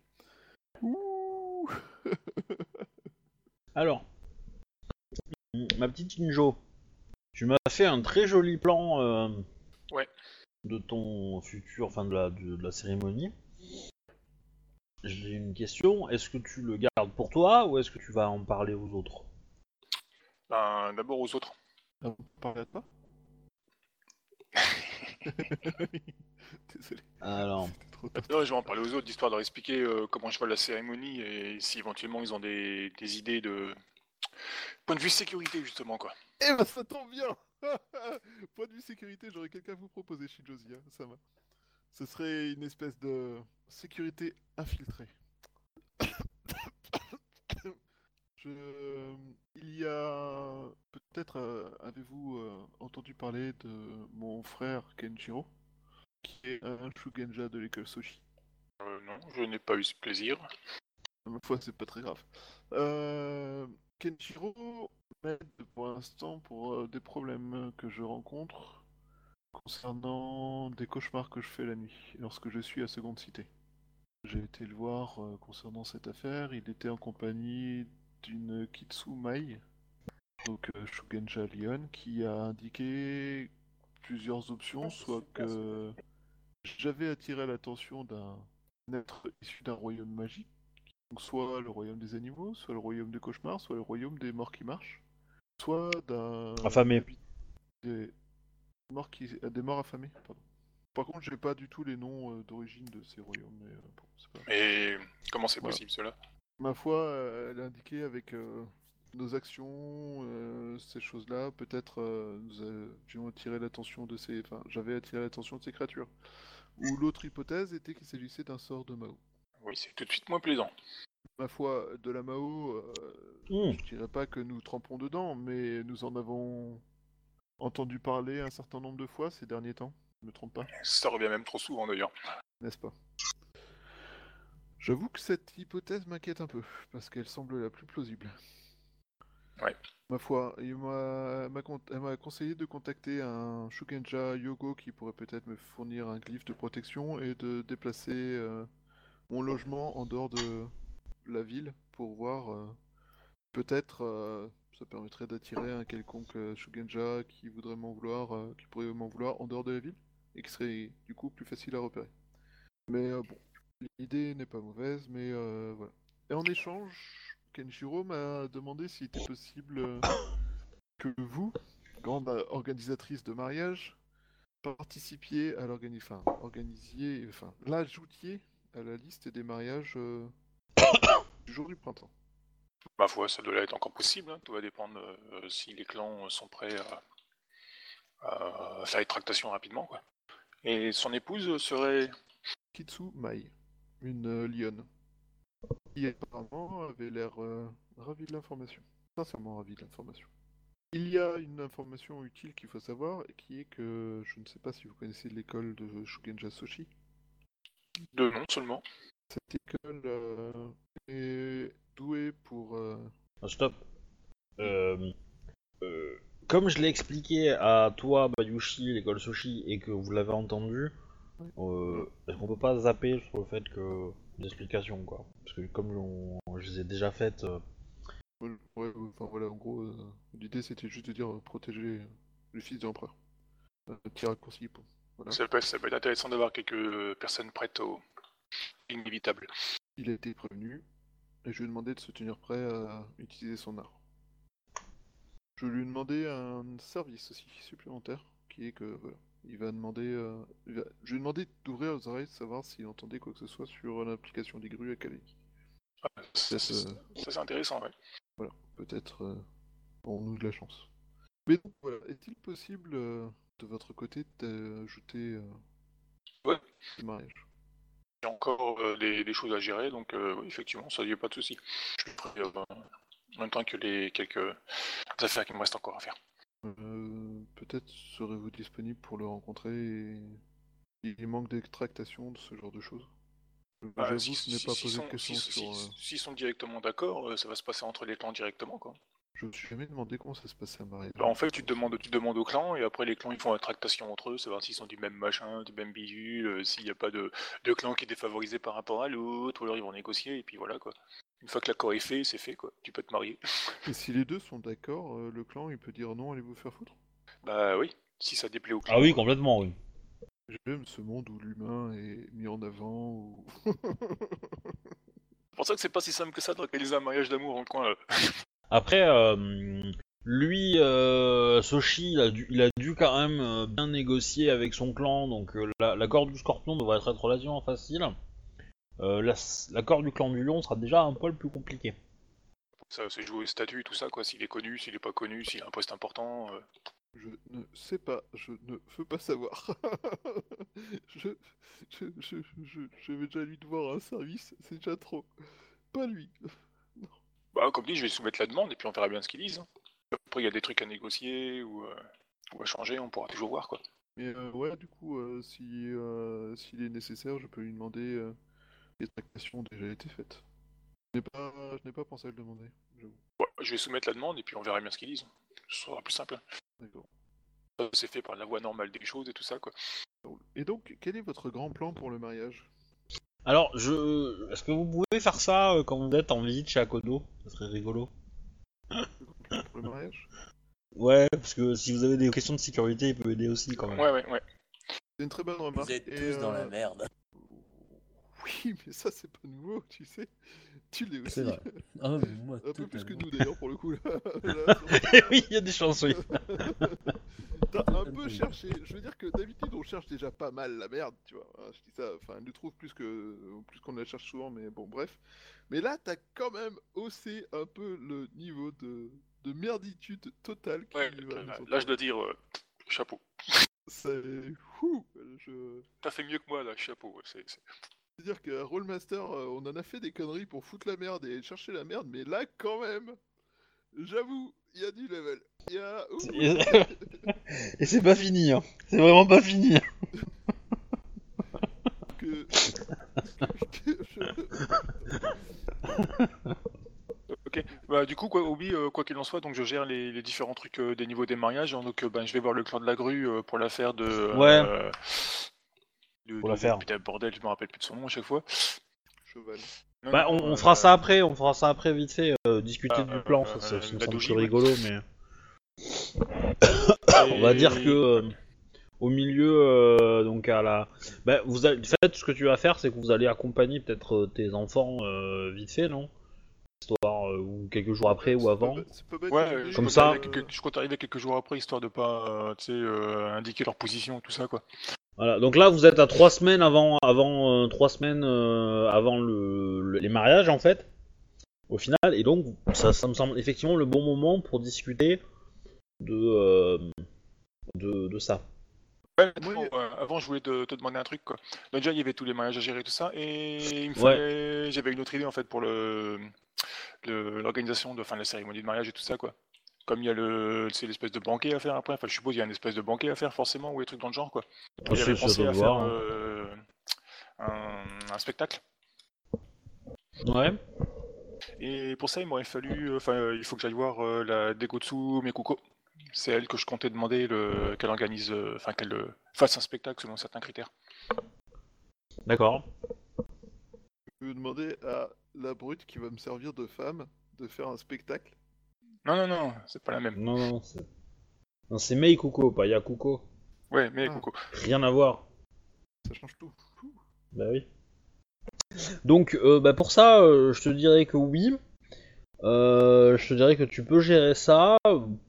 Ouh Alors, ma petite Injo, tu m'as fait un très joli plan euh, Ouais. de ton futur, enfin de la, de, de la cérémonie. J'ai une question, est-ce que tu le gardes pour toi ou est-ce que tu vas en parler aux autres? Ben, d'abord aux autres. Ah, vous parlez pas Désolé, Alors. Non, je vais en parler aux autres, histoire de leur expliquer euh, comment je vois la cérémonie et si éventuellement ils ont des, des idées de point de vue sécurité justement quoi. Eh ben ça tombe bien Point de vue sécurité, j'aurais quelqu'un à vous proposer, Shinjozi, hein, ça va. Ce serait une espèce de sécurité infiltrée. Je... Il y a... Peut-être euh, avez-vous euh, entendu parler de mon frère Kenjiro, qui est un Shugenja de l'école Soshi. Euh, non, je n'ai pas eu ce plaisir. Ma foi, c'est pas très grave. Euh, Kenshiro m'aide pour l'instant pour euh, des problèmes que je rencontre concernant des cauchemars que je fais la nuit lorsque je suis à Seconde Cité. J'ai été le voir euh, concernant cette affaire. Il était en compagnie d'une Kitsu Mai, donc euh, Shugenja Leon, qui a indiqué plusieurs options, soit que j'avais attiré l'attention d'un être issu d'un royaume magique donc soit le royaume des animaux, soit le royaume des cauchemars, soit le royaume des morts qui marchent, soit d'un Affamé. des morts qui euh, des morts affamés. Pardon. Par contre, j'ai pas du tout les noms euh, d'origine de ces royaumes, mais euh, bon, c'est pas grave. Mais comment c'est Voilà. possible cela? Ma foi, euh, elle a indiqué avec euh, nos actions, euh, ces choses-là, peut-être euh, nous avions attiré l'attention de ces, enfin, j'avais attiré l'attention de ces créatures. Ou l'autre hypothèse était qu'il s'agissait d'un sort de Mao. Oui, c'est tout de suite moins plaisant. Ma foi, de la Mao, euh, Hmm. Je dirais pas que nous trempons dedans, mais nous en avons entendu parler un certain nombre de fois ces derniers temps. Je me trompe pas, Ça revient même trop souvent d'ailleurs. n'est-ce pas? J'avoue que cette hypothèse m'inquiète un peu, parce qu'elle semble la plus plausible. Ouais. Ma foi, il m'a, m'a con- elle m'a conseillé de contacter un Shugenja Yogo qui pourrait peut-être me fournir un glyphe de protection et de déplacer euh, mon logement en dehors de la ville pour voir. euh, peut-être euh, ça permettrait d'attirer un quelconque euh, Shugenja qui voudrait m'en vouloir, euh, qui pourrait m'en vouloir en dehors de la ville et qui serait du coup plus facile à repérer. Mais euh, bon, l'idée n'est pas mauvaise, mais euh, voilà. Et en échange, Kenshiro m'a demandé s'il était possible que vous, grande organisatrice de mariage, participiez à l'organi... Enfin, organisiez... Enfin, l'ajoutiez à la liste des mariages du jour du printemps. Ma foi, ça doit être encore possible. hein. Tout va dépendre euh, si les clans sont prêts à, à faire les tractations rapidement. Quoi. Et son épouse serait? Kitsu Mai, une euh, lionne, qui apparemment avait l'air euh, ravie de l'information. Sincèrement ravie de l'information. Il y a une information utile qu'il faut savoir, et qui est que je ne sais pas si vous connaissez l'école de Shugenja Soshi. de nom seulement. Cette école euh, est douée pour... euh, Ah, Stop. Euh, euh, comme je l'ai expliqué à toi, Bayushi, l'école Soshi, et que vous l'avez entendu, euh, est-ce qu'on peut pas zapper sur le fait que l'explication quoi? Parce que comme on- je les ai déjà faites, euh, Ouais, ouais, ouais, enfin voilà, en gros, euh, l'idée c'était juste de dire euh, protéger le fils de l'empereur. Petit raccourci, bon, voilà. Ça peut, ça peut être intéressant d'avoir quelques personnes prêtes au inévitable. Il a été prévenu, et je lui ai demandé de se tenir prêt à utiliser son art. Je lui ai demandé un service aussi supplémentaire, qui est que voilà, il va demander, euh, il va- je lui ai demandé d'ouvrir les oreilles, de savoir s'il entendait quoi que ce soit sur l'implication des grues à Calais. Ça, Peut-être, c'est euh, ça, c'est intéressant, ouais. Voilà, peut-être euh, aurons-nous de la chance. Mais donc voilà, est-il possible euh, de votre côté d'ajouter euh, Ouais. le mariage? Il y a encore euh, des, des choses à gérer, donc euh, effectivement, ça n'y a pas de souci. Je ferai euh, en même temps que les quelques affaires qui me restent encore à faire. Euh, Peut-être serez-vous disponible pour le rencontrer et il manque des tractations de ce genre de choses? Bah, si- si- pas posé de sont- questions sur. euh, S'ils sont directement d'accord, ça va se passer entre les clans directement, quoi. Je me suis jamais demandé comment ça se passait à mariage. Bah, en fait, tu te demandes, tu demandes aux clans, et après les clans ils font la tractation entre eux, savoir s'ils sont du même machin, du même bidule, euh, s'il n'y a pas de, de clan qui est défavorisé par rapport à l'autre, ou alors ils vont négocier, et puis voilà quoi. Une fois que l'accord est fait, c'est fait quoi. Tu peux te marier. Et si les deux sont d'accord, euh, le clan il peut dire non, allez vous faire foutre? Bah oui, si ça déplaît au clan. ah oui complètement oui. J'aime ce monde où l'humain est mis en avant, où C'est pour ça que c'est pas si simple que ça d'organiser un mariage d'amour en coin. là. Après, euh, lui, euh, Soshi, il a, dû, il a dû quand même euh, bien négocier avec son clan, donc la- l'accord du Scorpion devrait être, relativement facile. Euh, la- l'accord du clan du Lion sera déjà un poil plus compliqué. Ça, c'est jouer au statut, tout ça quoi. S'il est connu, s'il est pas connu, s'il a un poste important. euh, je ne sais pas, je ne veux pas savoir. je, je, je, je, je vais déjà lui devoir un service, c'est déjà trop. Pas lui. Bah comme dit, je vais soumettre la demande, et puis on verra bien ce qu'ils disent. Après, il y a des trucs à négocier ou, euh, ou à changer, on pourra toujours voir quoi. Mais euh, ouais, du coup, euh, si s'il est nécessaire, je peux lui demander les tractations ont déjà été faites. Je n'ai pas, je n'ai pas pensé à le demander, j'avoue. Ouais, je vais soumettre la demande, et puis on verra bien ce qu'ils disent. Ce sera plus simple. D'accord. Ça, C'est fait par la voie normale des choses et tout ça quoi. Et donc, quel est votre grand plan pour le mariage? Alors, je, est-ce que vous pouvez faire ça euh, quand vous êtes en visite chez Akodo? Ça serait rigolo. Le mariage? Ouais, parce que si vous avez des questions de sécurité, il peut aider aussi quand même. Ouais, ouais, ouais. C'est une très bonne remarque. Vous êtes et, tous dans la euh, merde. Oui, mais ça, c'est pas nouveau, tu sais. Tu l'es aussi. C'est vrai. Ah, mais moi, Un peu plus que nous d'ailleurs pour le coup là. Là, oui, il y a des chances, oui. T'as un peu cherché. Je veux dire que d'habitude on cherche déjà pas mal la merde, tu vois. Hein, Je dis ça, enfin, elle le trouve plus que plus qu'on la cherche souvent, mais bon, bref. Mais là, t'as quand même haussé un peu le niveau de, de merditude totale qui Ouais, va nous là, je dois dire, euh, chapeau. C'est. Je. T'as fait mieux que moi là, chapeau. c'est- C'est-à-dire qu'à Rollmaster, euh, on en a fait des conneries pour foutre la merde et chercher la merde, mais là, quand même, j'avoue, il y a du level. Il y a. Et c'est pas fini, hein. C'est vraiment pas fini. que- Ok. Bah, du coup, quoi, Obi, euh, quoi qu'il en soit, donc je gère les, les différents trucs euh, des niveaux des mariages. hein, donc, euh, ben, je vais voir le clan de la grue euh, pour l'affaire de. Ouais. De- Pour de- l'affaire. Putain, bordel, je me rappelle plus de son nom à chaque fois. Cheval. Non, Bah, on, on euh, fera ça après, on fera ça après vite fait, euh, discuter Ah, du plan, euh, ça, ça, euh, ça me la semble plus ouais. rigolo, mais on va dire que euh, au milieu, euh, donc à la, bah, vous allez, faites ce que tu vas faire, c'est que vous allez accompagner peut-être tes enfants euh, vite fait, non? Histoire euh, ou quelques jours après ou avant. pas- pas Ouais, comme je ça- arriver quelques- je compte arriver quelques jours après, histoire de pas, euh, tu sais, euh, indiquer leur position, tout ça, quoi. Voilà, donc là vous êtes à trois semaines avant, avant euh, trois semaines euh, avant le, le- les mariages en fait, au final, et donc ça, ça me semble effectivement le bon moment pour discuter de euh, de, de ça. Ouais, euh, avant, je voulais te, te demander un truc, quoi. Donc, déjà, il y avait tous les mariages à gérer, tout ça, et il me Ouais. J'avais une autre idée, en fait, pour le l'organisation de, enfin, la cérémonie de mariage et tout ça, quoi. Comme il y a le, c'est l'espèce de banquet à faire après, enfin, je suppose qu'il y a une espèce de banquet à faire, forcément, ou des trucs dans le genre, quoi. Ah, J'avais pensé à faire voir, hein. euh, un, un spectacle. Ouais. Et pour ça, il m'aurait fallu, enfin, il faut que j'aille voir euh, la Degotsu Mekuko. C'est elle que je comptais demander le- qu'elle organise, euh, enfin, qu'elle euh, fasse un spectacle selon certains critères. D'accord. Je vais demander à la brute qui va me servir de femme de faire un spectacle. Non, non, non, c'est pas la même. Non, non, c'est. Non, c'est Mei Kuko, pas Yakuko. Ouais, mais Ah. Coco. Rien à voir. Ça change tout. Bah oui. Donc, euh, bah pour ça, euh, je te dirais que oui. Euh, je te dirais que tu peux gérer ça.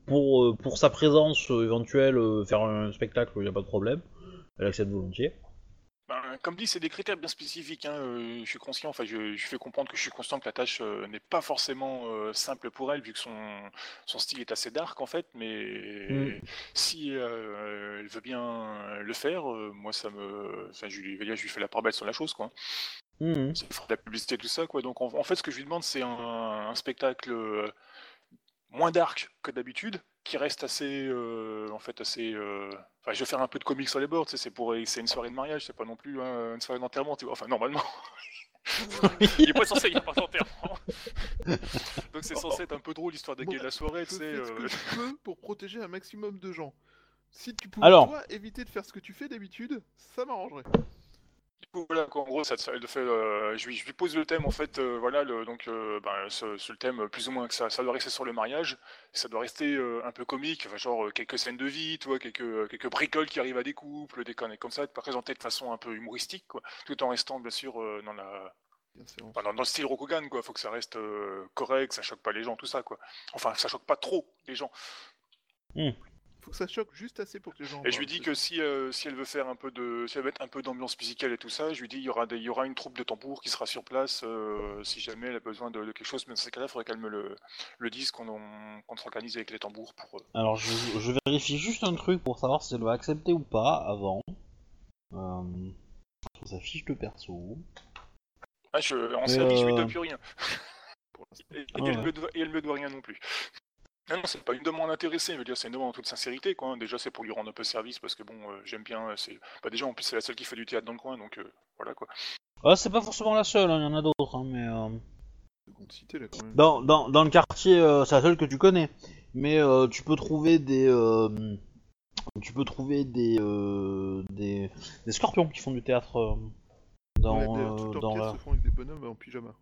Pour, euh, pour sa présence euh, éventuelle, euh, faire un spectacle, il n'y a pas de problème. Elle accepte volontiers. Ben, comme dit, c'est des critères bien spécifiques. hein, euh, je suis conscient, enfin, je, je fais comprendre que je suis conscient que la tâche euh, n'est pas forcément euh, simple pour elle, vu que son, son style est assez dark en fait. Mais Mm. si elle veut bien le faire, moi ça me, enfin, je lui, je lui fais la part belle sur la chose, quoi. Fera de la publicité tout ça, quoi. Donc en, en fait, ce que je lui demande, c'est un, un spectacle moins dark que d'habitude, qui reste assez, euh, en fait, assez. euh, Enfin, je vais faire un peu de comics sur les bords. tu sais, C'est pour, c'est une soirée de mariage, c'est pas non plus hein, une soirée d'enterrement. tu vois. Enfin, normalement. il est pas censé, il n'y a pas d'enterrement. Donc c'est censé être un peu drôle, histoire d'égayer Bon, la soirée, tu Je sais. fais ce euh, que je peux pour protéger un maximum de gens. Si tu pouvais Alors. toi éviter de faire ce que tu fais d'habitude, ça m'arrangerait. Du coup, voilà, quoi, en gros, ça, fait, euh, je, lui, je lui pose le thème, en fait, euh, voilà, le, donc, euh, ben, ce, ce- le thème, plus ou moins, que ça, ça doit rester sur le mariage, ça doit rester euh, un peu comique, enfin, genre quelques scènes de vie, tu vois, quelques, quelques bricoles qui arrivent à des couples, des conneries comme ça, de présenter de façon un peu humoristique, quoi, tout en restant, bien sûr, euh, dans, la, Bien sûr. enfin, dans, dans le style Rokugan, quoi, faut que ça reste euh, correct, ça choque pas les gens, tout ça, quoi. Enfin, ça choque pas trop les gens. Faut que ça choque juste assez pour que les gens. Et je lui dis que si, euh, si elle veut faire un peu de, si elle veut mettre un peu d'ambiance musicale et tout ça, je lui dis il y aura des, il y aura une troupe de tambours qui sera sur place euh, si jamais elle a besoin de, de quelque chose. Mais dans ces cas-là, il faudrait qu'elle me le, le dise qu'on on- qu'on s'organise avec les tambours pour. euh, Alors, je, je vérifie juste un truc pour savoir si elle va accepter ou pas avant. Euh, sur sa fiche de perso. Ah, je, en Mais, série, je lui dois plus rien. Et, et Ah elle me doit, et elle me doit rien non plus. Non, non, c'est pas une demande intéressée, je veux dire, c'est une demande en toute sincérité, quoi. Déjà, c'est pour lui rendre un peu service parce que bon, euh, j'aime bien. euh, C'est, bah, déjà, en plus, c'est la seule qui fait du théâtre dans le coin, donc euh, voilà quoi. Ah, c'est pas forcément la seule, hein, il y en a d'autres, hein, mais. euh, cité là quand même. Dans, dans, dans le quartier, euh, c'est la seule que tu connais. Mais euh, tu peux trouver des. euh, tu peux trouver des, euh, des. des scorpions qui font du théâtre. euh, dans, Ouais, euh, dans la... se font avec des bonhommes en pyjama.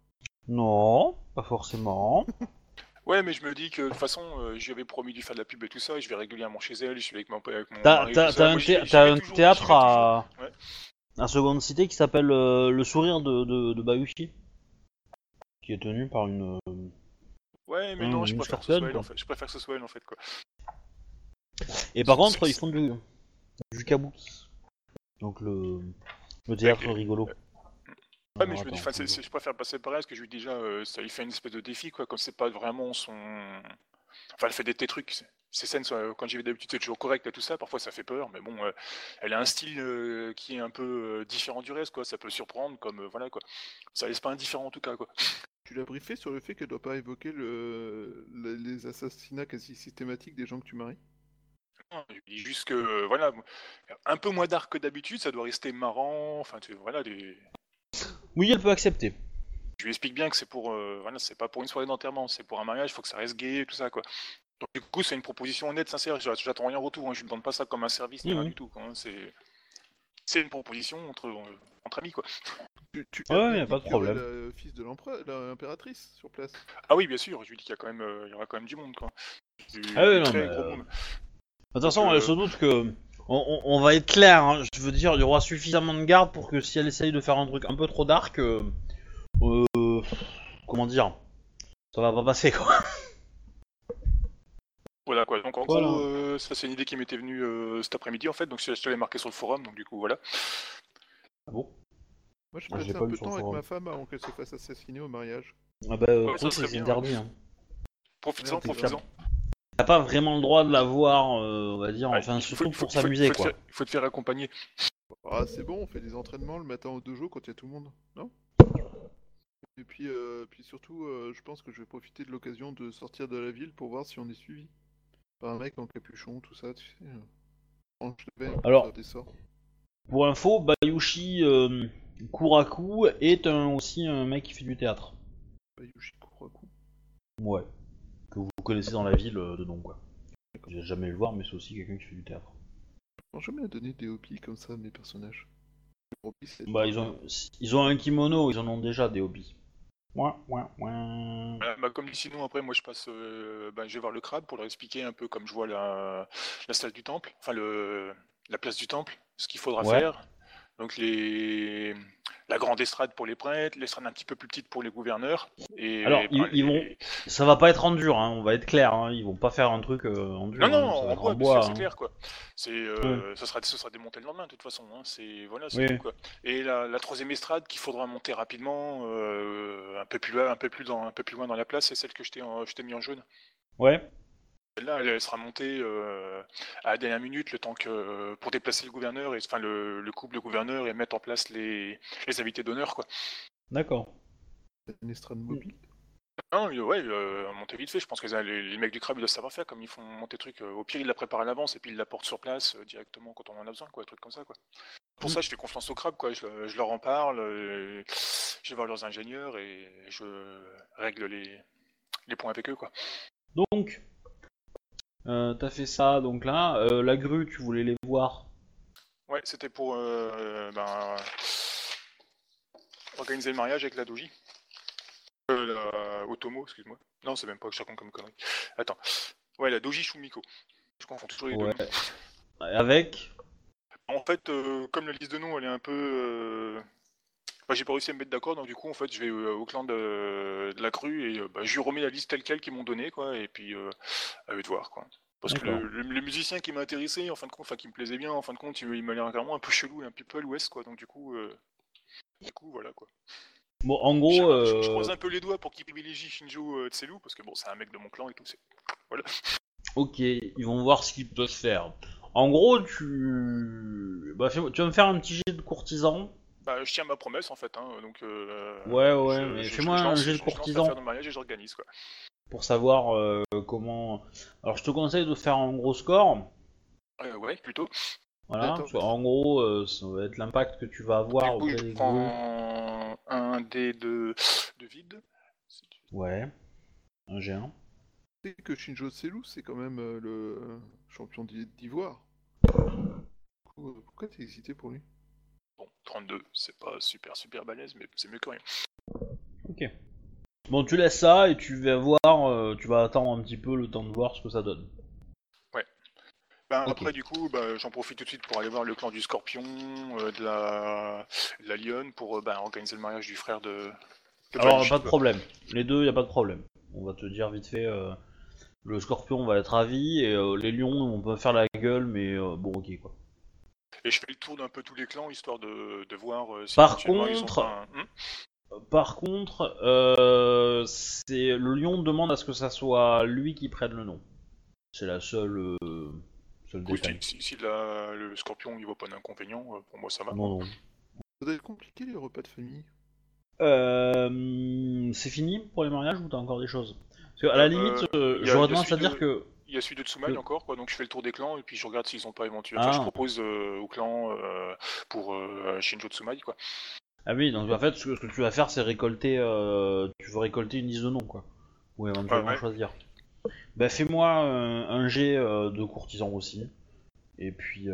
Non, pas forcément. Ouais, mais je me dis que de toute façon, euh, j'y avais promis de lui faire de la pub et tout ça, et je vais régulièrement chez elle, je suis avec mon, avec mon T'as mari, t'as- tout ça. t'as Moi, un, j'y thé- vais- j'y t'as vais un toujours, j'y théâtre vais toujours. à. Ouais. à Seconde Cité qui s'appelle euh, Le Sourire de, de, de Bayushi. Qui est tenu par une. euh, Ouais, mais non, je une préfère, que ce soit personne, elle, quoi. en fait. je préfère que ce soit elle en fait. Quoi. Et par C'est- contre, c'est- ils font du, du kabuki. Donc le, le théâtre rigolo. Ouais, mais je me dis, c'est- je préfère passer par elle parce que je lui dis déjà, euh, ça lui fait une espèce de défi, quoi, comme c'est pas vraiment son. Enfin, elle fait des, des trucs. Ces scènes, sont, euh, quand j'y vais d'habitude, c'est toujours correct et tout ça. Parfois, ça fait peur, mais bon, euh, elle a un style euh, qui est un peu euh, différent du reste, quoi. Ça peut surprendre, comme euh, voilà, quoi. Ça laisse pas indifférent en tout cas, quoi. Tu l'as briefé sur le fait qu'elle doit pas évoquer le... le- les assassinats quasi systématiques des gens que tu maries? Je lui dis juste que, euh, voilà, un peu moins dark que d'habitude, ça doit rester marrant. Enfin, tu, voilà, des. Oui, elle peut accepter. Je lui explique bien que c'est pour, euh, voilà, c'est pas pour une soirée d'enterrement, c'est pour un mariage, il faut que ça reste gay, tout ça, quoi. Donc du coup, c'est une proposition honnête, sincère. j'a- J'attends rien en retour. Hein. Je ne demande pas ça comme un service, ni rien du tout. quoi, hein, C'est, c'est une proposition entre, euh, entre amis, quoi. Tu, tu Ouais, as ouais, y a pas de problème. Le fils de l'empereur, l'impératrice sur place. Ah oui, bien sûr. Je lui dis qu'il y a quand même, euh, il y aura quand même du monde, quoi. Du, Ah oui, non, très mais, gros euh, monde. De toute façon, euh, elle se doute que. On, va être clair, hein, je veux dire, il y aura suffisamment de garde pour que si elle essaye de faire un truc un peu trop dark, euh, euh, comment dire, ça va pas passer quoi. Voilà quoi. Donc en Voilà. gros, euh, ça c'est une idée qui m'était venue euh, cet après-midi en fait. Donc je te l'ai marqué sur le forum. Donc du coup voilà. Ah bon? Moi, je Ah, je l'ai passais pas un peu de temps avec ma femme avant qu'elle se fasse assassiner au mariage. Ah bah, euh, Ouais, ça c'est interdit. Hein. Profites-en, t'es profites-en. T'as pas vraiment le droit de la voir, euh, on va dire, Ouais, enfin il surtout faut- pour faut- s'amuser faut te quoi. faire- Il faut te faire accompagner. Ah, c'est bon, on fait des entraînements le matin au dojo quand il y a tout le monde, non? Et puis, euh, puis surtout, euh, je pense que je vais profiter de l'occasion de sortir de la ville pour voir si on est suivi. Par un mec en capuchon, tout ça, tu sais. euh, Tranche de veine, Alors- faire des sorts. Pour info, Bayushi euh, Kuraku est un- aussi un mec qui fait du théâtre. Bayushi Kuraku? Ouais. Que vous connaissez dans la ville euh, de nom quoi. J'ai jamais vu le voir, mais c'est aussi quelqu'un qui fait du théâtre. Je jamais à donner des hobbies comme ça à mes personnages. Les hobbies, c'est- Bah, ils ont, ils ont un kimono, ils en ont déjà des hobbies. Ouais, ouais, ouais. Euh, bah, comme dit sinon, après, moi je passe, euh, bah, je vais voir le crabe pour leur expliquer un peu comme je vois la, la salle du temple, enfin le, la place du temple, ce qu'il faudra Ouais. faire. Donc les, la grande estrade pour les prêtres, l'estrade un petit peu plus petite pour les gouverneurs. Et, Alors, ils- bah, ils vont- Ça va pas être en dur, hein, on va être clair, hein, ils vont pas faire un truc euh, en dur. Non, non, hein, ça en bois, c'est hein. clair quoi. C'est, euh, ça sera, ce sera démonté le lendemain de toute façon. C'est voilà, c'est Oui. tout, quoi. Et la, la troisième estrade qu'il faudra monter rapidement, euh, un peu plus loin, un peu plus dans, un peu plus loin dans la place, c'est celle que je t'ai, en- je t'ai mis en jaune. Ouais. Celle-là, elle, sera montée euh, à la dernière minute, le temps que pour déplacer le gouverneur, et, enfin le, le couple de gouverneur et mettre en place les, les invités d'honneur quoi. D'accord. C'est une estrade mobile. Non, euh, ouais, euh, monter vite fait. Je pense que les, les mecs du crabe ils doivent savoir faire, comme ils font monter le truc. euh, au pire, ils la préparent à l'avance et puis ils la portent sur place euh, directement quand on en a besoin, quoi, un truc comme ça, quoi. Pour Mm. ça, je fais confiance au crabe, quoi. Je, le- je leur en parle, euh, je vais voir leurs ingénieurs et je règle les, les points avec eux, quoi. Donc, euh, t'as fait ça, donc là, euh, la grue, tu voulais les voir. Ouais, c'était pour euh, ben, organiser le mariage avec la doji. Euh, la Otomo, excuse-moi. Non, c'est même pas que je raconte comme connerie. Attends. Ouais, la doji Shumiko. Je confonds toujours les Ouais. deux. Avec. En fait, comme la liste de noms, elle est un peu... bah, j'ai pas réussi à me mettre d'accord, donc du coup, en fait, je vais euh, au clan de, de la crue et euh, bah, je lui remets la liste telle quelle qu'ils m'ont donnée, quoi, et puis euh, à eux de voir, quoi. Parce que le, le- le musicien qui m'a intéressé, en fin de compte, enfin qui me plaisait bien, en fin de compte, il, il m'a l'air vraiment un peu chelou et un petit peu à l'ouest, quoi. Donc du coup, euh, du coup, voilà, quoi. Bon, en je, gros, je- je croise un peu les doigts pour qu'il privilégie Shinjo euh, Tselu, parce que bon, c'est un mec de mon clan et tout. c'est- ok, ils vont voir ce qu'ils peuvent faire. En gros, tu. Bah, tu vas me faire un petit jet de courtisan. Bah, je tiens ma promesse, en fait, hein, donc. euh, Ouais, ouais, je- mais je- fais-moi je un jet de je- je courtisan. de mariage et j'organise, quoi. pour savoir euh, comment. Alors, je te conseille de faire un gros score. Euh, ouais, plutôt. Voilà. En gros, euh, ça va être l'impact que tu vas avoir Du coup, auprès je des prends un dé de, de vide. Ouais. Un G1. Tu sais que Shinjo Selu, c'est quand même euh, le champion d'i- d'ivoire. Du coup, Pourquoi t'es hésité pour lui? 32, c'est pas super super balèze, mais c'est mieux que rien. Ok. Bon, tu laisses ça et tu vas voir, euh, tu vas attendre un petit peu le temps de voir ce que ça donne. Ben, Ok. Après, du coup, bah, j'en profite tout de suite pour aller voir le clan du scorpion, euh, de, la... de la lionne, pour euh, ben, organiser le mariage du frère de. de Alors, pas de quoi. problème. Les deux, y a pas de problème. On va te dire vite fait. euh, le scorpion va être ravi et euh, les lions, on peut faire la gueule, mais euh, bon, ok quoi. Et je fais le tour d'un peu tous les clans, histoire de, de voir euh, si Par ils ont contre- pas un- Hmm Par contre, euh, c'est le lion demande à ce que ça soit lui qui prenne le nom. C'est la seule, euh, seule Oui, si, si, la- le scorpion il voit pas d'inconvénient, euh, pour moi ça va. Non, non. Ça doit être compliqué les repas de famille. Euh, c'est fini pour les mariages ou t'as encore des choses? Parce que à la Euh, limite, euh, j'aurais tendance à dire de- que Il y a celui de Tsumaï Le- encore, quoi, donc je fais le tour des clans et puis je regarde s'ils ont pas éventuellement. Enfin, Ah. je propose euh, au clan euh, pour euh, Shinjo Tsumaï, quoi. Ah oui, donc en fait, ce que, ce que tu vas faire, c'est récolter. euh, tu veux récolter une liste de noms, quoi. Ou éventuellement ouais. choisir. Bah, fais-moi un, jet de courtisan aussi. Et puis.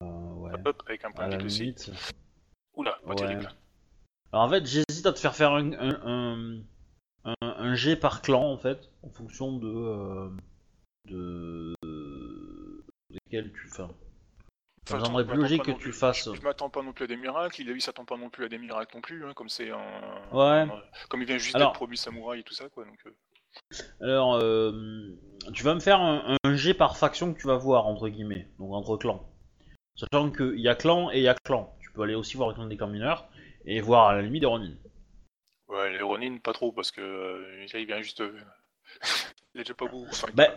Ouais. Hop, avec un point de limite. Oula, pas Ouais. terrible. Alors en fait, j'hésite à te faire faire un, un, un, un- un jet par clan, en fait, en fonction de. euh, de. desquels tu. Ça Enfin, je plus logique que tu plus- fasses. Je, je m'attends pas non plus à des miracles. Il s'attend pas non plus à des miracles non plus, hein, comme c'est un. Ouais. un- Comme il vient juste d'être promu samouraï et tout ça, quoi. Donc, euh, Alors, euh, tu vas me faire un, un jet par faction que tu vas voir, entre guillemets, donc entre clans. Sachant qu'il y a clan et il y a clan. Tu peux aller aussi voir le clan des clans mineurs et voir à la limite des Ronin. Ouais, les Ronin, pas trop, parce que euh, il vient juste. euh, il est déjà pas beau. Enfin, Bah,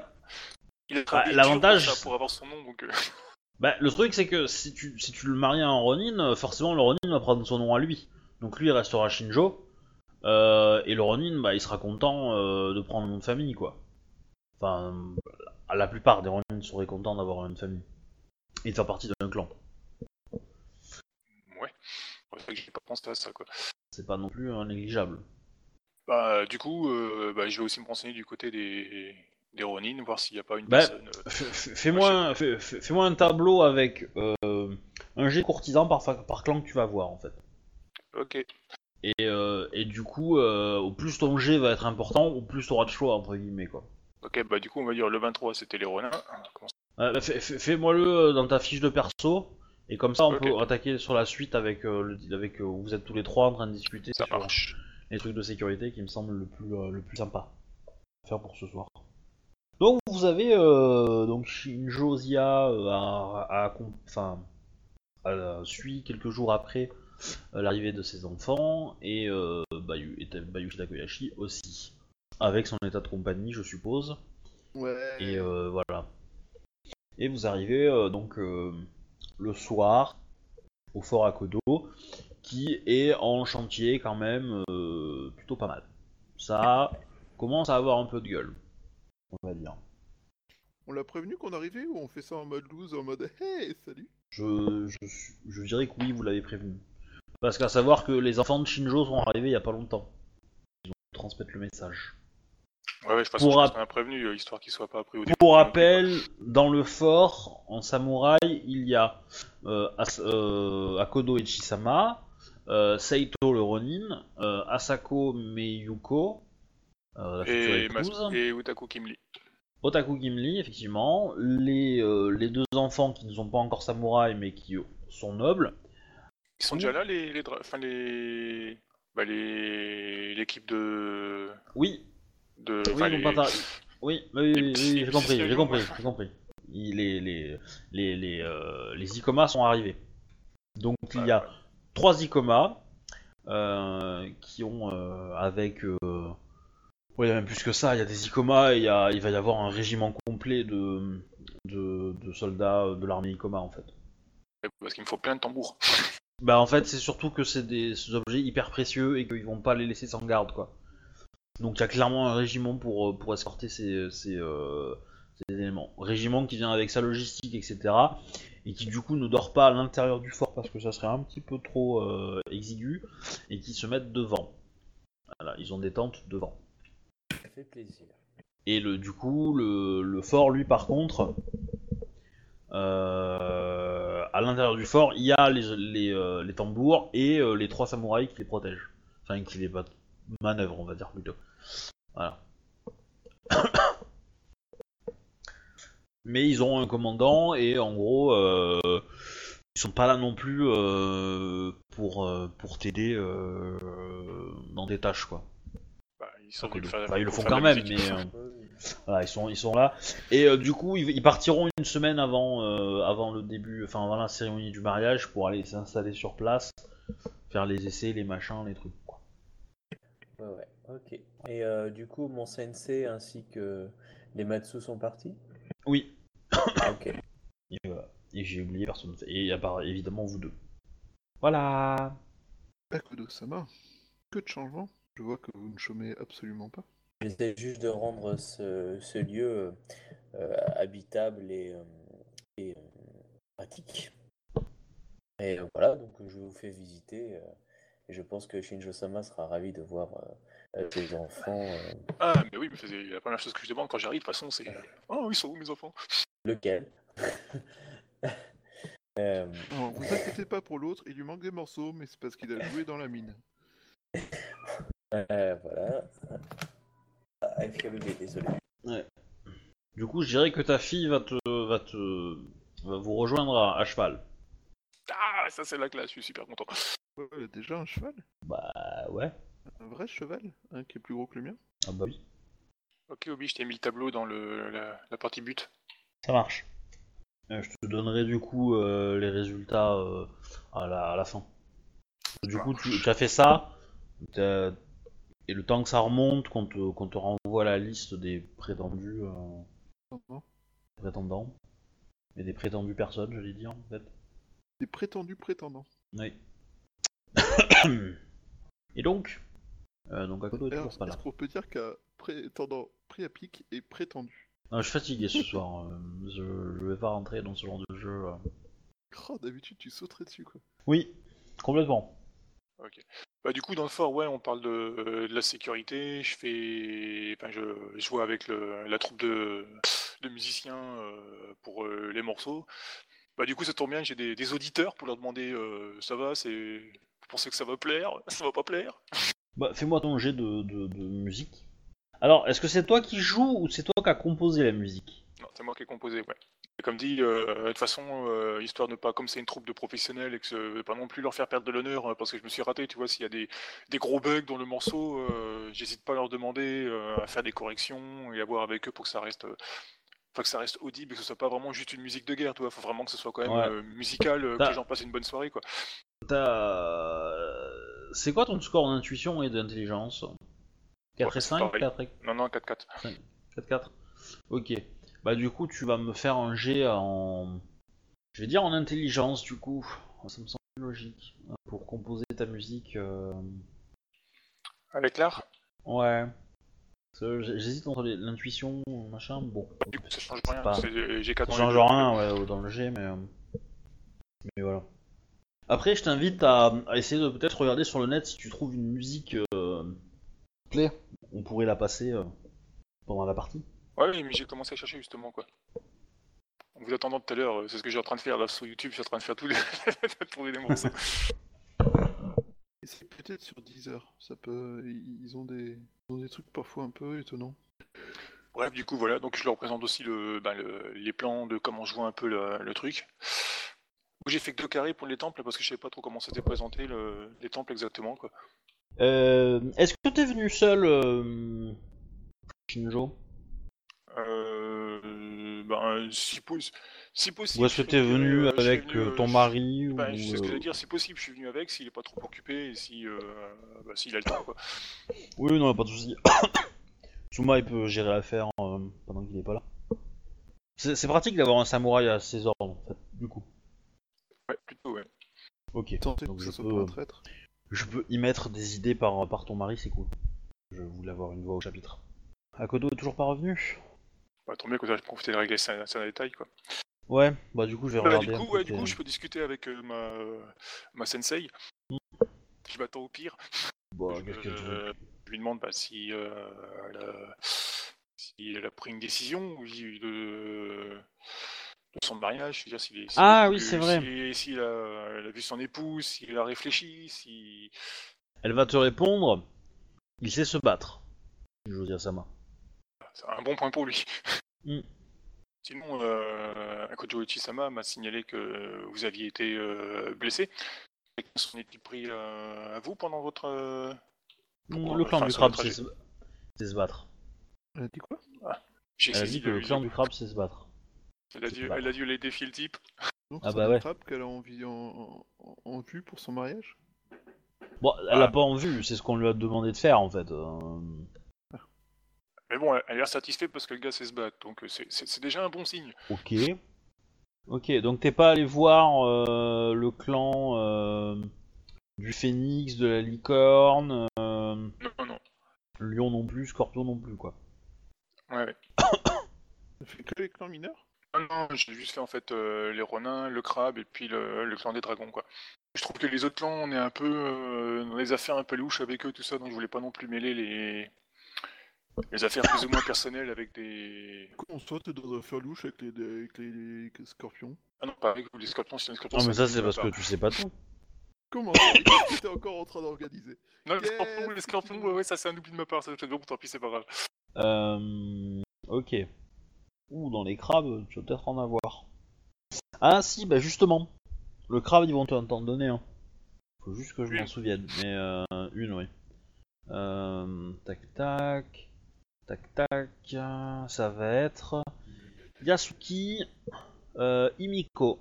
il a bah, l'avantage- pour, avoir son nom, donc. euh, bah, le truc c'est que si tu, si tu le maries à un Ronin, forcément le Ronin va prendre son nom à lui. Donc lui il restera Shinjo. euh, et le Ronin, bah, il sera content de prendre le nom de famille, quoi. Enfin, la plupart des Ronin seraient contents d'avoir un nom de famille. Et de faire partie d'un clan. C'est vrai que j'ai pas pensé à ça, quoi. C'est pas non plus euh, négligeable. Bah, du coup, euh, bah, je vais aussi me renseigner du côté des, des Ronin, voir s'il n'y a pas une Bah, personne. euh, Fais-moi un, fais- fais- fais-moi un tableau avec euh, un jet courtisan par, par clan que tu vas voir en fait. Ok. Et, euh, et du coup, au plus ton jet va être important, au plus tu auras de choix entre guillemets quoi. Ok, bah, du coup, on va dire le 23, c'était les Ronin. Comment ça- fais- fais- Fais-moi-le dans ta fiche de perso, et comme ça on peut attaquer sur la suite avec, euh, le, avec euh, vous êtes tous les trois en train de discuter Ça sur marche. les trucs de sécurité qui me semblent le plus, euh, le plus sympa à faire pour ce soir. Donc vous avez donc Shinjo Zia euh, a, enfin, suit quelques jours après l'arrivée de ses enfants et Bayu, et Ta- Bayushi Takoyashi aussi avec son état de compagnie je suppose Ouais. et euh, voilà. Et vous arrivez donc le soir au fort Akodo, qui est en chantier quand même euh, plutôt pas mal. Ça commence à avoir un peu de gueule, on va dire. On l'a prévenu qu'on arrivait ou on fait ça en mode loose, en mode hey, salut? Je, je dirais que oui, vous l'avez prévenu. Parce qu'à savoir que les enfants de Shinjo sont arrivés il y a pas longtemps. Ils ont transmettre le message. Ouais, ouais, je pense Pour que je rap- pense qu'on a prévenu, histoire qu'il soit pas pris au Pour dépourvu non plus, rappel, dans le fort, en samouraï, il y a euh, As- euh, Akodo Ichisama, euh, Seito le Ronin, euh, Asako Meyuko, euh, Et, et Utaku Kimli. Otaku Gimli, effectivement, les, les deux enfants qui ne sont pas encore samouraïs mais qui sont nobles, Ils sont déjà là, les. les, enfin, les... Bah, les. L'équipe de. oui, de oui, les- oui, oui, oui, oui, j'ai compris, j'ai compris, j'ai compris. Les, les, les, les, euh, les Ikomas sont arrivés. Donc il y a trois Ikomas euh, qui ont euh, avec euh, ouais, il y a même plus que ça, il y a des Ikomas et il, y a- il va y avoir un régiment complet de, de, de soldats de l'armée Ikoma en fait. Parce qu'il me faut plein de tambours. Bah en fait c'est surtout que c'est des, des objets hyper précieux et qu'ils vont pas les laisser sans garde quoi. Donc il y a clairement un régiment pour, euh, pour escorter ces, ces, euh, ces éléments. Régiment qui vient avec sa logistique etc. Et qui du coup ne dort pas à l'intérieur du fort parce que ça serait un petit peu trop euh, exigu et qui se mettent devant. Voilà, ils ont des tentes devant. Ça fait plaisir. Et le, du coup, le, le fort, lui, par contre, euh, à l'intérieur du fort, il y a les, les, euh, les tambours et euh, les trois samouraïs qui les protègent. Enfin, qui les manœuvrent, on va dire plutôt. Voilà. Mais ils ont un commandant et en gros, euh, ils sont pas là non plus euh, pour, euh, pour t'aider euh, dans des tâches, quoi. Bah, ils, sont faire- bah, ils le pour font quand même, mais... voilà, ils sont, ils sont là. Et du coup, ils, ils partiront une semaine avant, avant le début, enfin avant la cérémonie du mariage pour aller s'installer sur place, faire les essais, les machins, les trucs. Ouais, ouais, ok. Et euh, du coup, mon sensei ainsi que les Matsu sont partis? Oui. Ok. Et, voilà. Et j'ai oublié personne. Et à part évidemment vous deux. Voilà. Akodo-sama, que de changements Je vois que vous ne chômez absolument pas. J'essaie juste de rendre ce, ce lieu euh, habitable et, euh, et, euh, pratique. Et euh, voilà, donc je vous fais visiter. Euh, et je pense que Shinjo-sama sera ravi de voir euh, euh, les enfants. euh, Ah, mais oui, mais la première chose que je demande quand j'arrive, de toute façon, c'est Oh, ils sont où mes enfants? Lequel? Euh, Non, vous inquiétez pas pour l'autre, il lui manque des morceaux, mais c'est parce qu'il a joué dans la mine. euh, voilà. Ah, FKBB, désolé. Du coup, je dirais que ta fille va te, va te, va vous rejoindre à, à cheval. Ah, ça c'est la classe, je suis super content. Ouais, déjà un cheval Bah ouais. Un vrai cheval Un qui est plus gros que le mien Ah bah oui. Ok, Obi, je t'ai mis le tableau dans le, la, la partie but. Ça marche. Euh, je te donnerai du coup euh, les résultats euh, à, la, à la fin. Du coup, tu, tu as fait ça, et le temps que ça remonte, qu'on te, renvoie la liste des prétendus euh, prétendants, et des prétendues personnes, j'allais dire en fait. Des prétendus prétendants. Oui. et donc, euh, donc à côté, Alors, toujours pas là. est-ce qu'on peut dire qu'un prétendant pris à pic est prétendu Non, je suis fatigué ce soir. euh, je, je vais pas rentrer dans ce genre de jeu. euh. Oh, d'habitude tu sauterais dessus quoi. Oui, complètement. Bah, du coup, dans le fort, ouais, on parle de, euh, de la sécurité. Je fais. Enfin, je, je vois avec le, la troupe de, de musiciens euh, pour euh, les morceaux. Bah, du coup, ça tombe bien, j'ai des, des auditeurs pour leur demander euh, ça va, c'est. Vous pensez que ça va plaire Ça va pas plaire? Bah, fais-moi ton jet de, de, de musique. Alors, est-ce que c'est toi qui joues ou c'est toi qui as composé la musique? Non, c'est moi qui ai composé, ouais. Et comme dit, euh, de toute façon, euh, histoire de pas, comme c'est une troupe de professionnels et que pas non plus leur faire perdre de l'honneur euh, parce que je me suis raté, tu vois, s'il y a des, des gros bugs dans le morceau, j'hésite pas à leur demander à faire des corrections et à voir avec eux pour que ça reste, enfin, que ça reste audible et que ce soit pas vraiment juste une musique de guerre, tu vois. Faut vraiment que ce soit quand même Ouais. euh, musical, euh, que les gens passent une bonne soirée, quoi. T'as... C'est quoi ton score d'intuition et d'intelligence? 4 Ouais, et c'est 5 pareil. 4 et Non, non, 4-4. 4 Ok. Bah du coup tu vas me faire un jet en... Je vais dire en intelligence du coup. Ça me semble logique. Pour composer ta musique. euh, Avec l'art? Ouais. J'hésite entre l'intuition, machin. Bon. Du coup, ça change rien. pas- c'est- J'ai 4 Ça change rien ouais, dans le G, mais. euh, Mais voilà. Après, je t'invite à, à essayer de peut-être regarder sur le net si tu trouves une musique. Euh... Clé. On pourrait la passer euh, pendant la partie. Ouais, mais j'ai commencé à chercher justement quoi. En vous attendant tout à l'heure, c'est ce que j'ai en train de faire là sur YouTube, je suis en train de faire tous les... trouver des morceaux. C'est peut-être sur Deezer. Ça peut. Ils ont des. Ils ont des trucs parfois un peu étonnants. Bref, du coup voilà, donc je leur présente aussi le, ben, le- les plans de comment je vois un peu le, le truc. J'ai fait que deux carrés pour les temples parce que je savais pas trop comment c'était présenté le- les temples exactement quoi. Euh, Est-ce que t'es venu seul, euh... Shinjo? Euh, ben, si, si possible. Ou est-ce que je t'es suis venu euh, avec venu, euh, euh, ton je- mari ou... Ben, je sais ce que je euh, veux dire, si possible, je suis venu avec s'il est pas trop occupé et si, euh, bah, s'il a le temps quoi. Oui, non, pas de soucis. Tsuma, il peut gérer l'affaire euh, pendant qu'il est pas là. C'est c'est pratique d'avoir un samouraï à ses ordres, en fait, du coup. Ouais, plutôt ouais. Ok. Tenter Donc que je ça soit peux, pas un traître. je peux y mettre des idées par, par ton mari, c'est cool. Je voulais avoir une voix au chapitre. Akodo est toujours pas revenu? Bah, tant mieux que j'ai profité de régler ça, ça détail quoi. Ouais, bah du coup je vais Bah, regarder. du coup, ouais, du coup, je peux discuter avec euh, ma, ma sensei. Je m'attends au pire. Bah, je, qu'est-ce je- je lui demande bah, si, euh, elle a, si elle a pris une décision de, de son mariage. C'est-à-dire s'il est- s'il Ah est oui, c'est vrai. Si, si elle, a, elle a vu son épouse, s'il a réfléchi, si. Elle va te répondre, il sait se battre. Josiah Sama. C'est un bon point pour lui. Mm. Sinon, euh, Akojo Ichi-sama m'a signalé que vous aviez été euh, blessé. S'en est-il pris euh, à vous pendant votre. euh, Le clan Enfin, du crabe sait se... battre. Elle a dit quoi? Elle a dit que le clan du crabe sait se battre. Elle a, dû, se battre. elle a dû les défier le type. Donc Ah c'est bah ouais. crabe qu'elle a envie en, en, en vue pour son mariage? Bon, elle a Ah. pas en vue, c'est ce qu'on lui a demandé de faire en fait. Mais bon, elle a l'air satisfaite parce que le gars sait se battre. Donc euh, c'est- déjà un bon signe. Ok. Ok, donc t'es pas allé voir euh, le clan euh, du phénix, de la licorne, euh, Non, non, non. lion non plus, scorpion non plus quoi. Ouais, ouais. Fait que les clans mineurs? Non, non, j'ai juste fait en fait euh, les Ronins, le crabe et puis le, le clan des dragons quoi. Je trouve que les autres clans, on est un peu euh, dans les affaires un peu louches avec eux, tout ça, donc je voulais pas non plus mêler les, les affaires plus ou moins personnelles avec des. Comment ça, t'es dans un affaire louche avec les, avec les, les scorpions Ah non, pas avec les scorpions, c'est les scorpions. Non, mais ça, c'est parce que tu sais pas tout. Comment t'es encore en train d'organiser Non, les scorpions, les scorpions, ouais, ouais, ça c'est un oubli de ma part, ça fait bon, tant pis, c'est pas grave. Euh, ok. Ou dans les crabes, tu vas peut-être en avoir. Ah si, bah justement. Le crabe, ils vont t'en donner un. Faut juste que je m'en souvienne. Mais euh, une, oui. Euh, tac tac. Tac tac. Ça va être Yasuki euh, Imiko.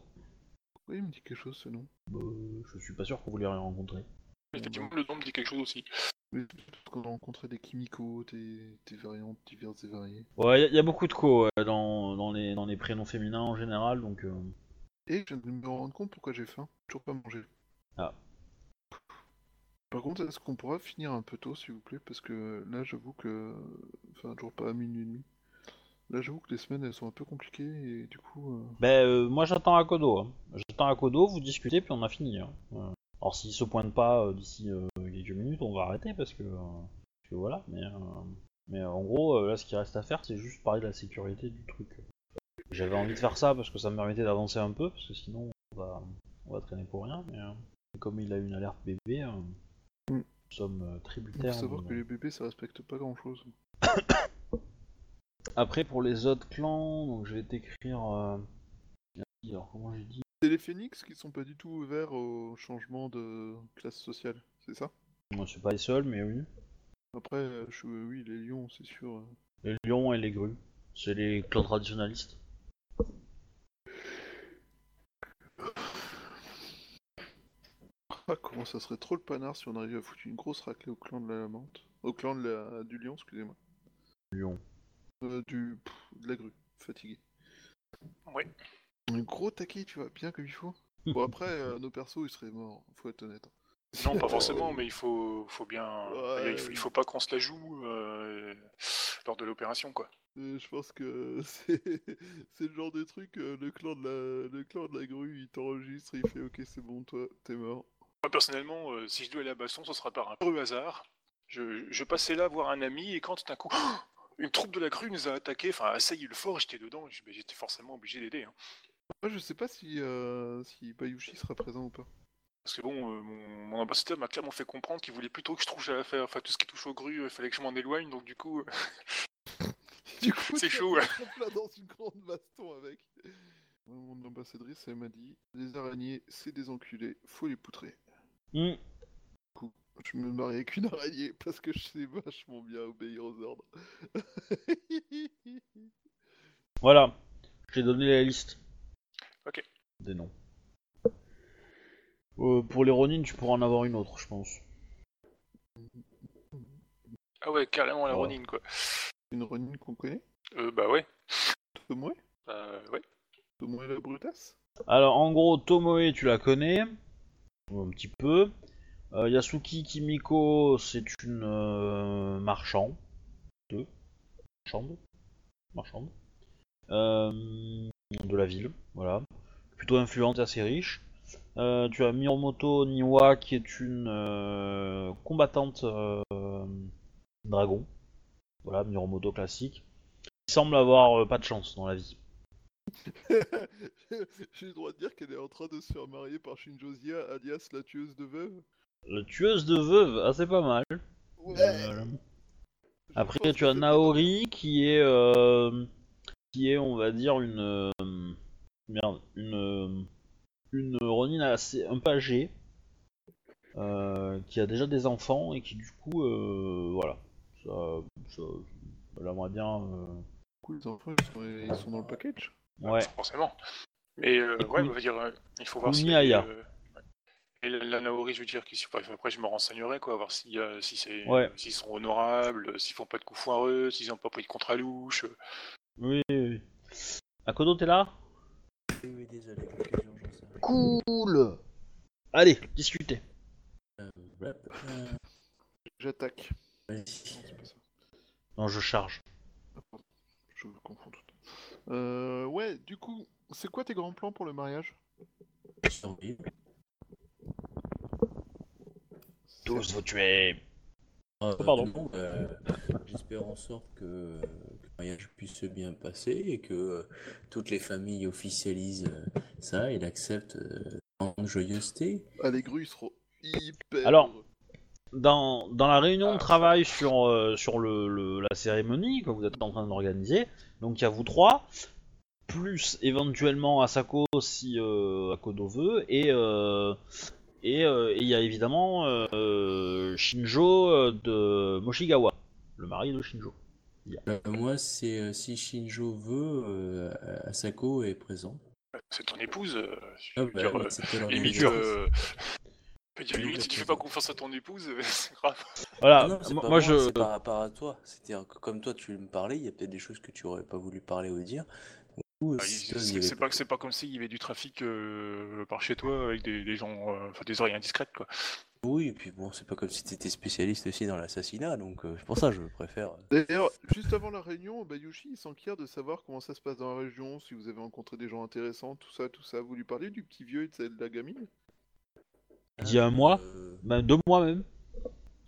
Oui, il me dit quelque chose ce nom? Euh, je suis pas sûr que vous l'ayez rencontré. Effectivement, le nom me dit quelque chose aussi. Mais peut-être qu'on a rencontré des Kimiko, des, des variantes diverses et variées. Ouais, il y, a beaucoup de co ouais, dans, dans, les, dans les prénoms féminins en général, donc. euh, Et je viens de me rendre compte pourquoi j'ai faim. Toujours pas mangé. Ah. Par contre, est-ce qu'on pourra finir un peu tôt, s'il vous plaît? Parce que là, j'avoue que. Enfin, toujours pas à minuit et demi. Là, j'avoue que les semaines, elles sont un peu compliquées et du coup. euh, Ben, euh, moi j'attends à Kodo. hein. J'attends à Kodo, vous discutez, puis on a fini. hein. Euh, Alors s'il se pointe pas euh, d'ici quelques minutes, on va arrêter parce que, parce que voilà. Mais, mais en gros, là, ce qui reste à faire, c'est juste parler de la sécurité du truc. J'avais envie de faire ça parce que ça me permettait d'avancer un peu, parce que sinon on va, on va traîner pour rien. Mais comme il a une alerte bébé. Nous sommes euh, Il tributaires. faut savoir que les bébés, ça respecte pas grand chose. Après, pour les autres clans, donc je vais t'écrire. euh, Alors, comment j'ai dit C'est les phénix qui sont pas du tout ouverts au changement de classe sociale, c'est ça? Moi, je suis pas les seuls, mais oui. Après, euh, je... oui, les lions, c'est sûr. euh. Les lions et les grues. C'est les clans traditionnalistes. Ah, comment ça serait trop le panard si on arrivait à foutre une grosse raclée au clan de la menthe. Au clan de la... du lion, excusez-moi. Lions. Euh, du... pff, de la grue, fatigué. Ouais. Un gros taquet, tu vois, bien comme il faut. Bon, après, euh, nos persos, ils seraient morts, faut être honnête. Non, pas forcément, mais il faut, faut bien. Ouais. Il, faut, il faut pas qu'on se la joue euh, lors de l'opération, quoi. Euh, je pense que c'est c'est le genre de truc, le, clan de la... le clan de la grue, il t'enregistre, il fait ok, c'est bon, toi, t'es mort. Moi, personnellement, euh, si je dois aller à Basson, ce sera par un heureux hasard. Je, je passais là voir un ami et quand tout d'un coup, une troupe de la crue nous a attaqué, enfin assailli le fort, j'étais dedans, j'étais forcément obligé d'aider. hein. Moi, je sais pas si, euh, si Bayushi sera présent ou pas. Parce que bon, euh, mon, mon ambassadeur m'a clairement fait comprendre qu'il voulait plutôt que je trouve à faire, enfin tout ce qui touche aux grues, il fallait que je m'en éloigne, donc du coup, euh, Du coup, C'est chaud, ouais. dans une grande baston avec. Mon ambassadrice, elle m'a dit Les araignées, c'est des enculés, faut les poutrer. Hmm. Je me marie avec une araignée parce que je sais vachement bien obéir aux ordres. Voilà. Je t'ai donné la liste. Ok. Des noms. Euh, pour les Ronin, tu pourras en avoir une autre, je pense. ah ouais, carrément la Oh. Ronin, quoi. une Ronin qu'on connaît? Euh, bah ouais, Tomoe? Bah ouais. Tomoe la brutasse Alors, en gros, Tomoe, tu la connais. Un petit peu. Euh, Yasuki Kimiko, c'est une euh, marchande. Marchande. Euh, de la ville, voilà. Plutôt influente et assez riche. Tu as Miromoto Niwa, qui est une combattante dragon. Voilà, Miromoto classique. Il semble avoir pas de chance dans la vie. J'ai le droit de dire qu'elle est en train de se faire marier par Shinjozia, alias la tueuse de veuve. La tueuse de veuve, ah c'est pas mal. Ouais. Euh, Après tu as Naori qui est euh, qui est on va dire une euh, merde une une Ronin assez un peu âgée euh, qui a déjà des enfants et qui du coup euh, voilà. Ça, ça elle aimerait bien euh, Du coup, les enfants, ils sont, ils sont dans le package ouais Forcément. Mais euh, ouais, Kun- on va dire, euh, il faut voir si. Euh. Et la, la Naori, je veux dire, qui, après je me renseignerai, quoi, voir si, euh, si c'est, Ouais. s'ils sont honorables, s'ils font pas de coups foireux, s'ils ont pas pris de contrat louche. oui, oui, oui. Akodo t'es là? Oui, oui, désolé, quelques urgences. cool allez discutez Euh, euh, J'attaque. vas-y. Non, c'est pas ça. non je charge. Je confonds tout. Euh, ouais, du coup, c'est quoi tes grands plans pour le mariage? Survivre. Tous vous tuer. Euh, Oh, pardon. euh, J'espère en sorte que, que le mariage puisse se bien passer et que euh, toutes les familles officialisent euh, ça et l'acceptent euh, en joyeuseté. Ah, les grues seront hyper. Alors. Dans, dans la réunion de Ah, travail sur, euh, sur le, le- la cérémonie que vous êtes en train d'organiser, donc il y a vous trois, plus éventuellement Asako si euh, Akodo veut, et euh, et euh, et il y a évidemment euh, Shinjo de Moshigawa, le mari de Shinjo. Euh, moi, c'est euh, si Shinjo veut, euh, Asako est présent. C'est ton épouse. euh, je Ah, bah, dire, euh, limite, dire, limite, si tu fais pas confiance à ton épouse, euh, c'est grave. Voilà, non, c'est moi, pas moi, je c'est par rapport à toi. C'est-à-dire que comme toi, tu me parlais, il y a peut-être des choses que tu aurais pas voulu parler ou dire. Ah, C'est pas, c'est pas comme s'il y avait du trafic euh, par chez toi avec des, des gens, euh, enfin des oreilles indiscrètes quoi. Oui, et puis bon, c'est pas comme si t'étais spécialiste aussi dans l'assassinat, donc euh, c'est pour ça que je préfère. D'ailleurs, juste avant la réunion, Bayushi il s'enquiert de savoir comment ça se passe dans la région, si vous avez rencontré des gens intéressants, tout ça, tout ça. Vous lui parlez du petit vieux et de la gamine? Il y a un mois, Euh, bah, deux mois même.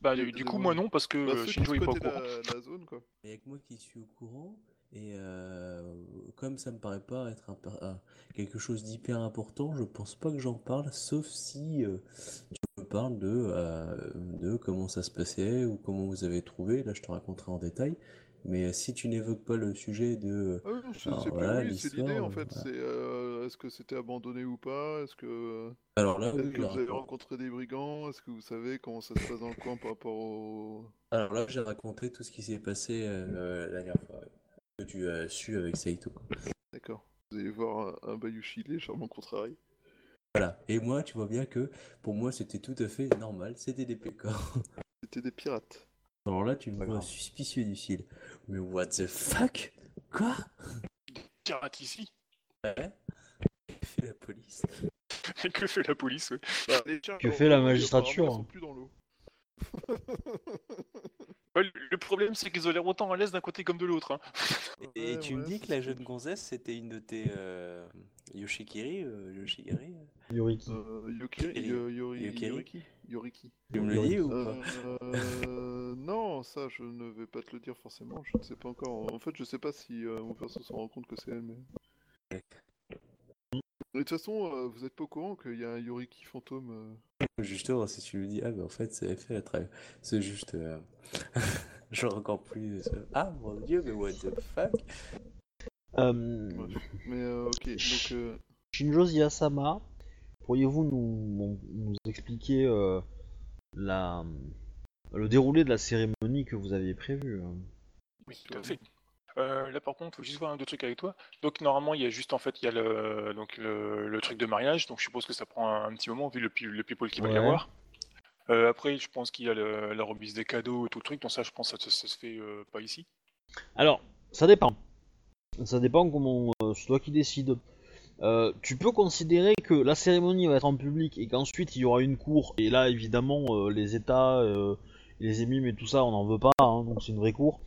Bah De- du, coup moi non parce que Bah, euh, ceux qui Shinjo est pas au squattaient courant. la, la zone, quoi. Il y a que moi qui suis au courant, et euh, comme ça me paraît pas être un un- quelque chose d'hyper important, je pense pas que j'en parle, sauf si euh, tu me parles de, euh, de comment ça se passait ou comment vous avez trouvé, là je te raconterai en détail. Mais si tu n'évoques pas le sujet de... Ah oui, c'est voilà, l'idée en fait. voilà. C'est euh, est-ce que c'était abandonné ou pas? Est-ce que, Alors là, est-ce oui, que vous avez rencontré des brigands? Est-ce que vous savez comment ça se passe dans le coin par rapport au. Alors là, j'ai raconté tout ce qui s'est passé euh, la dernière fois, que tu as su avec Saito. D'accord. Vous allez voir un, un Bayushi légèrement contrarié. Voilà. Et moi, tu vois bien que pour moi, c'était tout à fait normal, c'était des pécores. C'était des pirates. Alors là, tu me vois suspicieux du style. Mais what the fuck? Quoi? Pirate ici. Ouais Que fait la police? Que fait la police ouais. Bah, Que fait la magistrature sont plus dans l'eau. Le, problème c'est qu'ils ont l'air autant à l'aise d'un côté comme de l'autre. Hein. Et Ouais, tu me ouais, dis c'est que la jeune gonzesse, c'était une de tes euh, Yoshikiri, euh, Yoshigari Yoriki. Euh, Yokiri, Yokiri. Yo- Yori- Yokiri. Yoriki. Yoriki. Tu me le dis ou pas Euh, non, ça je ne vais pas te le dire forcément, je ne sais pas encore. En fait, je sais pas si euh, mon perso se rend compte que c'est elle, mais. De toute façon, euh, vous êtes pas au courant qu'il y a un Yoriki fantôme. euh, Justement, si tu me dis, ah, mais en fait, c'est fait la travail. C'est juste. euh, Genre encore plus. euh, Ah mon dieu, mais what the fuck? Euh. Mais euh, ok, donc. euh, Shinjo Ziyasama, pourriez-vous nous, nous expliquer euh, la, le déroulé de la cérémonie que vous aviez prévue hein? Oui, tout à fait. Euh, là par contre, faut juste voir un deux trucs avec toi. Donc normalement il y a juste en fait il y a le donc le, le truc de mariage, donc je suppose que ça prend un, un petit moment vu le, le people qu'il va y avoir. Euh, après je pense qu'il y a le- la remise des cadeaux et tout le truc, donc ça je pense que ça, ça se fait euh, pas ici. Alors, ça dépend. Ça dépend comment c'est toi qui décides. Euh, tu peux considérer que la cérémonie va être en public et qu'ensuite il y aura une cour. Et là, évidemment, les États, les émimes et tout ça, on n'en veut pas. hein, donc c'est une vraie cour.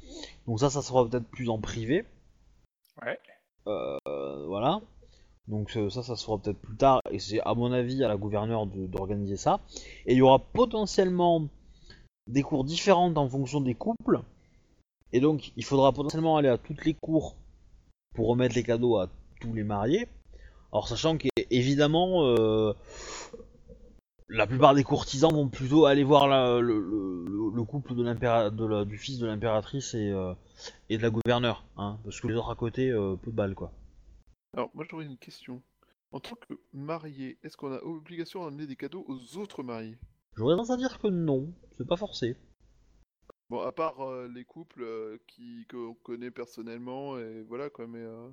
Donc ça, ça sera peut-être plus en privé. Ouais. Euh, voilà. Donc euh, ça, ça se fera peut-être plus tard. Et c'est à mon avis à la gouverneure d'organiser ça. Et il y aura potentiellement des cours différentes en fonction des couples. Et donc, il faudra potentiellement aller à toutes les cours pour remettre les cadeaux à tous les mariés. Alors, sachant qu'évidemment, euh, la plupart des courtisans vont plutôt aller voir la- le, le- le couple de l'impéra- de la- du fils de l'impératrice et, euh, et de la gouverneure. Hein, parce que les autres à côté, euh, peu de balles, quoi. Alors, moi j'aurais une question. En tant que marié, est-ce qu'on a obligation d'amener des cadeaux aux autres mariés? J'aurais tendance à dire que non, c'est pas forcé. Bon, à part euh, les couples qui qu'on connaît personnellement, et voilà quoi, mais. euh,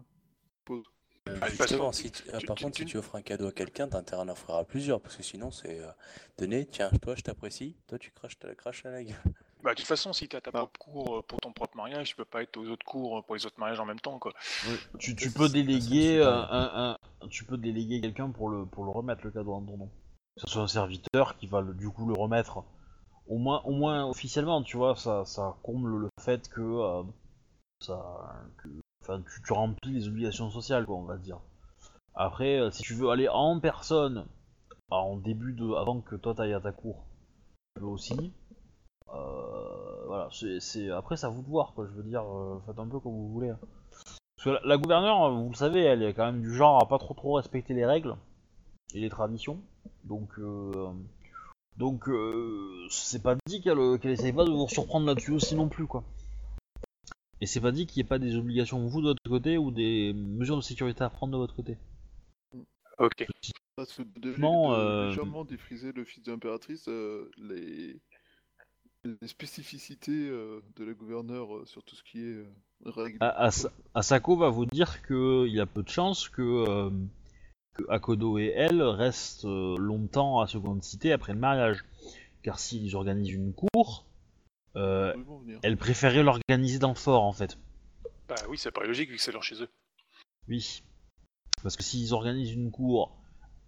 pause. Ah, Justement, si tu- tu- ah, par tu- contre, tu- si tu offres un cadeau à quelqu'un, t'as intérêt à en offrir à plusieurs, parce que sinon, c'est euh, donner, tiens, toi je t'apprécie, toi tu craches, la craches à la gueule. Bah de toute façon si t'as ta Ah. propre cour euh, pour ton propre mariage, tu peux pas être aux autres cours euh, pour les autres mariages en même temps quoi. Tu, tu peux déléguer c'est un, un- un- tu peux déléguer quelqu'un pour le pour le remettre le cadeau en ton nom. Que ce soit un serviteur qui va le- du coup le remettre. Au moins au moins officiellement, tu vois, ça ça comble le fait que euh, ça que enfin, tu, remplis les obligations sociales, quoi, on va dire. Après, euh, si tu veux aller en personne, en début de, avant que toi t'ailles à ta cour, tu aussi. Euh, voilà, c'est, après à vous de voir, quoi. Je veux dire, euh, faites un peu comme vous voulez. hein. Parce que la, la gouverneure, vous le savez, elle est quand même du genre à pas trop trop respecter les règles et les traditions. Donc, donc c'est pas dit qu'elle, qu'elle essaye pas de vous surprendre là-dessus aussi non plus, quoi. Et c'est pas dit qu'il n'y ait pas des obligations vous de votre côté ou des mesures de sécurité à prendre de votre côté. Ok. Devait Non, de euh, légèrement défriser le fils de l'impératrice euh, les... les spécificités euh, de la gouverneure euh, sur tout ce qui est euh, Asako va vous dire qu'il y a peu de chances que, euh, que Akodo et elle restent euh, longtemps à Seconde Cité après le mariage. Car s'ils organisent une cour, euh, elle préférait l'organiser dans le fort en fait. Bah oui, ça paraît logique vu que c'est leur chez eux. Oui. Parce que s'ils organisent une cour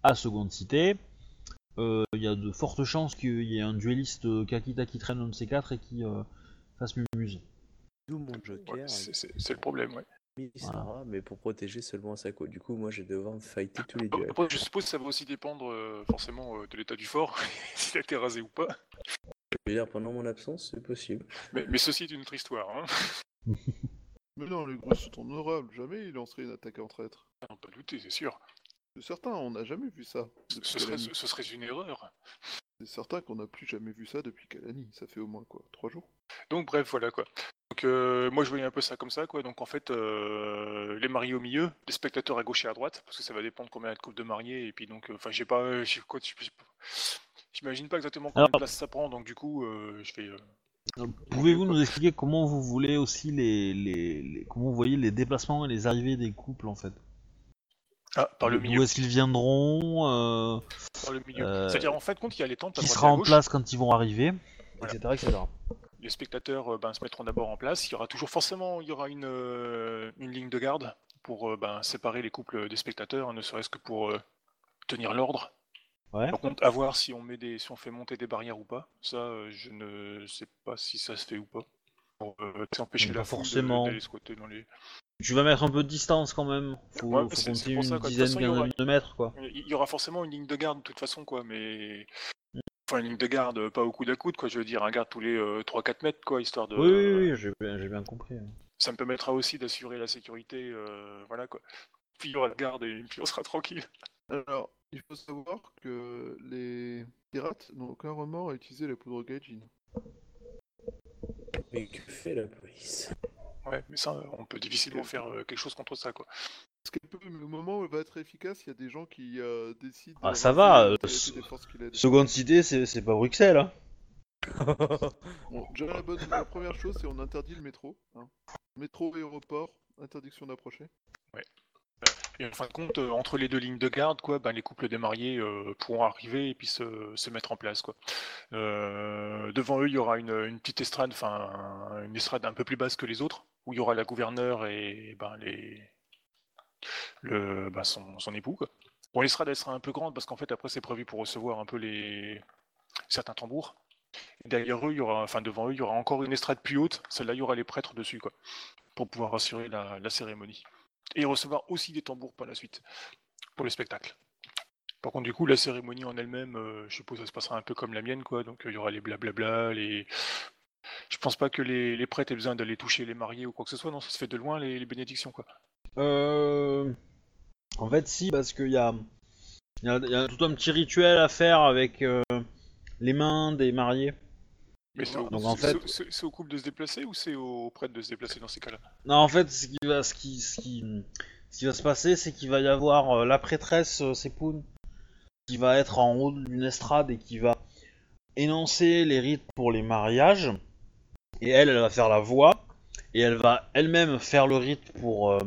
à Seconde Cité, euh, il y a de fortes chances qu'il y ait un dueliste euh, Kakita qui traîne un de ces quatre et qui euh, fasse mumuse. D'où mon joker, Ouais, c'est le problème, ouais. Mais pour protéger seulement Sako. Du coup, moi, je vais devoir me fighter tous les duels. Après, je suppose que ça va aussi dépendre euh, forcément euh, de l'état du fort, s'il a été rasé ou pas. Dire, pendant mon absence, c'est possible. Mais, mais ceci est une autre histoire. Hein. Mais non, les gros sont honorables. Jamais ils lanceraient une attaque en traître. Ah, non, pas douter, c'est sûr. C'est certain, on n'a jamais vu ça. Ce, serait, Kalani. ce serait une erreur. C'est certain qu'on n'a plus jamais vu ça depuis Kalani. Ça fait au moins quoi Trois jours Donc bref, voilà quoi. Donc euh, moi je voyais un peu ça comme ça quoi. Donc en fait, euh, les mariés au milieu, les spectateurs à gauche et à droite, parce que ça va dépendre combien il y a de couples de mariés. Et puis donc, euh, enfin j'ai pas, euh, j'ai quoi, j'ai- j'ai- j'imagine pas exactement combien Alors- de place ça prend. Donc du coup, euh, je fais. euh, Pouvez-vous nous expliquer comment vous voulez aussi les, les, les- comment vous voyez les déplacements et les arrivées des couples en fait? Ah, par le milieu. est-ce qu'ils viendront euh, Par le milieu. Euh, C'est-à-dire en fait, compte il y a les tentes à Qui sera en place quand ils vont arriver Voilà. etc., etc. Les spectateurs ben, se mettront d'abord en place. Il y aura toujours forcément, il y aura une, euh, une ligne de garde pour ben, séparer les couples des spectateurs, ne serait-ce que pour tenir l'ordre. Ouais. Par contre, à voir si on met des, si on fait monter des barrières ou pas. Ça, euh, je ne sais pas si ça se fait ou pas. Pour euh, empêcher la foule de- forcément. d'aller squatter dans les. Tu vas mettre un peu de distance quand même. Faut, Ouais, faut une ça. De dizaine, façon, il y aura- quinzaine de mètres quoi. Il y aura forcément une ligne de garde de toute façon, quoi. Mais enfin, une ligne de garde euh, pas au coude à coude, quoi. Je veux dire, un garde tous les 3-4 mètres, quoi, histoire de. Oui, oui, oui, j'ai bien, j'ai bien compris. ça me permettra aussi d'assurer la sécurité, euh, voilà quoi. Puis il y aura de garde et puis on sera tranquille. Alors, il faut savoir que les pirates n'ont aucun remords à utiliser la poudre gaijin. Mais que fait la police? Ouais, mais ça, on peut difficilement faire euh, quelque chose contre ça quoi. Parce qu'elle peut, mais au moment où elle va être efficace, il y a des gens qui euh, décident. Ah, de ça va, euh. Seconde cité, c'est pas Bruxelles. Hein. Bon, déjà, la, bonne, la première chose, c'est on interdit le métro. hein. Métro, aéroport, interdiction d'approcher. Et en fin de compte, euh, entre les deux lignes de garde, quoi, ben, les couples des mariés euh, pourront arriver et puis se, mettre en place quoi. Euh, devant eux, il y aura une, petite estrade, enfin une estrade un peu plus basse que les autres, où il y aura la gouverneure et ben le ben, son, époux. Bon, l'estrade sera un peu grande parce qu'en fait après c'est prévu pour recevoir un peu les certains tambours. Derrière eux, il y aura, enfin devant eux, il y aura encore une estrade plus haute. Celle-là, il y aura les prêtres dessus, quoi, pour pouvoir assurer la cérémonie et recevoir aussi des tambours par la suite pour le spectacle. Par contre, du coup, la cérémonie en elle-même, euh, je suppose, ça se passera un peu comme la mienne, quoi. Donc, euh, il y aura les blablabla, les. Je pense pas que les, les prêtres aient besoin d'aller toucher les mariés ou quoi que ce soit. Non, ça se fait de loin les, les bénédictions, quoi. Euh... En fait, si, parce qu'il y a, y a tout un petit rituel à faire avec euh, les mains des mariés. Mais c'est au, en fait- au couple de se déplacer ou c'est aux prêtres de se déplacer dans ces cas-là? Non, en fait, ce qui va, ce qui, ce qui, ce qui va se passer, c'est qu'il va y avoir euh, la prêtresse euh, Sepoun qui va être en haut d'une estrade et qui va énoncer les rites pour les mariages. Et elle, elle va faire la voix et elle va elle-même faire le rite pour, euh,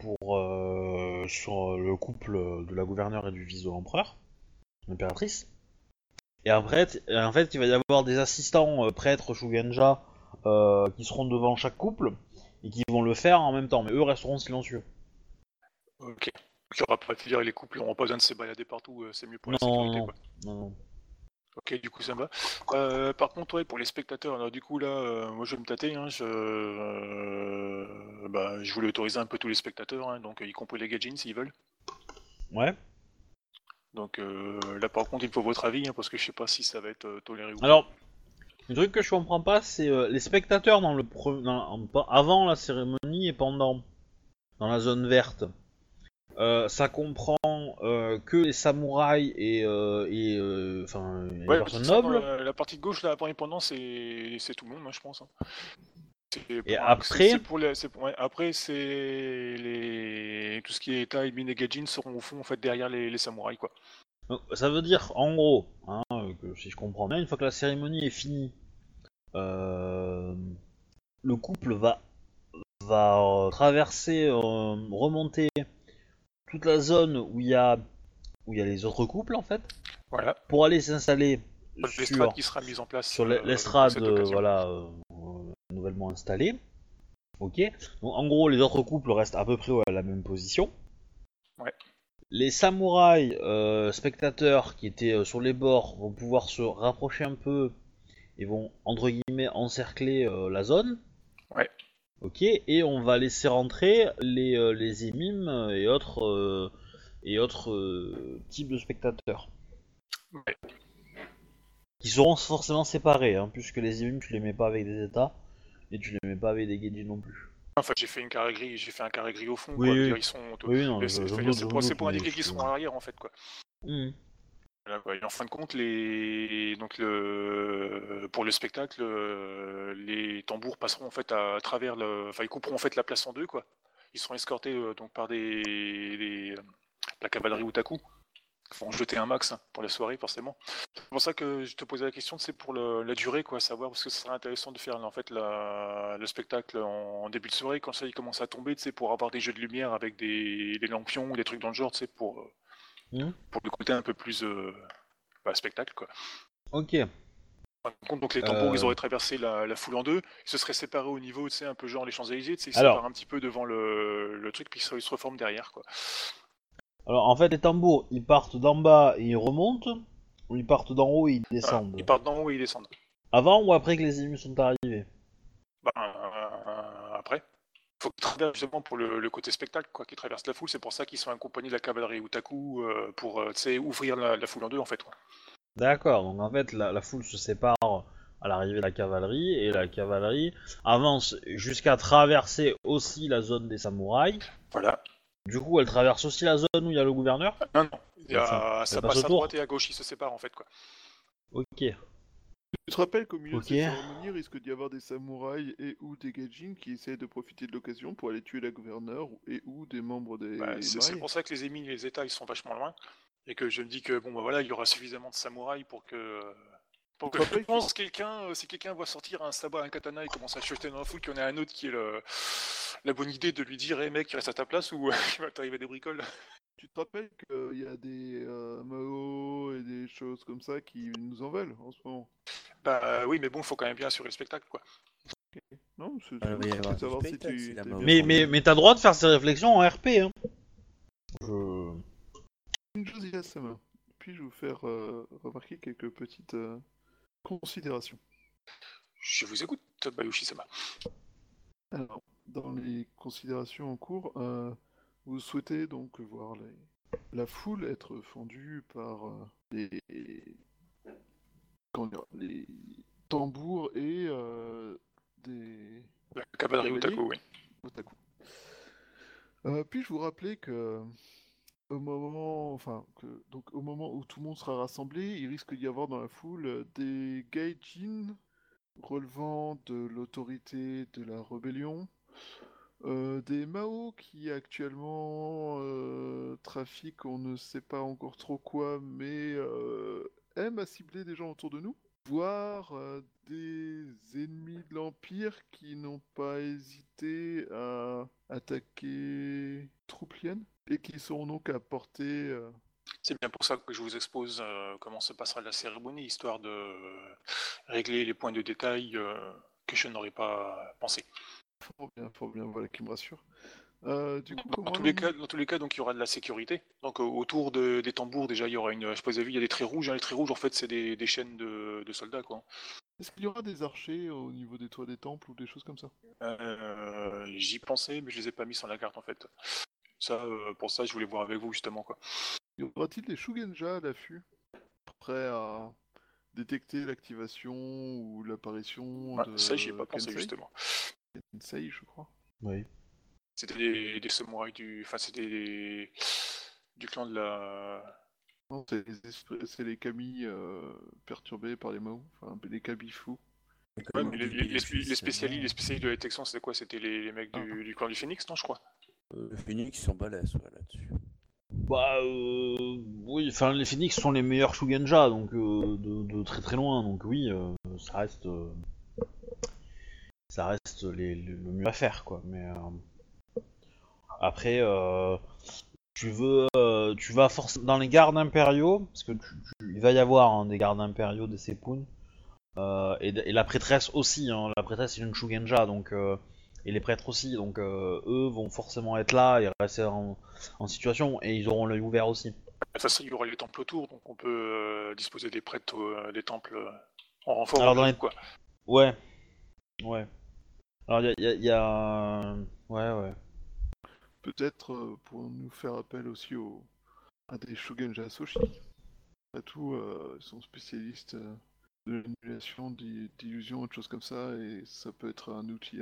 pour euh, sur le couple de la gouverneure et du fils de l'empereur, l'impératrice. Et après, et en fait, il va y avoir des assistants euh, prêtres Shugenja euh, qui seront devant chaque couple et qui vont le faire en même temps, mais eux resteront silencieux. Ok. Il aura pas, dire les couples n'auront pas besoin de se balader partout, euh, c'est mieux pour la sécurité, non, quoi. non. Ok, du coup ça me va. Euh, par contre, ouais, pour les spectateurs, alors du coup là, euh, moi je vais me tâter. Hein, je, euh, bah, je voulais autoriser un peu tous les spectateurs, hein, donc y compris les gadgets s'ils veulent. Ouais. Donc euh, là par contre, il me faut votre avis, hein, parce que je sais pas si ça va être euh, toléré ou pas. Alors, le truc que je comprends pas, c'est euh, les spectateurs dans le pre- dans- avant la cérémonie et pendant, dans la zone verte. Euh, ça comprend euh, que les samouraïs et, les personnes ça, nobles. La, la partie de gauche, là, pendant, c'est c'est tout le monde, hein, je pense. hein. Pour- après c'est pour les- c'est pour- ouais, après, c'est les tout ce qui est État et et Gajin seront au fond, en fait, derrière les, les samouraïs, quoi. Donc, ça veut dire, en gros, hein, que si je comprends bien, une fois que la cérémonie est finie, euh, le couple va, va euh, traverser, euh, remonter toute la zone où il y a où il y a les autres couples en fait, Voilà. pour aller s'installer sur, qui sera mise en place sur l'estrade, voilà, nouvellement. Ok. Donc en gros, les autres couples restent à peu près à la même position. Ouais. Les samouraïs euh, spectateurs qui étaient euh, sur les bords vont pouvoir se rapprocher un peu et vont entre guillemets encercler euh, la zone. Ouais. Ok. Et on va laisser rentrer les les émimes et autres et autres types de spectateurs Ouais. qui seront forcément séparés, hein, puisque les émimes tu les mets pas avec des états et tu les mets pas avec des Geiji non plus. Enfin, j'ai fait une carré gris, j'ai fait un carré gris au fond, Oui, quoi. oui. Dire, Ils sont. Oui, non, c'est pour, indiquer qu'ils seront à l'arrière, en fait, quoi. Voilà, quoi. Et en fin de compte, les... donc le... pour le spectacle, euh, les tambours passeront en fait à travers le, enfin ils couperont en fait la place en deux, quoi. Ils seront escortés euh, donc par des... des- la cavalerie Utaku. Ils vont jeter un max hein, pour la soirée, forcément. C'est pour ça que je te posais la question, c'est pour le- la durée, quoi, savoir parce que ce serait intéressant de faire en fait la... le spectacle en... en début de soirée quand ça il commence à tomber, pour avoir des jeux de lumière avec des, des lampions ou des trucs dans le genre, sais, pour euh, Mhm. pour le côté un peu plus euh, bah, spectacle, quoi. Ok. De compte, donc les tambours, Euh. ils auraient traversé la, la foule en deux, ils se seraient séparés au niveau, tu sais, un peu genre les Champs-Élysées, ils se Alors. séparent un petit peu devant le, le truc, puis ils se, ils se reforment derrière, quoi. Alors en fait, les tambours, ils partent d'en bas et ils remontent, ou ils partent d'en haut et ils descendent. ils partent d'en haut et ils descendent. Avant ou après que les émus sont arrivés? Bah, euh, après, faut qu'ils traversent justement pour le, le côté spectacle, quoi, qu'ils traversent la foule, c'est pour ça qu'ils sont accompagnés de la cavalerie Utaku euh, pour, euh, ouvrir la, la foule en deux, en fait, quoi. D'accord, donc en fait, la, la foule se sépare à l'arrivée de la cavalerie, et la cavalerie avance jusqu'à traverser aussi la zone des samouraïs. Voilà. Du coup, elle traverse aussi la zone où il y a le gouverneur Non, non, il y a- Ça- passe passe à autour. droite et à gauche, ils se séparent, en fait, quoi. Ok. Tu te rappelles qu'au milieu Ok. de cette cérémonie, il risque d'y avoir des samouraïs et ou des gaijins qui essayent de profiter de l'occasion pour aller tuer la gouverneure et ou des membres des Bah, c'est pour ça que les émis et les États ils sont vachement loin et que je me dis que bon bah voilà il y aura suffisamment de samouraïs pour que pour Faut je pense quelqu'un euh, si quelqu'un voit sortir un sabre un katana et commence à jeter dans la foule qu'il y en a un autre qui est le la bonne idée de lui dire hé mec reste à ta place ou il va t'arriver des bricoles Tu te rappelles qu'il y a des euh, Mao et des choses comme ça qui nous en veulent en ce moment? Bah oui mais bon faut quand même bien assurer le spectacle quoi Non, c'est Ah, il savoir si tu. Mais, mais, mais t'as le droit de faire ces réflexions en RP, hein. Je... Une chose, il. Puis-je vous faire euh, remarquer quelques petites considérations je vous écoute Bayushi Sama Alors, dans les considérations en cours, euh, vous souhaitez donc voir les- la foule être fendue par euh, les... comment dire, les tambours et euh, des la cavalerie Utaku oui. otaku. Euh, Puis-je vous rappeler que au moment, enfin, donc au moment où tout le monde sera rassemblé, il risque d'y avoir dans la foule euh, des gaijin relevant de l'autorité de la rébellion, euh, des Mao qui actuellement euh, trafiquent, on ne sait pas encore trop quoi, mais aiment à cibler des gens autour de nous, voire euh, des ennemis de l'Empire qui n'ont pas hésité à attaquer Trouplien et qui seront donc à portée. euh, C'est bien pour ça que je vous expose euh, comment se passera la cérémonie, histoire de euh, régler les points de détail euh, que je n'aurais pas pensé. Fort bien, fort bien, voilà qui me rassure. Euh, du coup, Dans tous les le- cas, dans tous les cas, donc il y aura de la sécurité. Donc euh, autour de- des tambours, déjà, il y aura une. Je sais pas si vous avez vu, il y a des traits rouges. hein. Les traits rouges, en fait, c'est des, des chaînes de, de soldats, quoi. Est-ce qu'il y aura des archers au niveau des toits des temples ou des choses comme ça? Euh, J'y pensais, mais je les ai pas mis sur la carte, en fait. Ça, euh, pour ça, je voulais voir avec vous justement, quoi. Y aura-t-il des Shugenja à l'affût? Prêts à détecter l'activation ou l'apparition Ah, de ça, j'y ai pas pensé justement. Kensei, je crois. Oui. C'était des, des samouraïs du. Enfin, c'était des... du clan de la. Non, c'est les, esprits- c'est les kami euh, perturbés par les Mao, enfin les kami fous. Ouais, mais les, les, les, spé- les spécialistes, les spécialistes de la détection, c'était quoi? C'était les, les mecs du, du clan du Phoenix, non, je crois? Euh, Le Phoenix sont balèzes ouais, là-dessus. Bah euh, oui, enfin les Phoenix sont les meilleurs Shugenja, donc euh, de, de très très loin, donc oui, euh, ça reste, euh, ça reste les- le le mieux à faire quoi. Mais euh, après, euh, tu veux, euh, tu vas forcément dans les gardes impériaux, parce que tu- tu- il va y avoir hein, des gardes impériaux des Sepun, euh, et, et la prêtresse aussi. hein, la prêtresse est une Shugenja, donc et les prêtres aussi, donc euh, eux vont forcément être là et rester en, en situation, et ils auront l'œil ouvert aussi. Toute façon, il y aura les temples autour, donc on peut euh, disposer des prêtres euh, des temples en renfort. Alors, dans les- quoi. Ouais. Ouais. Alors, il y a, y a- y a- Ouais, ouais. Peut-être euh, pour nous faire appel aussi au... à des Shugenja Soshi. Après tout, euh, ils sont spécialistes euh, de l'annulation d'i- d'illusions et de choses comme ça, et ça peut être un outil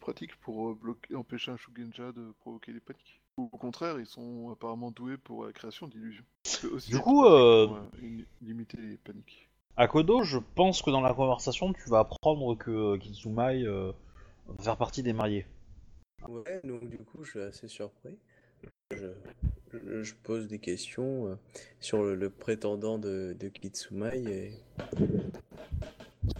pratique pour bloquer, empêcher un Shugenja de provoquer des paniques. Ou au contraire, ils sont apparemment doués pour la création d'illusions. Du coup, euh, pour, euh, limiter les paniques. À Kodo, je pense que dans la conversation, tu vas apprendre que euh, va faire partie des mariés. Ouais, donc du coup, je suis assez surpris. Je, je- je pose des questions euh, sur le, le prétendant de, de Kitsumai et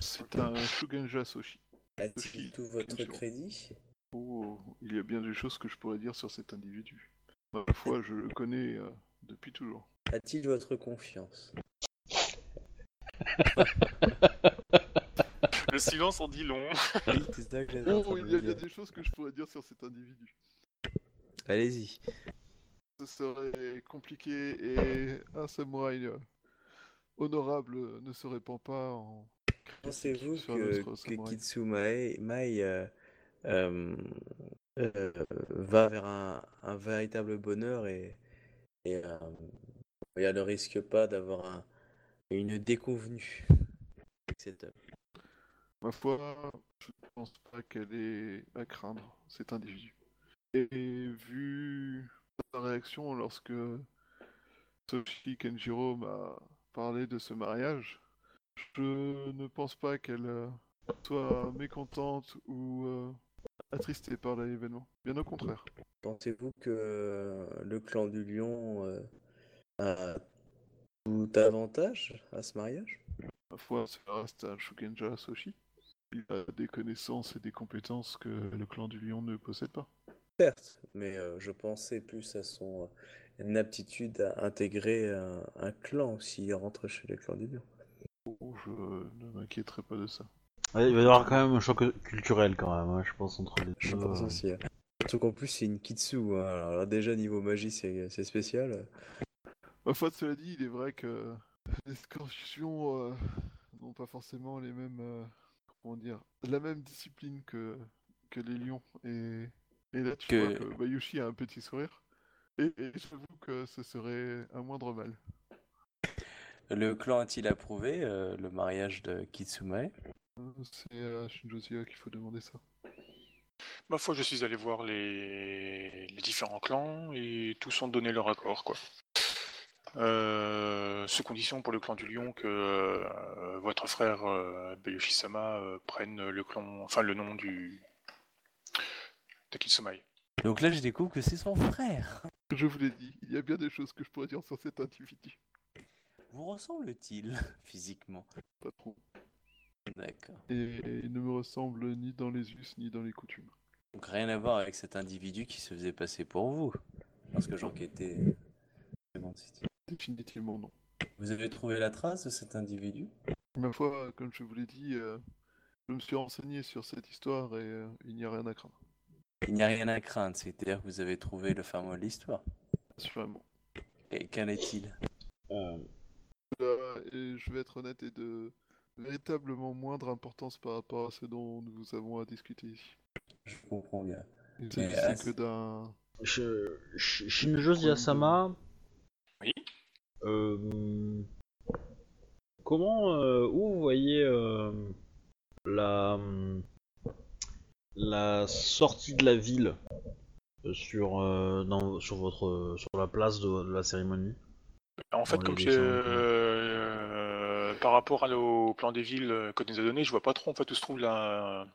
C'est un Shugenja Soshi. a-t-il tout votre crédit? Oh, il y a bien des choses que je pourrais dire sur cet individu. Ma foi, je le connais euh, depuis toujours. A-t-il votre confiance? Le silence en dit long. Oh, il y a des choses que je pourrais dire sur cet individu. Allez-y. Ce serait compliqué et un samouraï euh, honorable ne se répand pas en. Pensez-vous que, que Mai, euh, euh, euh, va vers un, un véritable bonheur et, et euh, elle ne risque pas d'avoir un- une déconvenue avec cet homme? Ma foi, je ne pense pas qu'elle est à craindre, cet individu. Et vu sa réaction lorsque Sophie Kenjiro m'a parlé de ce mariage, je ne pense pas qu'elle euh, soit mécontente ou euh, attristée par l'événement. Bien au contraire. Pensez-vous que euh, le clan du lion euh, a tout avantage à ce mariage? Ma foi, ça reste un Shugenja Soshi. Il a des connaissances et des compétences que le clan du lion ne possède pas. Certes, mais euh, je pensais plus à son euh, aptitude à intégrer un, un clan s'il rentre chez le clan du lion. Oh, je ne m'inquiéterai pas de ça. Ouais, il va y avoir quand même un choc culturel quand même, hein, je pense, entre les deux. Je pense euh. aussi. hein. Surtout qu'en plus c'est une kitsu. hein. Alors là, déjà niveau magie c'est spécial. Ma foi, cela dit, il est vrai que les scorpions euh, n'ont pas forcément les mêmes, euh, comment dire, la même discipline que, que les lions. Et, et là, tu Que- vois que Bayushi a un petit sourire. Et, et j'avoue que ce serait un moindre mal. Le clan a-t-il approuvé euh, le mariage de Kitsumae? Euh, C'est à Shinjozia qu'il faut demander ça. Ma foi, je suis allé voir les, les différents clans et tous ont donné leur accord, quoi. Euh, sous condition pour le clan du lion que euh, votre frère euh, Bayoshi-sama euh, prenne le clan, enfin le nom du de Kitsumai. Donc là je découvre que c'est son frère. Je vous l'ai dit, il y a bien des choses que je pourrais dire sur cet individu. Vous ressemble-t-il physiquement? Pas trop. D'accord. Et, et il ne me ressemble ni dans les us ni dans les coutumes. Donc rien à voir avec cet individu qui se faisait passer pour vous. Parce que j'enquêtais. City. Définitivement non. Vous avez trouvé la trace de cet individu? Ma foi, comme je vous l'ai dit, euh, je me suis renseigné sur cette histoire et euh, il n'y a rien à craindre. Il n'y a rien à craindre, c'est-à-dire que vous avez trouvé le mot de l'histoire. Assurément. Et qu'en est-il? Euh, et je vais être honnête et de véritablement moindre importance par rapport à ce dont nous avons à discuter ici. Je comprends bien. Il euh, que d'un. Sh- Shinjo Yasama. Euh, comment, euh, où vous voyez euh, la la sortie de la ville sur dans, sur votre sur la place de, de la cérémonie? En fait, comme euh, par rapport à- au plan des villes que nous a donné, je vois pas trop en fait où se trouve la,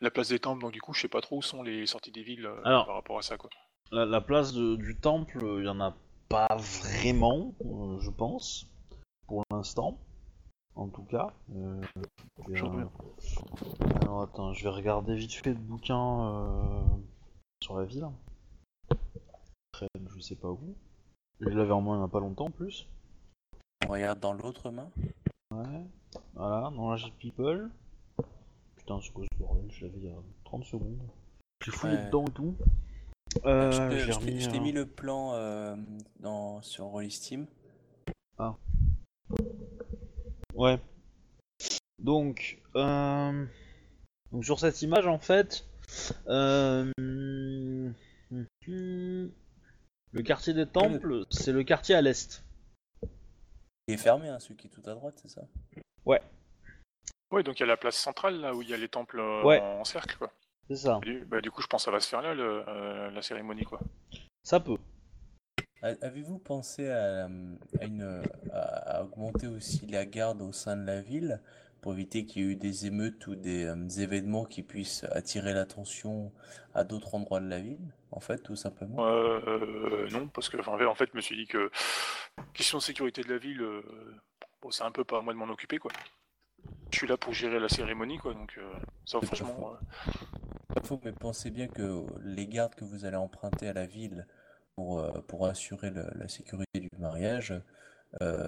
la place des temples, donc du coup, je sais pas trop où sont les sorties des villes Alors. par rapport à ça, quoi. la, la place de- du temple, il y en a pas vraiment, euh, je pense, pour l'instant, en tout cas. Euh, alors attends, je vais regarder vite fait le bouquin euh, sur la ville. Après, je sais pas où. Je l'avais en main il y a pas longtemps en plus. On regarde dans l'autre main. Ouais. Voilà, dans la J People. Putain, c'est quoi ce bordel? Je l'avais il y a 30 secondes. J'ai fouillé Ouais. dedans et tout. Euh, je j'ai je t'ai- mis le plan euh, dans, sur Roll Steam. Ouais. Donc, euh, donc sur cette image en fait, euh, le quartier des temples, c'est le quartier à l'est. Il est fermé, hein, celui qui est tout à droite, c'est ça? Ouais, donc il y a la place centrale là où il y a les temples euh, Ouais. en cercle, quoi. C'est ça. Du, bah, du coup, je pense que ça va se faire là, le- euh, la cérémonie, quoi. Ça peut. A- Avez-vous pensé à, à une, à, à augmenter aussi la garde au sein de la ville pour éviter qu'il y ait eu des émeutes ou des, euh, événements qui puissent attirer l'attention à d'autres endroits de la ville, en fait, tout simplement? Euh, euh, non, parce que enfin, en fait, je me suis dit que question de sécurité de la ville, euh, bon, c'est un peu pas à moi de m'en occuper, quoi. Je suis là pour gérer la cérémonie, quoi. Donc euh, ça, à franchement, euh, Pas faux, mais pensez bien que les gardes que vous allez emprunter à la ville pour, euh, pour assurer le- la sécurité du mariage, euh,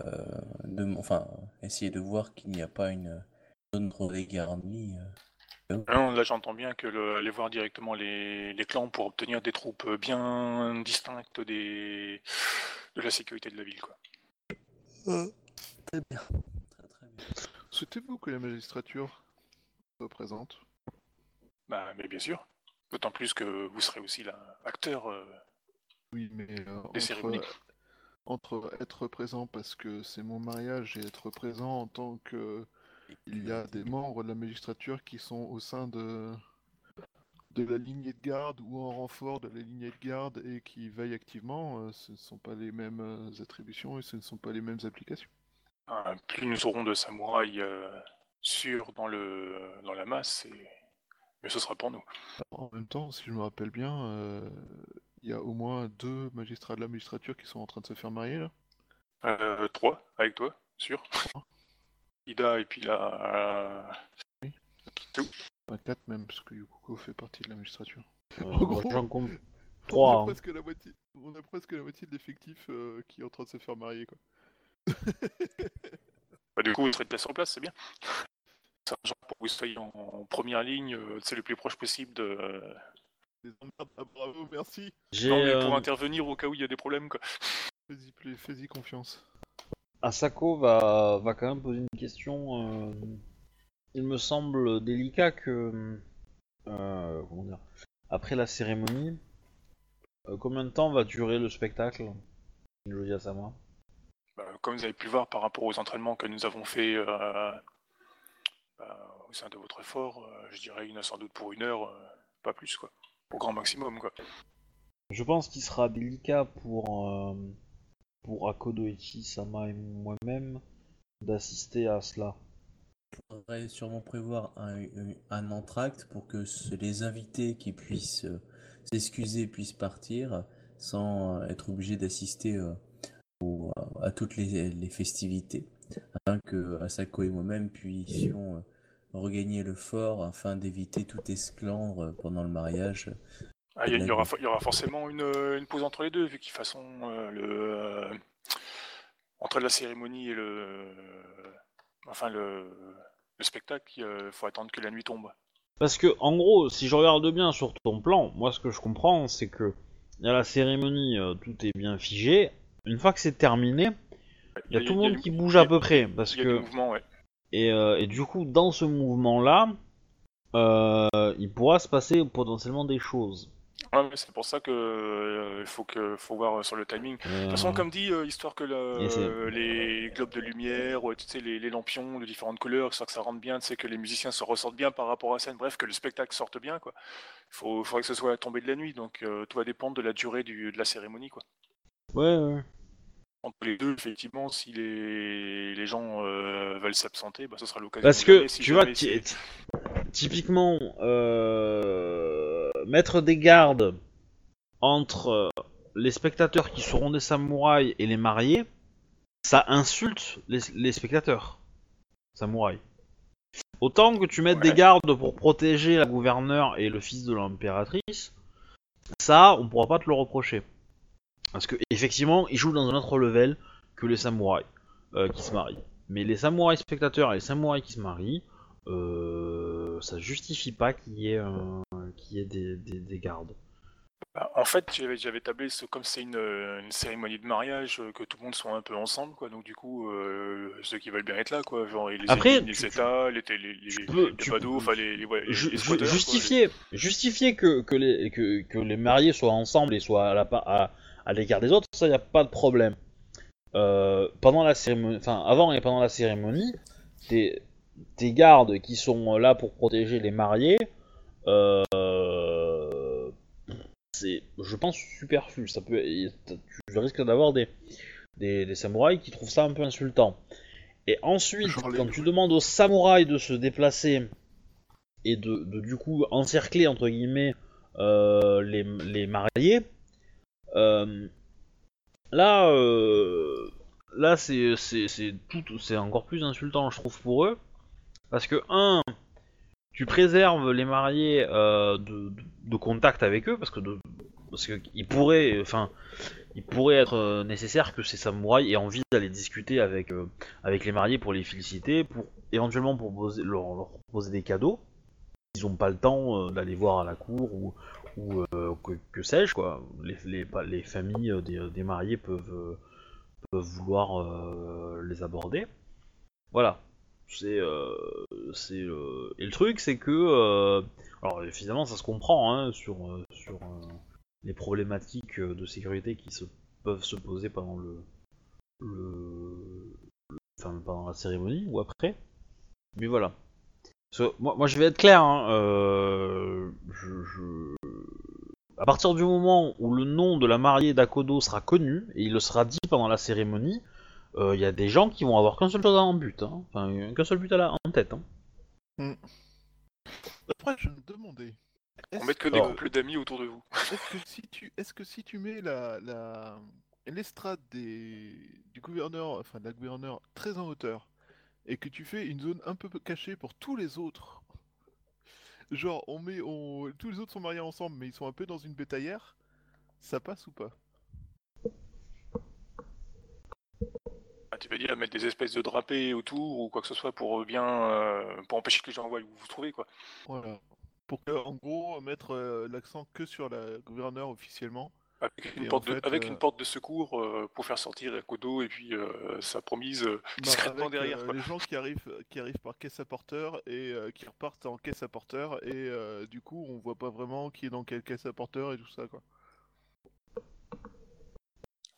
de, enfin, essayez de voir qu'il n'y a pas une zone trop dégarnie. euh. non, là, j'entends bien que le- aller voir directement les, les clans pour obtenir des troupes bien distinctes des de la sécurité de la ville, quoi. Très bien. Très très bien. Souhaitez-vous que la magistrature soit présente? Bah, mais bien sûr. D'autant plus que vous serez aussi là, acteur. euh, Oui, mais euh, Des cérémonies. entre, être présent parce que c'est mon mariage et être présent en tant que il y a des membres de la magistrature qui sont au sein de de la lignée de garde ou en renfort de la lignée de garde et qui veillent activement, euh, ce ne sont pas les mêmes attributions et ce ne sont pas les mêmes applications. euh, plus nous aurons de samouraïs euh, sûrs dans le dans la masse, et mieux ce sera pour nous. En même temps, si je me rappelle bien, euh, il y a au moins deux magistrats de la magistrature qui sont en train de se faire marier là. Euh, trois, avec toi, sûr. Ida et puis là. Enfin, quatre même, parce que Yukuko fait partie de la magistrature. Euh, En gros, J'en compte On a trois. hein. presque la moitié, on a presque la moitié de l'effectif euh, qui est en train de se faire marier quoi. Bah, du coup, vous serez de place en place, c'est bien. Pour que vous soyez en, en première ligne, euh, c'est le plus proche possible de. Emmerdes, ah, bravo, merci. J'ai Non, mais pour euh, intervenir au cas où il y a des problèmes, quoi. Fais-y confiance. Asako va, va quand même poser une question. euh, il me semble délicat que. euh, comment dire Après la cérémonie, euh, combien de temps va durer le spectacle Je dis à Sama. Bah, comme vous avez pu le voir par rapport aux entraînements que nous avons fait euh, bah, au sein de votre fort, euh, je dirais une sans doute pour une heure, euh, pas plus, quoi. Au grand maximum, quoi. Je pense qu'il sera délicat pour, euh, pour Akodoichi, Sama et moi-même d'assister à cela. Il faudrait sûrement prévoir un, un entracte pour que ce- les invités qui puissent euh, s'excuser puissent partir sans euh, être obligés d'assister euh, à toutes les, les festivités, afin que Asako et moi-même puissions euh, regagner le fort afin d'éviter tout esclandre pendant le mariage. Ah, il y, aura, fo- il y aura forcément une, euh, une pause entre les deux, vu qu'ils façon euh, le euh, entre la cérémonie et le enfin le, le spectacle, il faut attendre que la nuit tombe. Parce que, en gros, si je regarde bien sur ton plan, moi ce que je comprends, c'est que a la cérémonie, euh, tout est bien figé. Une fois que c'est terminé, il y a tout le monde qui bouge à peu près. Parce que, ouais. et, euh, et du coup, dans ce mouvement-là, euh, il pourra se passer potentiellement des choses. Ouais, mais c'est pour ça que euh, faut que faut voir sur le timing. De toute façon, comme dit, euh, histoire que le- euh, les globes de lumière, ouais, tu sais, les, les lampions de différentes couleurs, histoire que ça rentre bien, tu sais, que les musiciens se ressortent bien par rapport à la scène, bref, que le spectacle sorte bien, quoi. Il faut, faudrait que ce soit à la tombée de la nuit, donc euh, tout va dépendre de la durée du, de la cérémonie, quoi. Ouais, ouais. Entre les deux, effectivement, si les, les gens euh, veulent s'absenter, bah, ce sera l'occasion. Parce que. Si tu vois, typiquement, euh, mettre des gardes entre euh, les spectateurs qui seront des samouraïs et les mariés, ça insulte les, les spectateurs samouraïs. Autant que tu mettes Ouais. des gardes pour protéger la gouverneure et le fils de l'impératrice, ça, on pourra pas te le reprocher. Parce que, effectivement, ils jouent dans un autre level que les samouraïs euh, qui se marient. Mais les samouraïs spectateurs et les samouraïs qui se marient, euh, ça justifie pas qu'il y ait, un- qu'il y ait des, des- des gardes. Bah, en fait, j'avais, j'avais tablé, ce- comme c'est une, une cérémonie de mariage, euh, que tout le monde soit un peu ensemble, quoi. Donc du coup, euh, ceux qui veulent bien être là, quoi. Genre les Après, les tu- États, les, les, les, tu peux- les tu badauds, peux- enfin les, les, ouais, les- Ju- les ju- squatteurs, quoi, justifier justifier que, que, les, que, que les mariés soient ensemble et soient à, la, à, à l'écart des autres, ça y a pas de problème. Euh, pendant la cérémonie, enfin avant et pendant la cérémonie, tes, tes gardes qui sont là pour protéger les mariés, euh, c'est, je pense, superflu. Ça peut, tu risques d'avoir des, des, des samouraïs qui trouvent ça un peu insultant. Et ensuite, Genre les- quand tu demandes aux samouraïs de se déplacer et de, de, du coup encercler entre guillemets euh, les, les mariés, là, euh, là c'est c'est c'est encore plus insultant je trouve pour eux, parce que un, tu préserves les mariés euh, de, contact avec eux, parce que ils pourraient, enfin, il pourrait être euh, nécessaire que ces samouraïs aient envie d'aller discuter avec euh, les mariés pour les féliciter, pour éventuellement pour poser, leur, proposer des cadeaux. Ils ont pas le temps euh, d'aller voir à la cour ou, ou euh, que, que sais-je quoi. Les, les, les familles euh, des, mariés peuvent, euh, vouloir les aborder. Voilà. C'est et le truc c'est que alors évidemment ça se comprend hein, sur les problématiques de sécurité qui se peuvent se poser pendant le pendant la cérémonie ou après. Mais voilà. Que moi, moi, je vais être clair, hein, euh, je, je- à partir du moment où le nom de la mariée d'Akodo sera connu, et il le sera dit pendant la cérémonie, il y a des gens qui vont avoir qu'un seul chose en but, hein. enfin qu'un seul but à la, en tête. Hein. Après, je me demandais. On met que des couples d'amis autour de vous. est-ce que si tu, est-ce que si tu mets la, la, l'estrade des, du gouverneur, enfin de la gouverneure très en hauteur, et que tu fais une zone un peu cachée pour tous les autres, genre on met, on, tous les autres sont mariés ensemble, mais ils sont un peu dans une bétaillère, ça passe ou pas? Ah, tu veux dire mettre des espèces de drapés autour ou quoi que ce soit pour euh, bien euh, pour empêcher que les gens voient où vous vous trouvez quoi. Voilà. Pour que, en gros, mettre euh, l'accent que sur la gouverneure officiellement. Avec une, porte, en de, avec euh, une porte de secours euh, pour faire sortir Kodo et puis euh, sa promise euh, Bah, discrètement avec, derrière. euh, quoi. les gens qui arrivent, qui arrivent par caisse à porteur et euh, qui repartent en caisse à porteur et euh, du coup on voit pas vraiment qui est dans quelle caisse à porteur et tout ça quoi.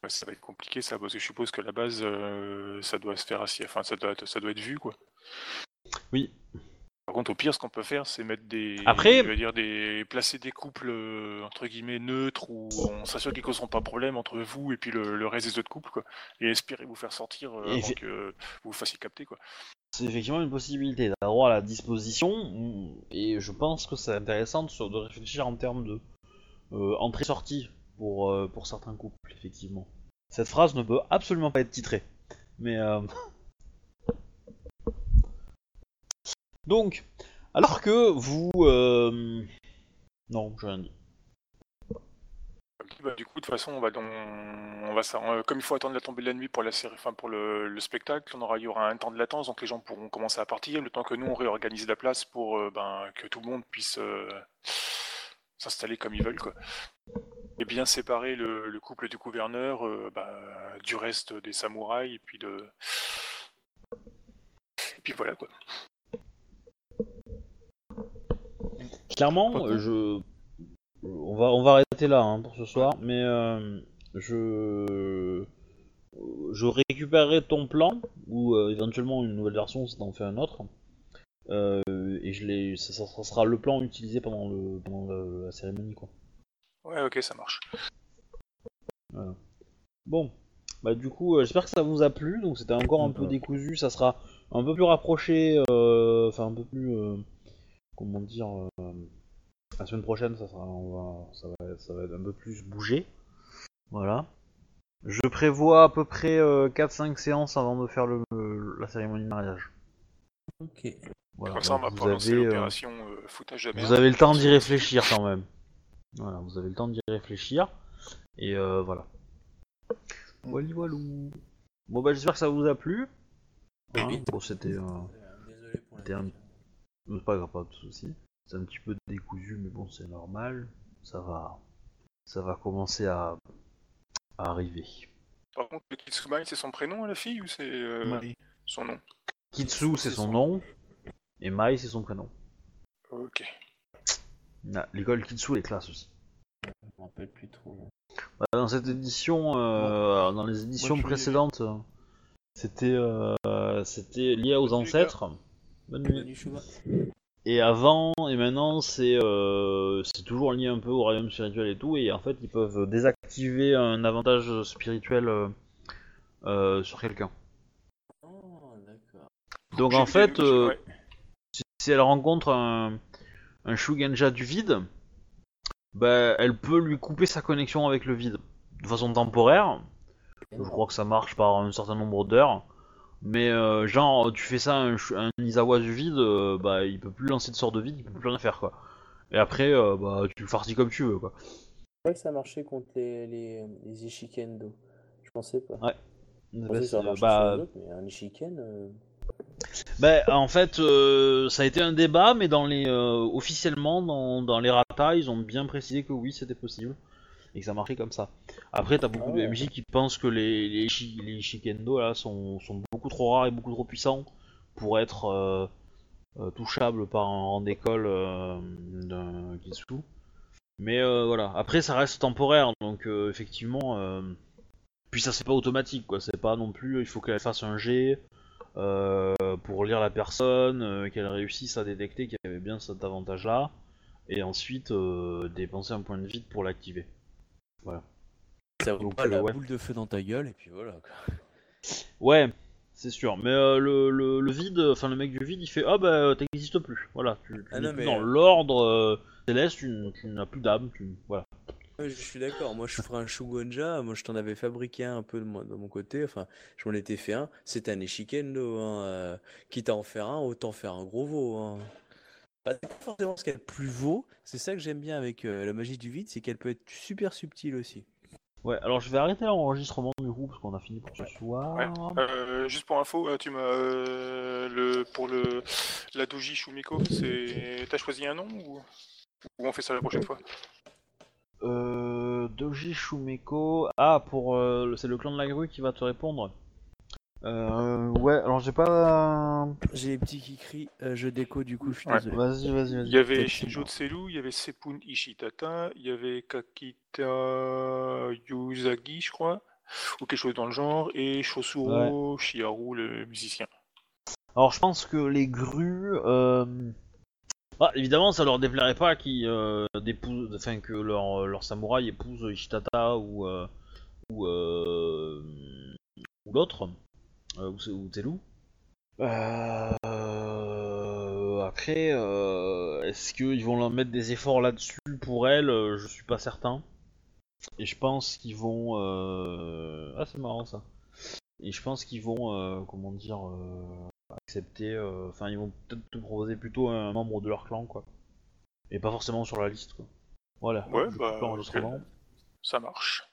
Ça va être compliqué ça parce que je suppose que à la base euh, ça doit se faire assis, enfin ça doit être, ça doit être vu quoi. Oui. Par contre au pire ce qu'on peut faire c'est mettre des Après- je veux dire des placer des couples euh, entre guillemets neutres où on s'assure qu'ils causeront pas de problème entre vous et puis le, le reste des autres couples quoi et espérer vous faire sortir euh, Et avant que vous vous fassiez capter quoi. C'est effectivement une possibilité. T'as droit à la disposition, et je pense que c'est intéressant de, de réfléchir en termes de euh, entrée-sortie pour, euh, pour certains couples, effectivement. Cette phrase ne peut absolument pas être titrée. Mais euh... Donc, alors que vous... euh, Non, j'ai rien dit. bah, du coup, de toute façon, on va, va ça... euh, comme il faut attendre la tombée de la nuit pour la série, pour le, le spectacle, on aura, il y aura un temps de latence, donc les gens pourront commencer à partir, le temps que nous on réorganise la place pour euh, ben, que tout le monde puisse s'installer comme ils veulent, quoi. Et bien séparer le, le couple du gouverneur bah, du reste des samouraïs et puis de, et puis voilà quoi. Clairement, euh, je. On va, on va arrêter là hein, pour ce soir, mais euh, je. Je récupérerai ton plan, ou euh, éventuellement une nouvelle version si t'en fais un autre. Euh, et je ça, sera le plan utilisé pendant, le, pendant le- la cérémonie, quoi. Ouais, ok, ça marche. Bon, bah du coup, j'espère que ça vous a plu. Donc c'était encore un peu décousu. Ça sera un peu plus rapproché, enfin un peu plus, comment dire, euh, la semaine prochaine, ça sera, on va, ça va, ça va être un peu plus bougé. Voilà. Je prévois à peu près 4-5 séances avant de faire le, la cérémonie de mariage. Ok. Voilà. Comme ça, on va vous avez, euh, l'opération euh, foutage vous avez le temps d'y réfléchir quand même. Voilà, vous avez le temps d'y réfléchir. Et euh, voilà. Wally walou. Bon bah j'espère que ça vous a plu. Hein, Oui. bon c'était... Euh... Désolé pour la pas grave, pas de soucis. C'est un petit peu décousu mais bon c'est normal. Ça va... Ça va commencer à, à arriver. Par contre, le Kitsumai, c'est son prénom à la fille ou c'est euh, Marie. son nom? Kitsu c'est son nom. Et Mai c'est son prénom. Ok. Ah, L'école Kitsu elle est classe aussi. Je me rappelle plus trop. Bah, Dans cette édition, euh, dans les éditions précédentes, c'était euh, c'était lié aux ancêtres. Bonne nuit. Chouba. Et avant et maintenant, c'est euh, c'est toujours lié un peu au royaume spirituel et tout. Et en fait, ils peuvent désactiver un avantage spirituel euh, euh, sur quelqu'un. Oh, d'accord. Donc en fait, euh, ouais. si, si elle rencontre un, un Shugenja du vide, bah, elle peut lui couper sa connexion avec le vide de façon temporaire. Je crois que ça marche par un certain nombre d'heures. Mais euh, genre, tu fais ça à un, un du vide, euh, bah il peut plus lancer de sort de vide, il peut plus rien faire quoi. Et après, euh, bah tu le farcis comme tu veux quoi. Je croyais que ça marchait contre les, les, les Ishikendo. Je pensais pas. Ouais. Je Bah, que ça c'est- bah, mais un Ishiken. euh, bah, en fait, euh, ça a été un débat, mais dans les officiellement dans, dans les ratas, ils ont bien précisé que oui, c'était possible et que ça marchait comme ça. Après, t'as beaucoup Ah de MJ qui pensent que les les, Ishi- les Shikendo là sont, sont beaucoup trop rares et beaucoup trop puissants pour être euh, euh, touchables par un rang d'école euh, d'un Kitsu. Mais voilà. Après, ça reste temporaire, donc effectivement. Puis ça c'est pas automatique quoi. C'est pas non plus. Il faut qu'elle fasse un jet euh, pour lire la personne, qu'elle réussisse à détecter qu'il y avait bien cet avantage-là, et ensuite dépenser un point de vide pour l'activer. Ça vaut Donc, pas euh, la ouais. boule de feu dans ta gueule, et puis voilà. quoi. Ouais, c'est sûr. Mais euh, le, le, le vide, enfin le mec du vide, il fait ah bah t'existes plus. Voilà, tu, tu Ah non, mais, dans euh, l'ordre euh, céleste, tu, n'as plus d'âme. Tu... Voilà. Ouais, je suis d'accord. Moi, je ferais un Shugonja. Moi, je t'en avais fabriqué un un peu de, moi, de mon côté. Enfin, je m'en étais fait un. C'est un Ishikendo. Hein. quitte à en faire un, autant faire un gros veau. Hein. Bah, c'est pas forcément ce qu'elle plus vaut. C'est ça que j'aime bien avec euh, la magie du vide, c'est qu'elle peut être super subtile aussi. Ouais, alors je vais arrêter l'enregistrement du coup parce qu'on a fini pour ce soir. Ouais. Euh, juste pour info, euh, tu m'as euh, le pour le la doji Shumiko, c'est t'as choisi un nom ou... ou on fait ça la prochaine fois? Euh, Doji Shumeko. Ah, pour euh, c'est le clan de la grue qui va te répondre. Euh, ouais, alors j'ai pas. J'ai les petits qui crient euh, je déco du coup, je suis Ouais. désolé. Vas-y, vas-y, vas-y. Il y avait Shinjo Tselu, il y avait Sepun Ishitata, il y avait Kakita Yuzagi, je crois, ou quelque chose dans le genre, et Shosuro Shiharu, le musicien. Alors je pense que les grues, euh... ah, évidemment ça leur déplairait pas qu'ils euh, enfin que leur, leur samouraï épouse Ishitata ou euh, ou, euh, ou l'autre, euh, ou, ou Telu. Euh, Après, euh, est-ce qu'ils vont leur mettre des efforts là-dessus pour elle? Euh, Je suis pas certain. Et je pense qu'ils vont. euh, Ah c'est marrant ça. Et je pense qu'ils vont, euh, comment dire, euh, accepter. euh, Enfin, ils vont peut-être te proposer plutôt un membre de leur clan, quoi. Et pas forcément sur la liste, quoi. Voilà. Ouais, bah. Ça marche.